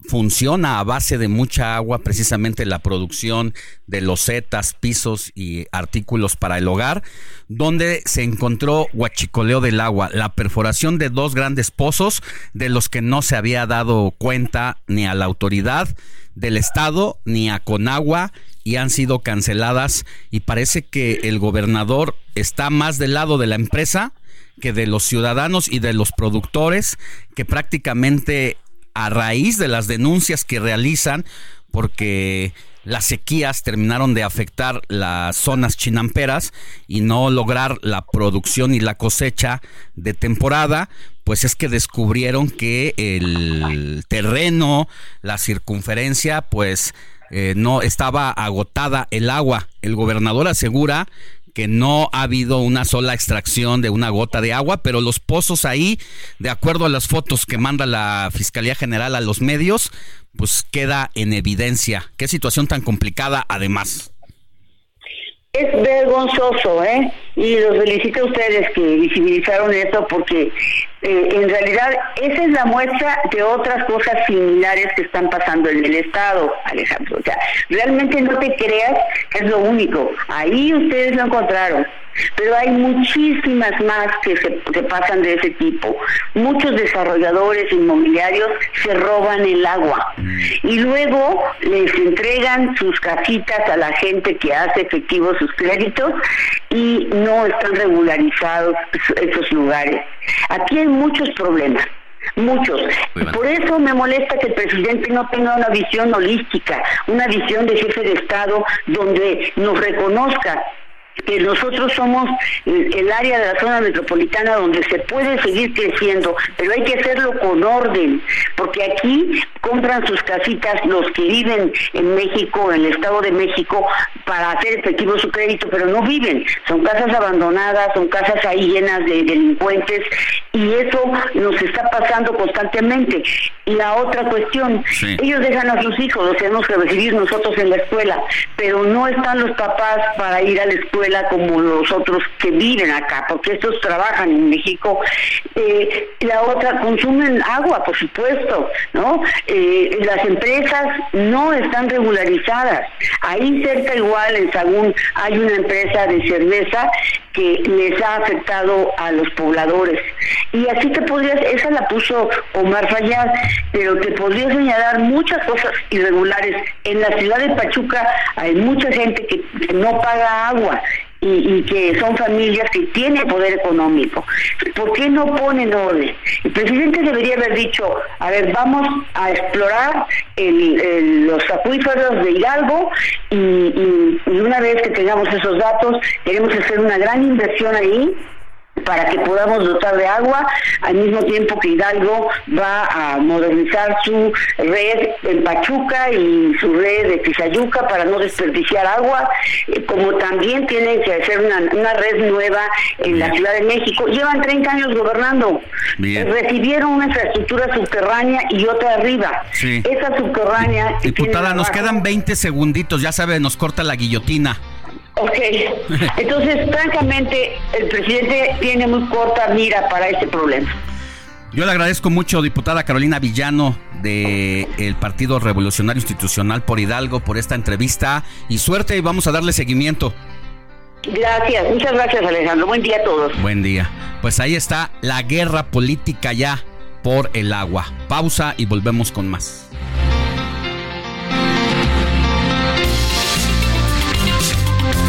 funciona a base de mucha agua, precisamente la producción de losetas, pisos y artículos para el hogar, donde se encontró huachicoleo del agua, la perforación de dos grandes pozos de los que no se había dado cuenta ni a la autoridad del Estado ni a Conagua y han sido canceladas. Y parece que el gobernador está más del lado de la empresa que de los ciudadanos y de los productores que prácticamente a raíz de las denuncias que realizan, porque las sequías terminaron de afectar las zonas chinamperas y no lograr la producción y la cosecha de temporada, pues es que descubrieron que el terreno, la circunferencia, pues eh, no estaba agotada el agua. El gobernador asegura que no ha habido una sola extracción de una gota de agua, pero los pozos ahí, de acuerdo a las fotos que manda la Fiscalía General a los medios, pues queda en evidencia. Qué situación tan complicada además. Es vergonzoso, ¿eh? y los felicito a ustedes que visibilizaron esto porque eh, en realidad esa es la muestra de otras cosas similares que están pasando en el Estado, Alejandro. O sea, realmente no te creas es lo único. Ahí ustedes lo encontraron. Pero hay muchísimas más que se pasan de ese tipo. Muchos desarrolladores inmobiliarios se roban el agua y luego les entregan sus casitas a la gente que hace efectivos sus créditos y no están regularizados esos lugares. Aquí muchos problemas. Muchos. Por eso me molesta que el presidente no tenga una visión holística, una visión de jefe de Estado donde nos reconozca que nosotros somos el, el área de la zona metropolitana donde se puede seguir creciendo, pero hay que hacerlo con orden, porque aquí compran sus casitas los que viven en México, en el Estado de México, para hacer efectivo su crédito, pero no viven, son casas abandonadas, son casas ahí llenas de delincuentes y eso nos está pasando constantemente. Y la otra cuestión, Sí. ellos dejan a sus hijos, los tenemos que recibir nosotros en la escuela, pero no están los papás para ir a la escuela como los otros que viven acá, porque estos trabajan en México. Eh, la otra, consumen agua, por supuesto, ¿no? Eh, las empresas no están regularizadas. Ahí cerca igual, en Sagún, hay una empresa de cerveza que les ha afectado a los pobladores. Y así te podrías, esa la puso Omar Fayad, pero te podría señalar muchas cosas irregulares. En la ciudad de Pachuca hay mucha gente que, que no paga agua. Y, y que son familias que tienen poder económico. ¿Por qué no ponen orden? El presidente debería haber dicho, a ver, vamos a explorar el- los acuíferos de Hidalgo y una vez que tengamos esos datos, queremos hacer una gran inversión ahí para que podamos dotar de agua, al mismo tiempo que Hidalgo va a modernizar su red en Pachuca y su red de Tizayuca para no desperdiciar agua, eh, como también tienen que hacer una, una red nueva en la Ciudad de México. Llevan 30 años gobernando, Bien. recibieron una infraestructura subterránea y otra arriba. Sí. Esa subterránea... Diputada, nos quedan 20 segunditos, ya sabe, nos corta la guillotina. Ok, entonces francamente el presidente tiene muy corta mira para este problema. Yo le agradezco mucho, diputada Carolina Villano, del Partido Revolucionario Institucional por Hidalgo, por esta entrevista y suerte y vamos a darle seguimiento. Gracias, muchas gracias Alejandro, buen día a todos. Buen día. Pues ahí está la guerra política ya por el agua. Pausa y volvemos con más.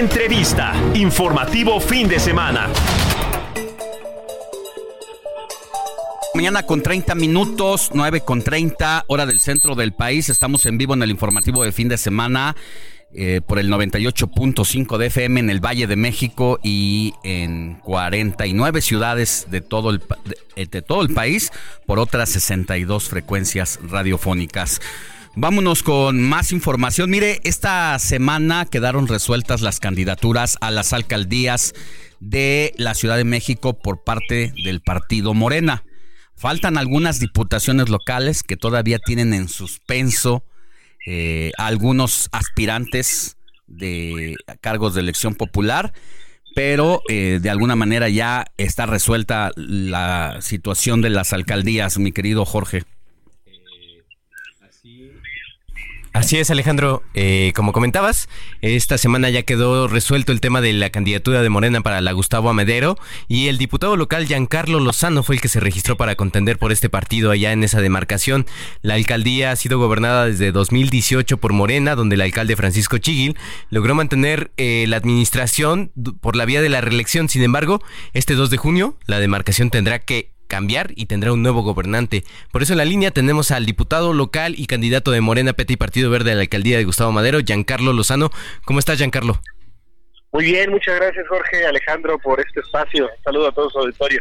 Entrevista. Informativo Fin de Semana. Mañana con 30 minutos, 9 con 30, hora del centro del país. Estamos en vivo en el informativo de fin de semana eh, por el 98.5 de FM en el Valle de México y en 49 ciudades de todo el, de, de todo el país por otras 62 frecuencias radiofónicas. Vámonos con más información. Mire, esta semana quedaron resueltas las candidaturas a las alcaldías de la Ciudad de México por parte del partido Morena. Faltan algunas diputaciones locales que todavía tienen en suspenso eh, algunos aspirantes de cargos de elección popular, pero eh, de alguna manera ya está resuelta la situación de las alcaldías, mi querido Jorge. Así es, Alejandro. Eh, como comentabas, esta semana ya quedó resuelto el tema de la candidatura de Morena para la Gustavo Amadero y el diputado local Giancarlo Lozano fue el que se registró para contender por este partido allá en esa demarcación. La alcaldía ha sido gobernada desde 2018 por Morena, donde el alcalde Francisco Chigil logró mantener eh, la administración por la vía de la reelección. Sin embargo, este 2 de junio la demarcación tendrá que cambiar y tendrá un nuevo gobernante. Por eso en la línea tenemos al diputado local y candidato de Morena, PT y Partido Verde a la alcaldía de Gustavo Madero, Giancarlo Lozano. ¿Cómo estás, Giancarlo? Muy bien, muchas gracias Jorge Alejandro por este espacio. Saludo a todos su auditorio.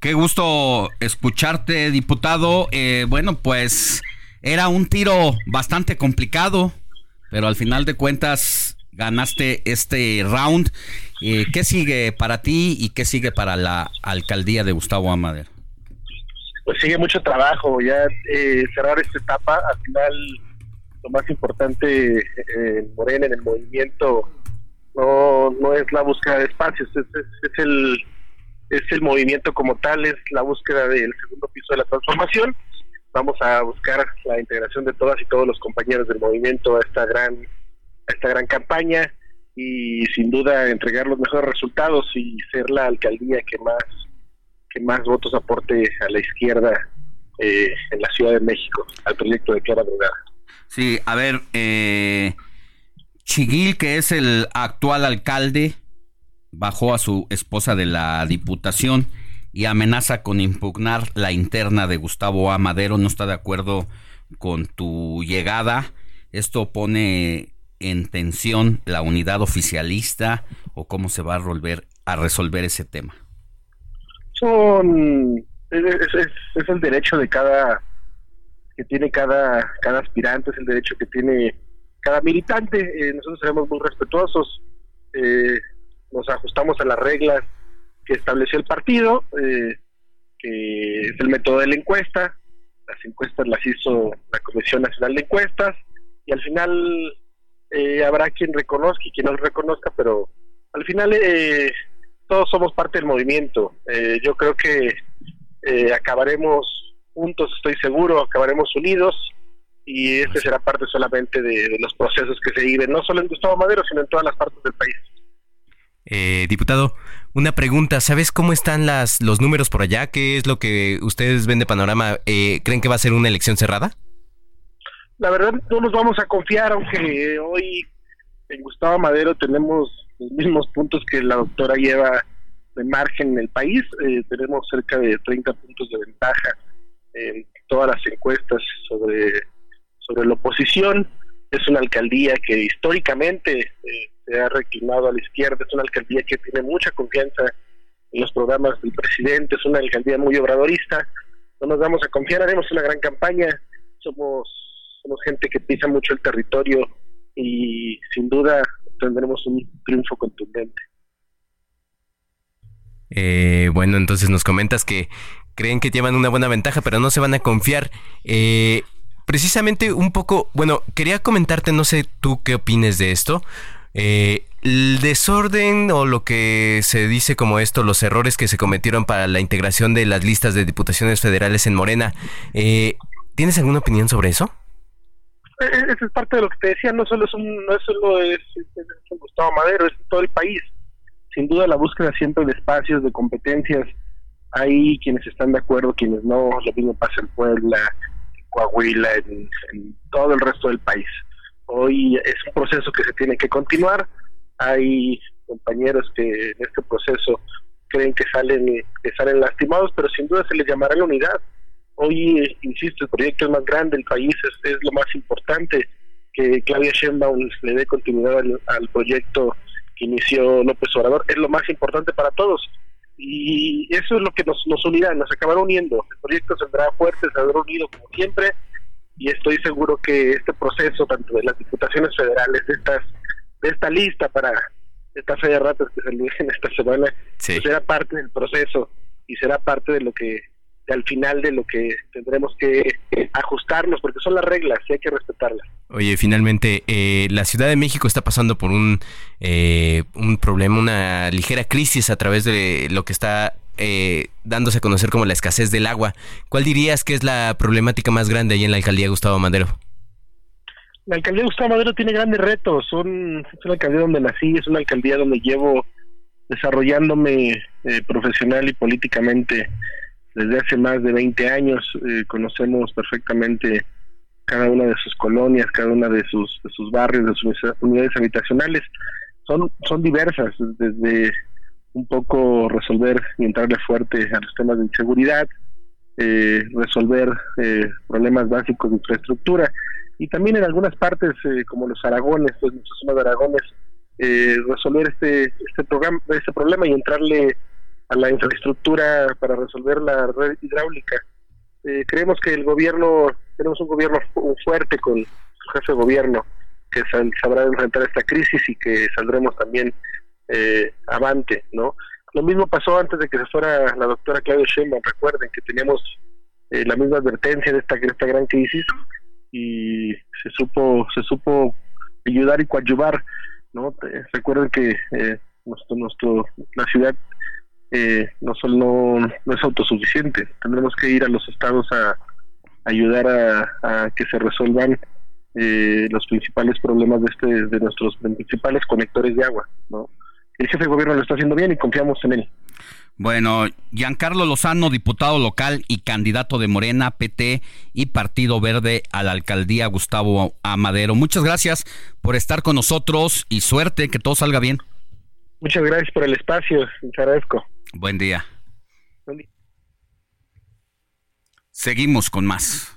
Qué gusto escucharte, diputado. Eh, bueno, pues era un tiro bastante complicado, pero al final de cuentas ganaste este round. Eh, ¿Qué sigue para ti y qué sigue para la alcaldía de Gustavo Amadero? Pues sigue mucho trabajo, ya eh, cerrar esta etapa, al final lo más importante en Morena, en el movimiento, no, no es la búsqueda de espacios, es, es el es el movimiento como tal, es la búsqueda del segundo piso de la transformación. Vamos a buscar la integración de todas y todos los compañeros del movimiento a esta gran, a esta gran campaña y sin duda entregar los mejores resultados y ser la alcaldía que más que más votos aporte a la izquierda eh, en la Ciudad de México al proyecto de Clara Brugada. Sí, a ver, eh, Chiguil, que es el actual alcalde, bajó a su esposa de la Diputación y amenaza con impugnar la interna de Gustavo A. Madero. No está de acuerdo con tu llegada. Esto pone en tensión la unidad oficialista o cómo se va a resolver, a resolver ese tema. Son es, el derecho de cada que tiene cada cada aspirante, es el derecho que tiene cada militante. Eh, nosotros seremos muy respetuosos. Eh, nos ajustamos a las reglas que estableció el partido, eh, que es el método de la encuesta. Las encuestas las hizo la Comisión Nacional de Encuestas y al final eh, habrá quien reconozca y quien no reconozca, pero al final eh, todos somos parte del movimiento. yo creo que acabaremos juntos, estoy seguro, acabaremos unidos y este será parte solamente de, de los procesos que se viven, no solo en Gustavo Madero, sino en todas las partes del país. Eh, diputado, una pregunta, ¿sabes cómo están las, los números por allá? ¿Qué es lo que ustedes ven de panorama? Eh, ¿Creen que va a ser una elección cerrada? La verdad no nos vamos a confiar, aunque hoy en Gustavo Madero tenemos los mismos puntos que la doctora lleva de margen en el país. Eh, tenemos cerca de 30 puntos de ventaja en todas las encuestas sobre, sobre la oposición. Es una alcaldía que históricamente eh, se ha reclinado a la izquierda, es una alcaldía que tiene mucha confianza en los programas del presidente, es una alcaldía muy obradorista, no nos vamos a confiar, haremos una gran campaña, somos, somos gente que pisa mucho el territorio y sin duda tendremos un triunfo contundente. Eh, bueno, entonces nos comentas que creen que llevan una buena ventaja, pero no se van a confiar. Eh, precisamente un poco, bueno, quería comentarte, no sé tú qué opines de esto, eh, el desorden o lo que se dice como esto, los errores que se cometieron para la integración de las listas de diputaciones federales en Morena, ¿tienes alguna opinión sobre eso? Eso es parte de lo que te decía, no solo es, un, no solo es, Gustavo Madero, es todo el país. Sin duda la búsqueda siempre de espacios, de competencias, hay quienes están de acuerdo, quienes no, lo mismo pasa en Puebla, en Coahuila, en todo el resto del país. Hoy es un proceso que se tiene que continuar. Hay compañeros que en este proceso creen que salen que salen lastimados, pero sin duda se les llamará la unidad. Hoy, insisto, el proyecto es más grande, el país es, lo más importante, que Claudia Sheinbaum le dé continuidad al, proyecto que inició López Obrador, es lo más importante para todos. Y eso es lo que nos, nos unirá, nos acabará uniendo. El proyecto saldrá fuerte, saldrá unido como siempre, y estoy seguro que este proceso, tanto de las diputaciones federales, de, estas, de esta lista para esta fe de ratas que se en esta semana, pues será parte del proceso y será parte de lo que, al final de lo que tendremos que ajustarnos, porque son las reglas y hay que respetarlas. Oye, finalmente, eh, la Ciudad de México está pasando por un, eh, un problema, una ligera crisis a través de lo que está eh, dándose a conocer como la escasez del agua. ¿Cuál dirías que es la problemática más grande ahí en la alcaldía Gustavo Madero? La alcaldía Gustavo Madero tiene grandes retos. Son, es una alcaldía donde nací, es una alcaldía donde llevo desarrollándome eh, profesional y políticamente desde hace más de 20 años. Eh, conocemos perfectamente cada una de sus colonias, cada una de sus, barrios, de sus unidades habitacionales. Son, son diversas, desde un poco resolver y entrarle fuerte a los temas de inseguridad, eh, resolver eh, problemas básicos de infraestructura y también en algunas partes como los Aragones, pues nuestra zona de Aragones, resolver este este programa, este problema y entrarle a la infraestructura para resolver la red hidráulica. creemos que el gobierno, tenemos un gobierno fuerte con su jefe de gobierno que sabrá enfrentar esta crisis y que saldremos también eh, avante, ¿no? Lo mismo pasó antes de que se fuera la doctora Claudia Sheinbaum, recuerden que teníamos eh, la misma advertencia de esta, esta gran crisis y se supo se supo ayudar y coadyuvar, ¿no? recuerden que eh, nuestro, nuestro la ciudad eh, no solo no, es autosuficiente, tendremos que ir a los estados a, ayudar a, que se resuelvan eh, los principales problemas de este de nuestros principales conectores de agua, ¿no? El jefe de gobierno lo está haciendo bien y confiamos en él. Bueno, Giancarlo Lozano, diputado local y candidato de Morena, PT y Partido Verde a la alcaldía Gustavo Amadero. Muchas gracias por estar con nosotros y suerte, que todo salga bien. Muchas gracias por el espacio, te agradezco. Buen día. Buen día. Seguimos con más.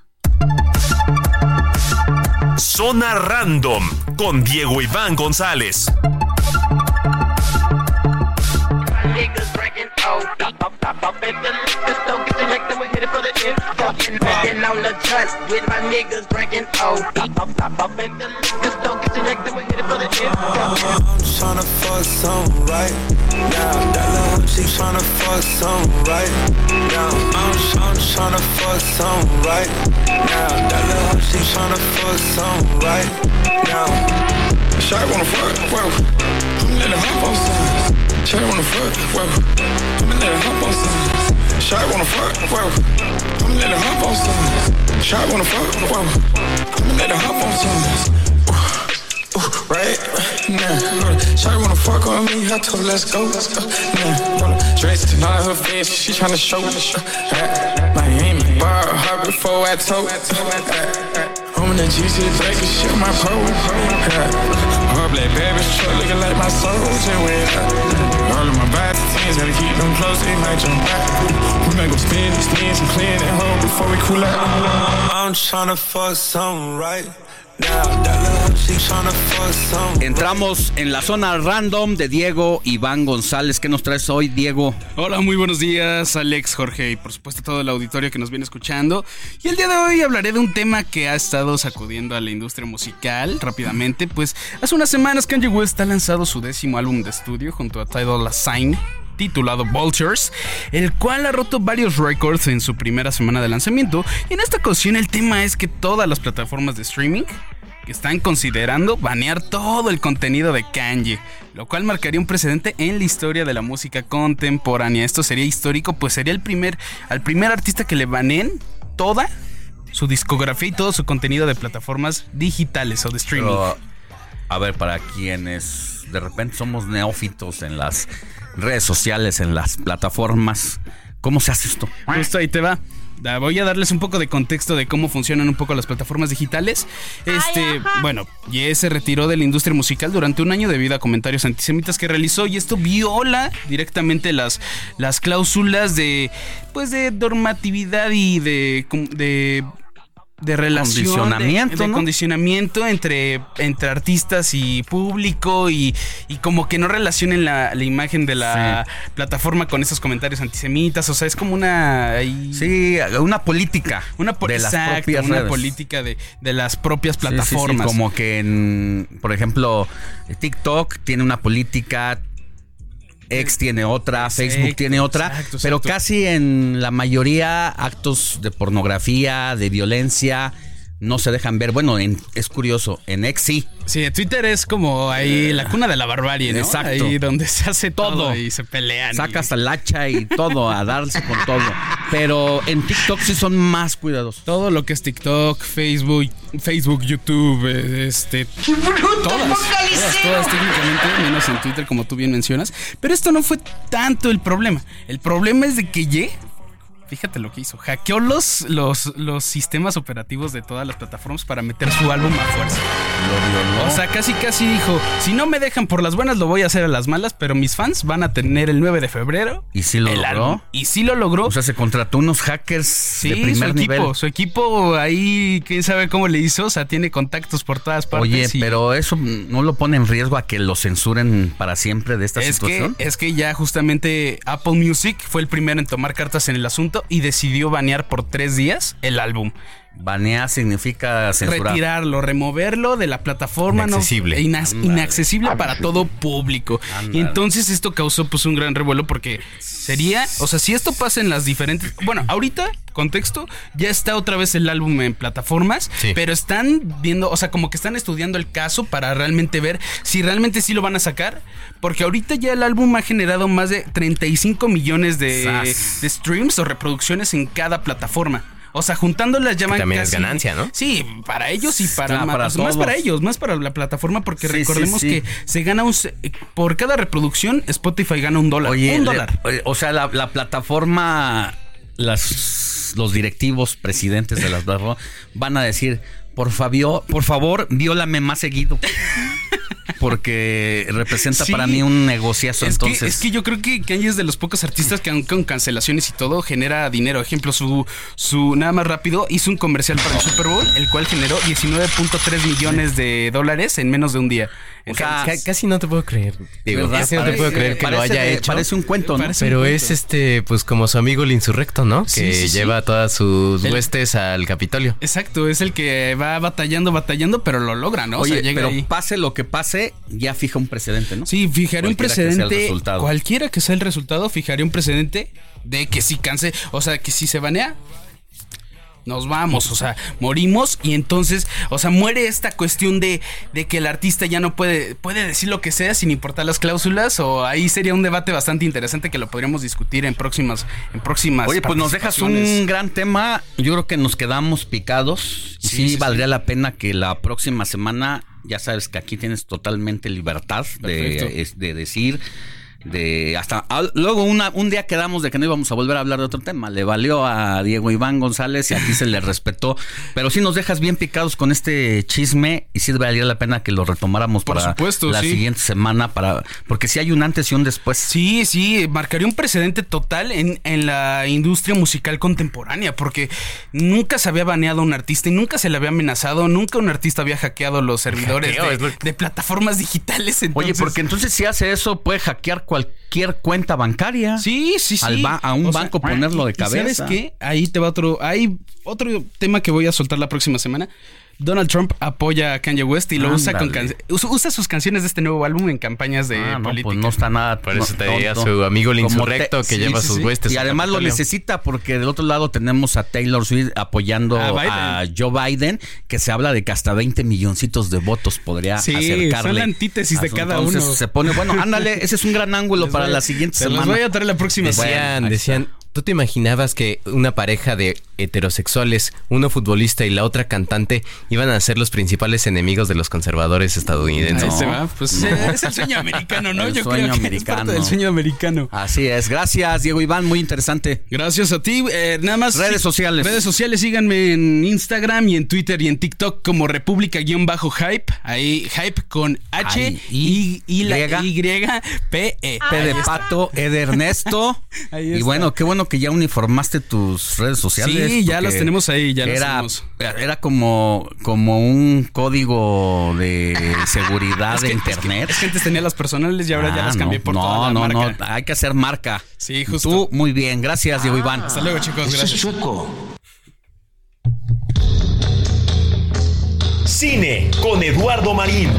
Zona Random con Diego Iván González. I'm tryna fuck something right now. That little hoe, she tryna fuck something right now. I'm, tryna fuck something right now. That little hoe, she tryna fuck something right now. Shot wanna fuck, whoa. I'm in the hop on. Shawty wanna fuck, well, I'ma let her hop on some. Shawty wanna fuck, well, I'm letting hop on some. Shawty wanna fuck, well, I'm letting hop on some. Ooh, right now. Shawty wanna fuck on me, I told her let's go. Now, dress tonight, her face, she tryna show. Uh, Miami, bar her before I told. Uh, uh, uh, I'm in the GC, breaking shit, my pro. Her black baby truck looking like my went up. All of my body tens, gotta keep them close, they might jump back. We might go spin these things and clean at home before we cool out. I'm tryna fuck something right. Entramos en la zona random de Diego Iván González. ¿Qué nos traes hoy, Diego? Hola, muy buenos días, Alex, Jorge y por supuesto todo el auditorio que nos viene escuchando. Y el día de hoy hablaré de un tema que ha estado sacudiendo a la industria musical rápidamente. Pues hace unas semanas Kanye West ha lanzado su décimo álbum de estudio junto a Tidal Sign titulado Vultures, el cual ha roto varios récords en su primera semana de lanzamiento. Y en esta ocasión el tema es que todas las plataformas de streaming están considerando banear todo el contenido de Kanye, lo cual marcaría un precedente en la historia de la música contemporánea. Esto sería histórico, pues sería el primer, al primer artista que le baneen toda su discografía y todo su contenido de plataformas digitales o de streaming. a ver, para quienes de repente somos neófitos en las redes sociales, en las plataformas. ¿Cómo se hace esto? Justo ahí te va. Voy a darles un poco de contexto de cómo funcionan un poco las plataformas digitales. Este, bueno, Ye se retiró de la industria musical durante un año debido a comentarios antisemitas que realizó y esto viola directamente las, las cláusulas de pues de normatividad y de, de de relación, condicionamiento, de, condicionamiento entre, entre artistas y público y, como que no relacionen la, imagen de la plataforma con esos comentarios antisemitas, o sea, es como una... sí, una política una de las propias una política de, las propias plataformas. como que en, por ejemplo, TikTok tiene una política, X tiene otra, Facebook tiene otra, pero casi en la mayoría actos de pornografía, de violencia, no se dejan ver. Bueno, es curioso, en X sí. Sí, Twitter es como ahí la cuna de la barbarie, ¿no? Exacto. Ahí donde se hace todo, y se pelean. Sacas al hacha y todo, a darse con todo. Pero en TikTok sí son más cuidadosos. Todo lo que es TikTok, Facebook, Facebook, YouTube, este... Todas, todas, todas técnicamente, menos en Twitter, como tú bien mencionas. Pero esto no fue tanto el problema. El problema es de que Ye Fíjate lo que hizo. Hackeó los, los, los sistemas operativos de todas las plataformas para meter su álbum a fuerza. O sea, casi casi dijo, si no me dejan por las buenas, lo voy a hacer a las malas, pero mis fans van a tener el 9 de febrero. Y sí lo el logró. álbum. Y sí lo logró. O sea, se contrató unos hackers Sí, de primer su equipo, nivel. su equipo ahí, quién sabe cómo le hizo, o sea, tiene contactos por todas partes. Oye, y- pero eso no lo pone en riesgo a que lo censuren para siempre de esta es que, situación. es que ya justamente Apple Music fue el primero en tomar cartas en el asunto y decidió banear por tres días el álbum. Banear significa censurar. Retirarlo, removerlo de la plataforma. no- Inaccesible. Ándale. inaccesible para todo público. Y entonces esto causó pues un gran revuelo porque sería, o sea, si esto pasa en las diferentes... Bueno, ahorita, contexto, ya está otra vez el álbum en plataformas, pero están viendo, o sea, como que están estudiando el caso para realmente ver si realmente sí lo van a sacar. Porque ahorita ya el álbum ha generado más de 35 millones de, de streams o reproducciones en cada plataforma. O sea, juntándolas llaman también es ganancia, ¿no? Sí, para ellos y para, Claro, más, para más todos. para ellos, más para la plataforma, porque Sí, recordemos sí. que se gana un se- por cada reproducción Spotify gana un dólar, Oye, un dólar. o sea, la, la plataforma, las, los directivos, presidentes de las plataformas van a decir, por favor, por favor, viólame más seguido. Porque representa Sí. para mí un negociazo. Es que, entonces, es que yo creo que Kanye es de los pocos artistas que aun con cancelaciones y todo genera dinero. Ejemplo, su, su nada más rápido hizo un comercial para el Super Bowl, el cual generó 19.3 millones de dólares en menos de un día. O sea, ca- casi no te puedo creer. Digo, ¿Verdad? casi no te puedo creer que lo parece haya hecho. parece un cuento, ¿no? Pero cuento. es este, pues como su amigo el insurrecto, ¿no? Sí, Que sí, sí. lleva todas sus El- huestes al Capitolio. Exacto, es el que va batallando, batallando, pero lo logra, ¿no? O sea, llega pero ahí. pase lo que pase, ya fija un precedente, ¿no? Sí, fijaré un que precedente. cualquiera que sea el resultado, fijaré un precedente de que si canse, o sea, que si se banea, nos vamos, o sea, morimos y entonces, o sea, muere esta cuestión de, de que el artista ya no puede, puede decir lo que sea sin importar las cláusulas, o ahí sería un debate bastante interesante que lo podríamos discutir en próximas, en próximas. Oye, pues nos dejas un gran tema. Yo creo que nos quedamos picados. Y sí, Sí, sí, valdría la pena que la próxima semana, ya sabes que aquí tienes totalmente libertad de, de decir. De hasta luego una, un día quedamos de que no íbamos a volver a hablar de otro tema. Le valió a Diego Iván González y aquí se le respetó. Pero sí nos dejas bien picados con este chisme y sí valdría la pena que lo retomáramos Por para supuesto, la sí. siguiente semana. para Porque si hay un antes y un después. Sí, sí, marcaría un precedente total en, en la industria musical contemporánea, porque nunca se había baneado a un artista y nunca se le había amenazado, nunca un artista había hackeado los servidores Hackeo, de, es lo- de plataformas digitales. Oye, porque entonces si hace eso puede hackear cualquier cuenta bancaria. Sí, sí, sí. Al ba- a un O sea, banco ponerlo de y ¿Sabes cabeza. qué? Ahí te va otro. Hay otro tema que voy a soltar la próxima semana. Donald Trump apoya a Kanye West y lo usa con can- usa, usa sus canciones de este nuevo álbum en campañas de Ah, no, política. pues no está nada. Por eso no, te diga su amigo el Como insurrecto que lleva sus huestes Y además lo necesita porque del otro lado tenemos a Taylor Swift apoyando A a. Joe Biden, que se habla de que hasta 20 milloncitos de votos podría Sí, acercarle. son la antítesis de cada entonces uno. Se pone, bueno, ándale, ese es un gran ángulo Les para voy la siguiente se los semana. voy a traer la próxima Decían, ahí decían, ¿tú te imaginabas que una pareja de heterosexuales, uno futbolista y la otra cantante, iban a ser los principales enemigos de los conservadores estadounidenses? Ahí se va. Pues eh, es el sueño americano, ¿no? El Yo sueño creo que es americano. parte del sueño americano. Así es. Gracias, Diego Iván, muy interesante. Gracias a ti. Eh, nada más. Redes sociales. Redes sociales, síganme en Instagram y en Twitter y en TikTok como República-Hype. Ahí, Hype con H Ay, y, y la Y. P E. P de Pato, E de Ernesto. Ahí y bueno, qué bueno que ya uniformaste tus redes sociales. Sí, ya las tenemos ahí, ya las era, tenemos. Era como, como un código de seguridad Es de internet. Es que antes tenía las personales y ahora ya Ah, las cambié no, por no, toda la no, marca. no, hay que hacer marca. Sí, justo. Tú, muy bien. Gracias, Diego Iván. Hasta luego, chicos. Gracias. Cine con Eduardo Marín.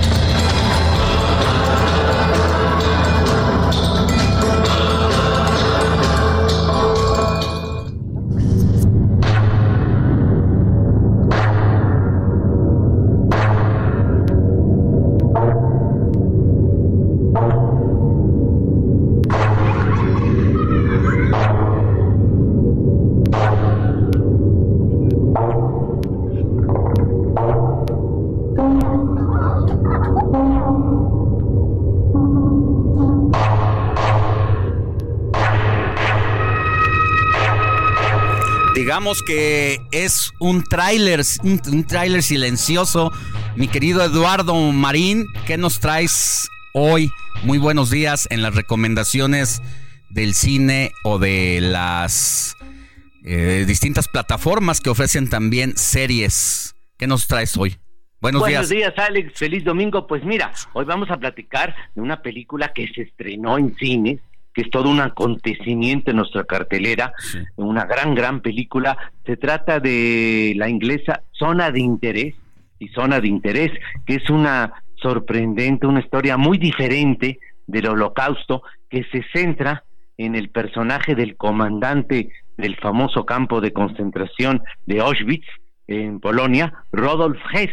Que es un tráiler, un, un tráiler silencioso. Mi querido Eduardo Marín, ¿qué nos traes hoy? Muy buenos días en las recomendaciones del cine o de las eh, distintas plataformas que ofrecen también series. ¿Qué nos traes hoy? Buenos, Buenos días. días, Alex. Feliz domingo. Pues mira, hoy vamos a platicar de una película que se estrenó en cines, que es todo un acontecimiento en nuestra cartelera, una gran, gran película. Se trata de la inglesa Zona de Interés y Zona de Interés, que es una sorprendente, una historia muy diferente del holocausto que se centra en el personaje del comandante del famoso campo de concentración de Auschwitz en Polonia, Rodolf Hess,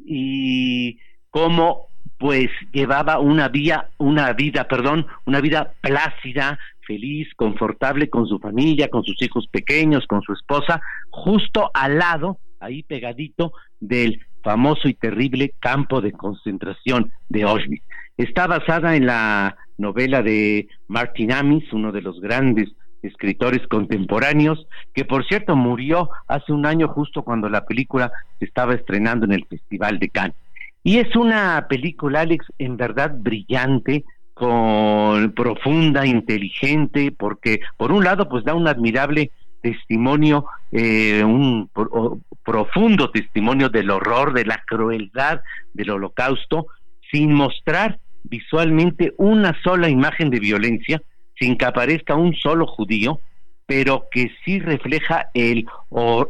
y cómo pues llevaba una vía, una vida, perdón, una vida plácida, feliz, confortable con su familia, con sus hijos pequeños, con su esposa, justo al lado, ahí pegadito del famoso y terrible campo de concentración de Auschwitz. Está basada en la novela de Martin Amis, uno de los grandes escritores contemporáneos, que por cierto murió hace un año justo cuando la película se estaba estrenando en el Festival de Cannes. Y es una película, Alex, en verdad brillante, con profunda, inteligente, porque por un lado pues da un admirable testimonio, eh, un pro- profundo testimonio del horror, de la crueldad del holocausto, sin mostrar visualmente una sola imagen de violencia, sin que aparezca un solo judío, pero que sí refleja el,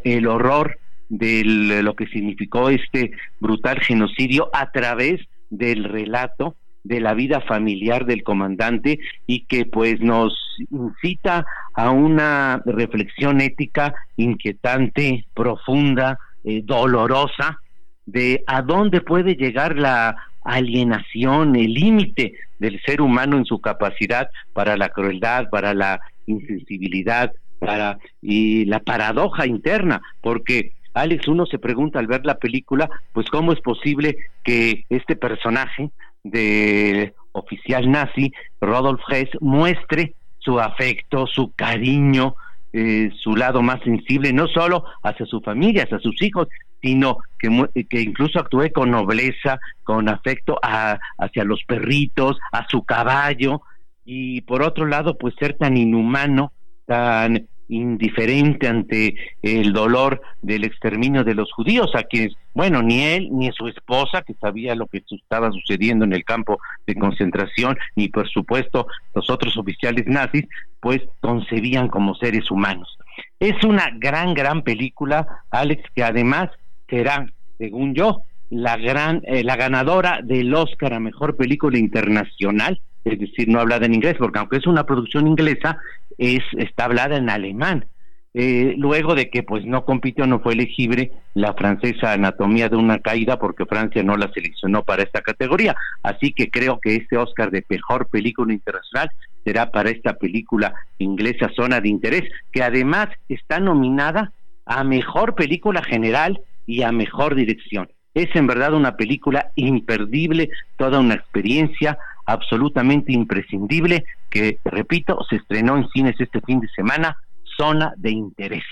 el horror de lo que significó este brutal genocidio a través del relato de la vida familiar del comandante y que pues nos incita a una reflexión ética inquietante, profunda, eh, dolorosa, de a dónde puede llegar la alienación, el límite del ser humano en su capacidad para la crueldad, para la insensibilidad, para y la paradoja interna, porque Alex uno se pregunta al ver la película, pues cómo es posible que este personaje de oficial nazi, Rodolf Hess, muestre su afecto, su cariño, eh, su lado más sensible, no solo hacia su familia, hacia sus hijos, sino que, mu- que incluso actúe con nobleza, con afecto a- hacia los perritos, a su caballo, y por otro lado, pues ser tan inhumano, tan indiferente ante el dolor del exterminio de los judíos, a quienes, bueno, ni él ni su esposa, que sabía lo que estaba sucediendo en el campo de concentración, ni por supuesto los otros oficiales nazis, pues concebían como seres humanos. Es una gran, gran película, Alex, que además será, según yo, la gran, eh, la ganadora del Oscar a mejor película internacional, es decir, no hablada en inglés, porque aunque es una producción inglesa, es está hablada en alemán. Eh, luego de que pues no compitió, no fue elegible la francesa Anatomía de una caída porque Francia no la seleccionó para esta categoría. Así que creo que este Oscar de mejor película internacional será para esta película inglesa Zona de Interés, que además está nominada a mejor película general y a mejor dirección. Es en verdad una película imperdible, toda una experiencia absolutamente imprescindible que, repito, se estrenó en cines este fin de semana, Zona de Interés.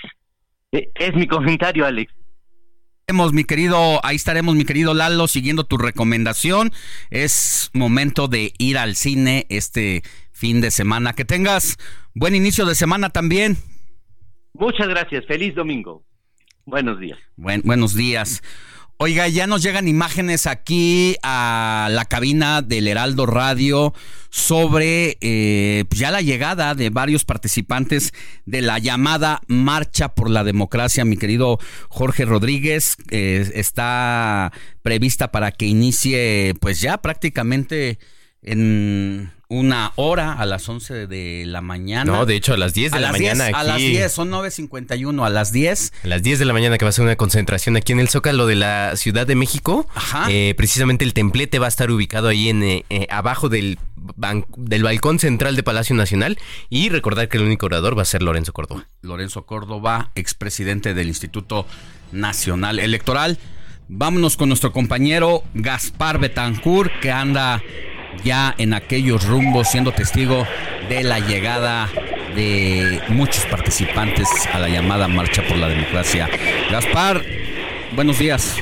Eh, Es mi comentario, Alex. Mi querido, ahí estaremos, mi querido Lalo, siguiendo tu recomendación. Es momento de ir al cine este fin de semana. Que tengas buen inicio de semana también. Muchas gracias, feliz domingo. Buenos días. Buen- buenos días. Oiga, ya nos llegan imágenes aquí a la cabina del Heraldo Radio sobre eh, pues ya la llegada de varios participantes de la llamada Marcha por la Democracia. Mi querido Jorge Rodríguez eh, está prevista para que inicie pues ya prácticamente en una hora a las 11 de la mañana. No, de hecho, a las 10 de A la mañana 10, A las 10, son 9.51, a las 10. A las 10 de la mañana que va a ser una concentración aquí en el Zócalo de la Ciudad de México. Eh, precisamente el templete va a estar ubicado ahí en eh, eh, abajo del, del balcón central de Palacio Nacional. Y recordar que el único orador va a ser Lorenzo Córdoba. Lorenzo Córdoba, expresidente del Instituto Nacional Electoral. Vámonos con nuestro compañero Gaspar Betancourt, que anda ya en aquellos rumbos siendo testigo de la llegada de muchos participantes a la llamada Marcha por la Democracia. Gaspar, buenos días.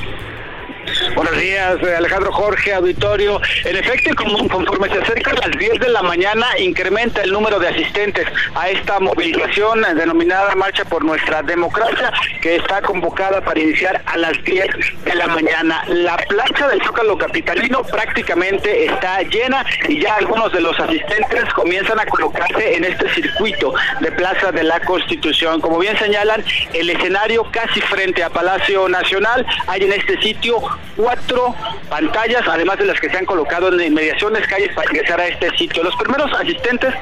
Buenos días, eh, Alejandro Jorge, auditorio. En efecto, conforme se acercan las 10 de la mañana, incrementa el número de asistentes a esta movilización denominada Marcha por Nuestra Democracia, que está convocada para iniciar a las 10 de la mañana. La plancha del Zócalo Capitalino prácticamente está llena y ya algunos de los asistentes comienzan a colocarse en este circuito de Plaza de la Constitución. Como bien señalan, el escenario casi frente a Palacio Nacional, hay en este sitio cuatro pantallas, además de las que se han colocado en inmediaciones calles para ingresar a este sitio. Los primeros asistentes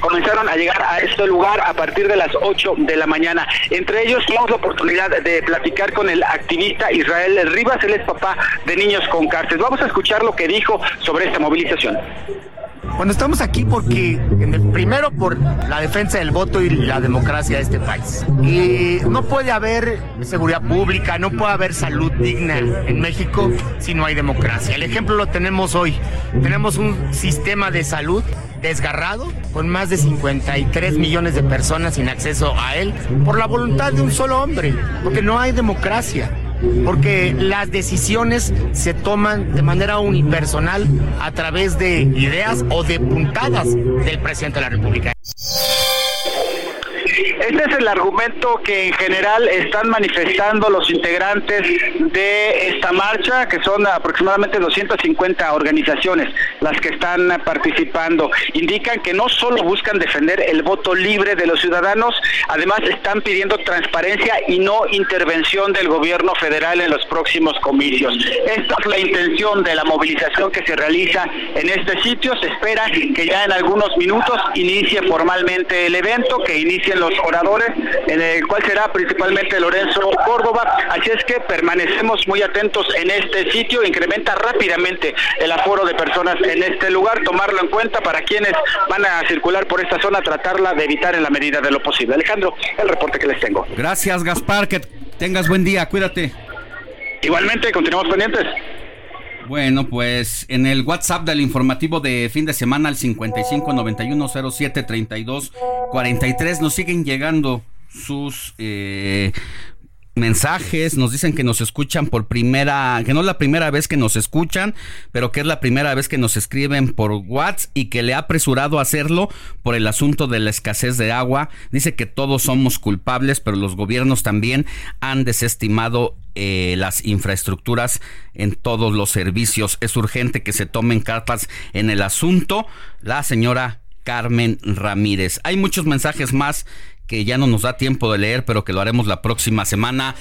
comenzaron a llegar a este lugar a partir de las 8 de la mañana. Entre ellos tuvimos la oportunidad de platicar con el activista Israel Rivas, él es papá de niños con cárcel. Vamos a escuchar lo que dijo sobre esta movilización. Bueno, estamos aquí porque, primero, por la defensa del voto y la democracia de este país. Y no puede haber seguridad pública, no puede haber salud digna en México si no hay democracia. El ejemplo lo tenemos hoy. Tenemos un sistema de salud desgarrado, con más de 53 millones de personas sin acceso a él, por la voluntad de un solo hombre, porque no hay democracia porque las decisiones se toman de manera unipersonal a través de ideas o de puntadas del presidente de la República. Este es el argumento que en general están manifestando los integrantes de esta marcha, que son aproximadamente 250 organizaciones las que están participando. Indican que no solo buscan defender el voto libre de los ciudadanos, además están pidiendo transparencia y no intervención del gobierno federal en los próximos comicios. Esta es la intención de la movilización que se realiza en este sitio. Se espera que ya en algunos minutos inicie formalmente el evento, que inicien los oradores, en el cual será principalmente Lorenzo Córdoba. Así es que permanecemos muy atentos en este sitio. Incrementa rápidamente el aforo de personas en este lugar. Tomarlo en cuenta para quienes van a circular por esta zona, tratarla de evitar en la medida de lo posible. Alejandro, el reporte que les tengo. Gracias, Gaspar. Que tengas buen día. Cuídate. Igualmente, continuamos pendientes. Bueno, pues en el WhatsApp del informativo de fin de semana al 55 91 07 32 43 nos siguen llegando sus eh, mensajes, nos dicen que nos escuchan por primera, que no es la primera vez que nos escuchan, pero que es la primera vez que nos escriben por WhatsApp y que le ha apresurado a hacerlo por el asunto de la escasez de agua. Dice que todos somos culpables, pero los gobiernos también han desestimado eh, las infraestructuras en todos los servicios. Es urgente que se tomen cartas en el asunto. La señora Carmen Ramírez. Hay muchos mensajes más que ya no nos da tiempo de leer, pero que lo haremos la próxima semana.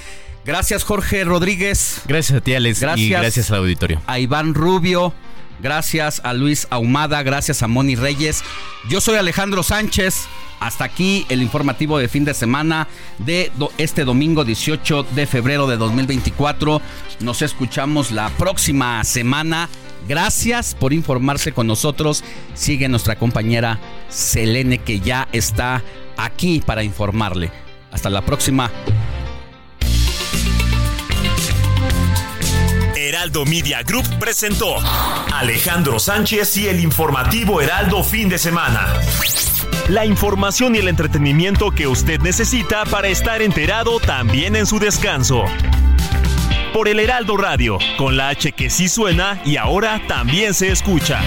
Gracias Jorge Rodríguez. Gracias a ti, Alex. Gracias. Y gracias al auditorio. A Iván Rubio. Gracias a Luis Ahumada. Gracias a Moni Reyes. Yo soy Alejandro Sánchez. Hasta aquí el informativo de fin de semana de este domingo 18 de febrero de 2024. Nos escuchamos la próxima semana. Gracias por informarse con nosotros. Sigue nuestra compañera Selene que ya está aquí para informarle. Hasta la próxima. Heraldo Media Group presentó Alejandro Sánchez y el informativo Heraldo fin de semana. La información y el entretenimiento que usted necesita para estar enterado también en su descanso. Por el Heraldo Radio, con la H que sí suena y ahora también se escucha.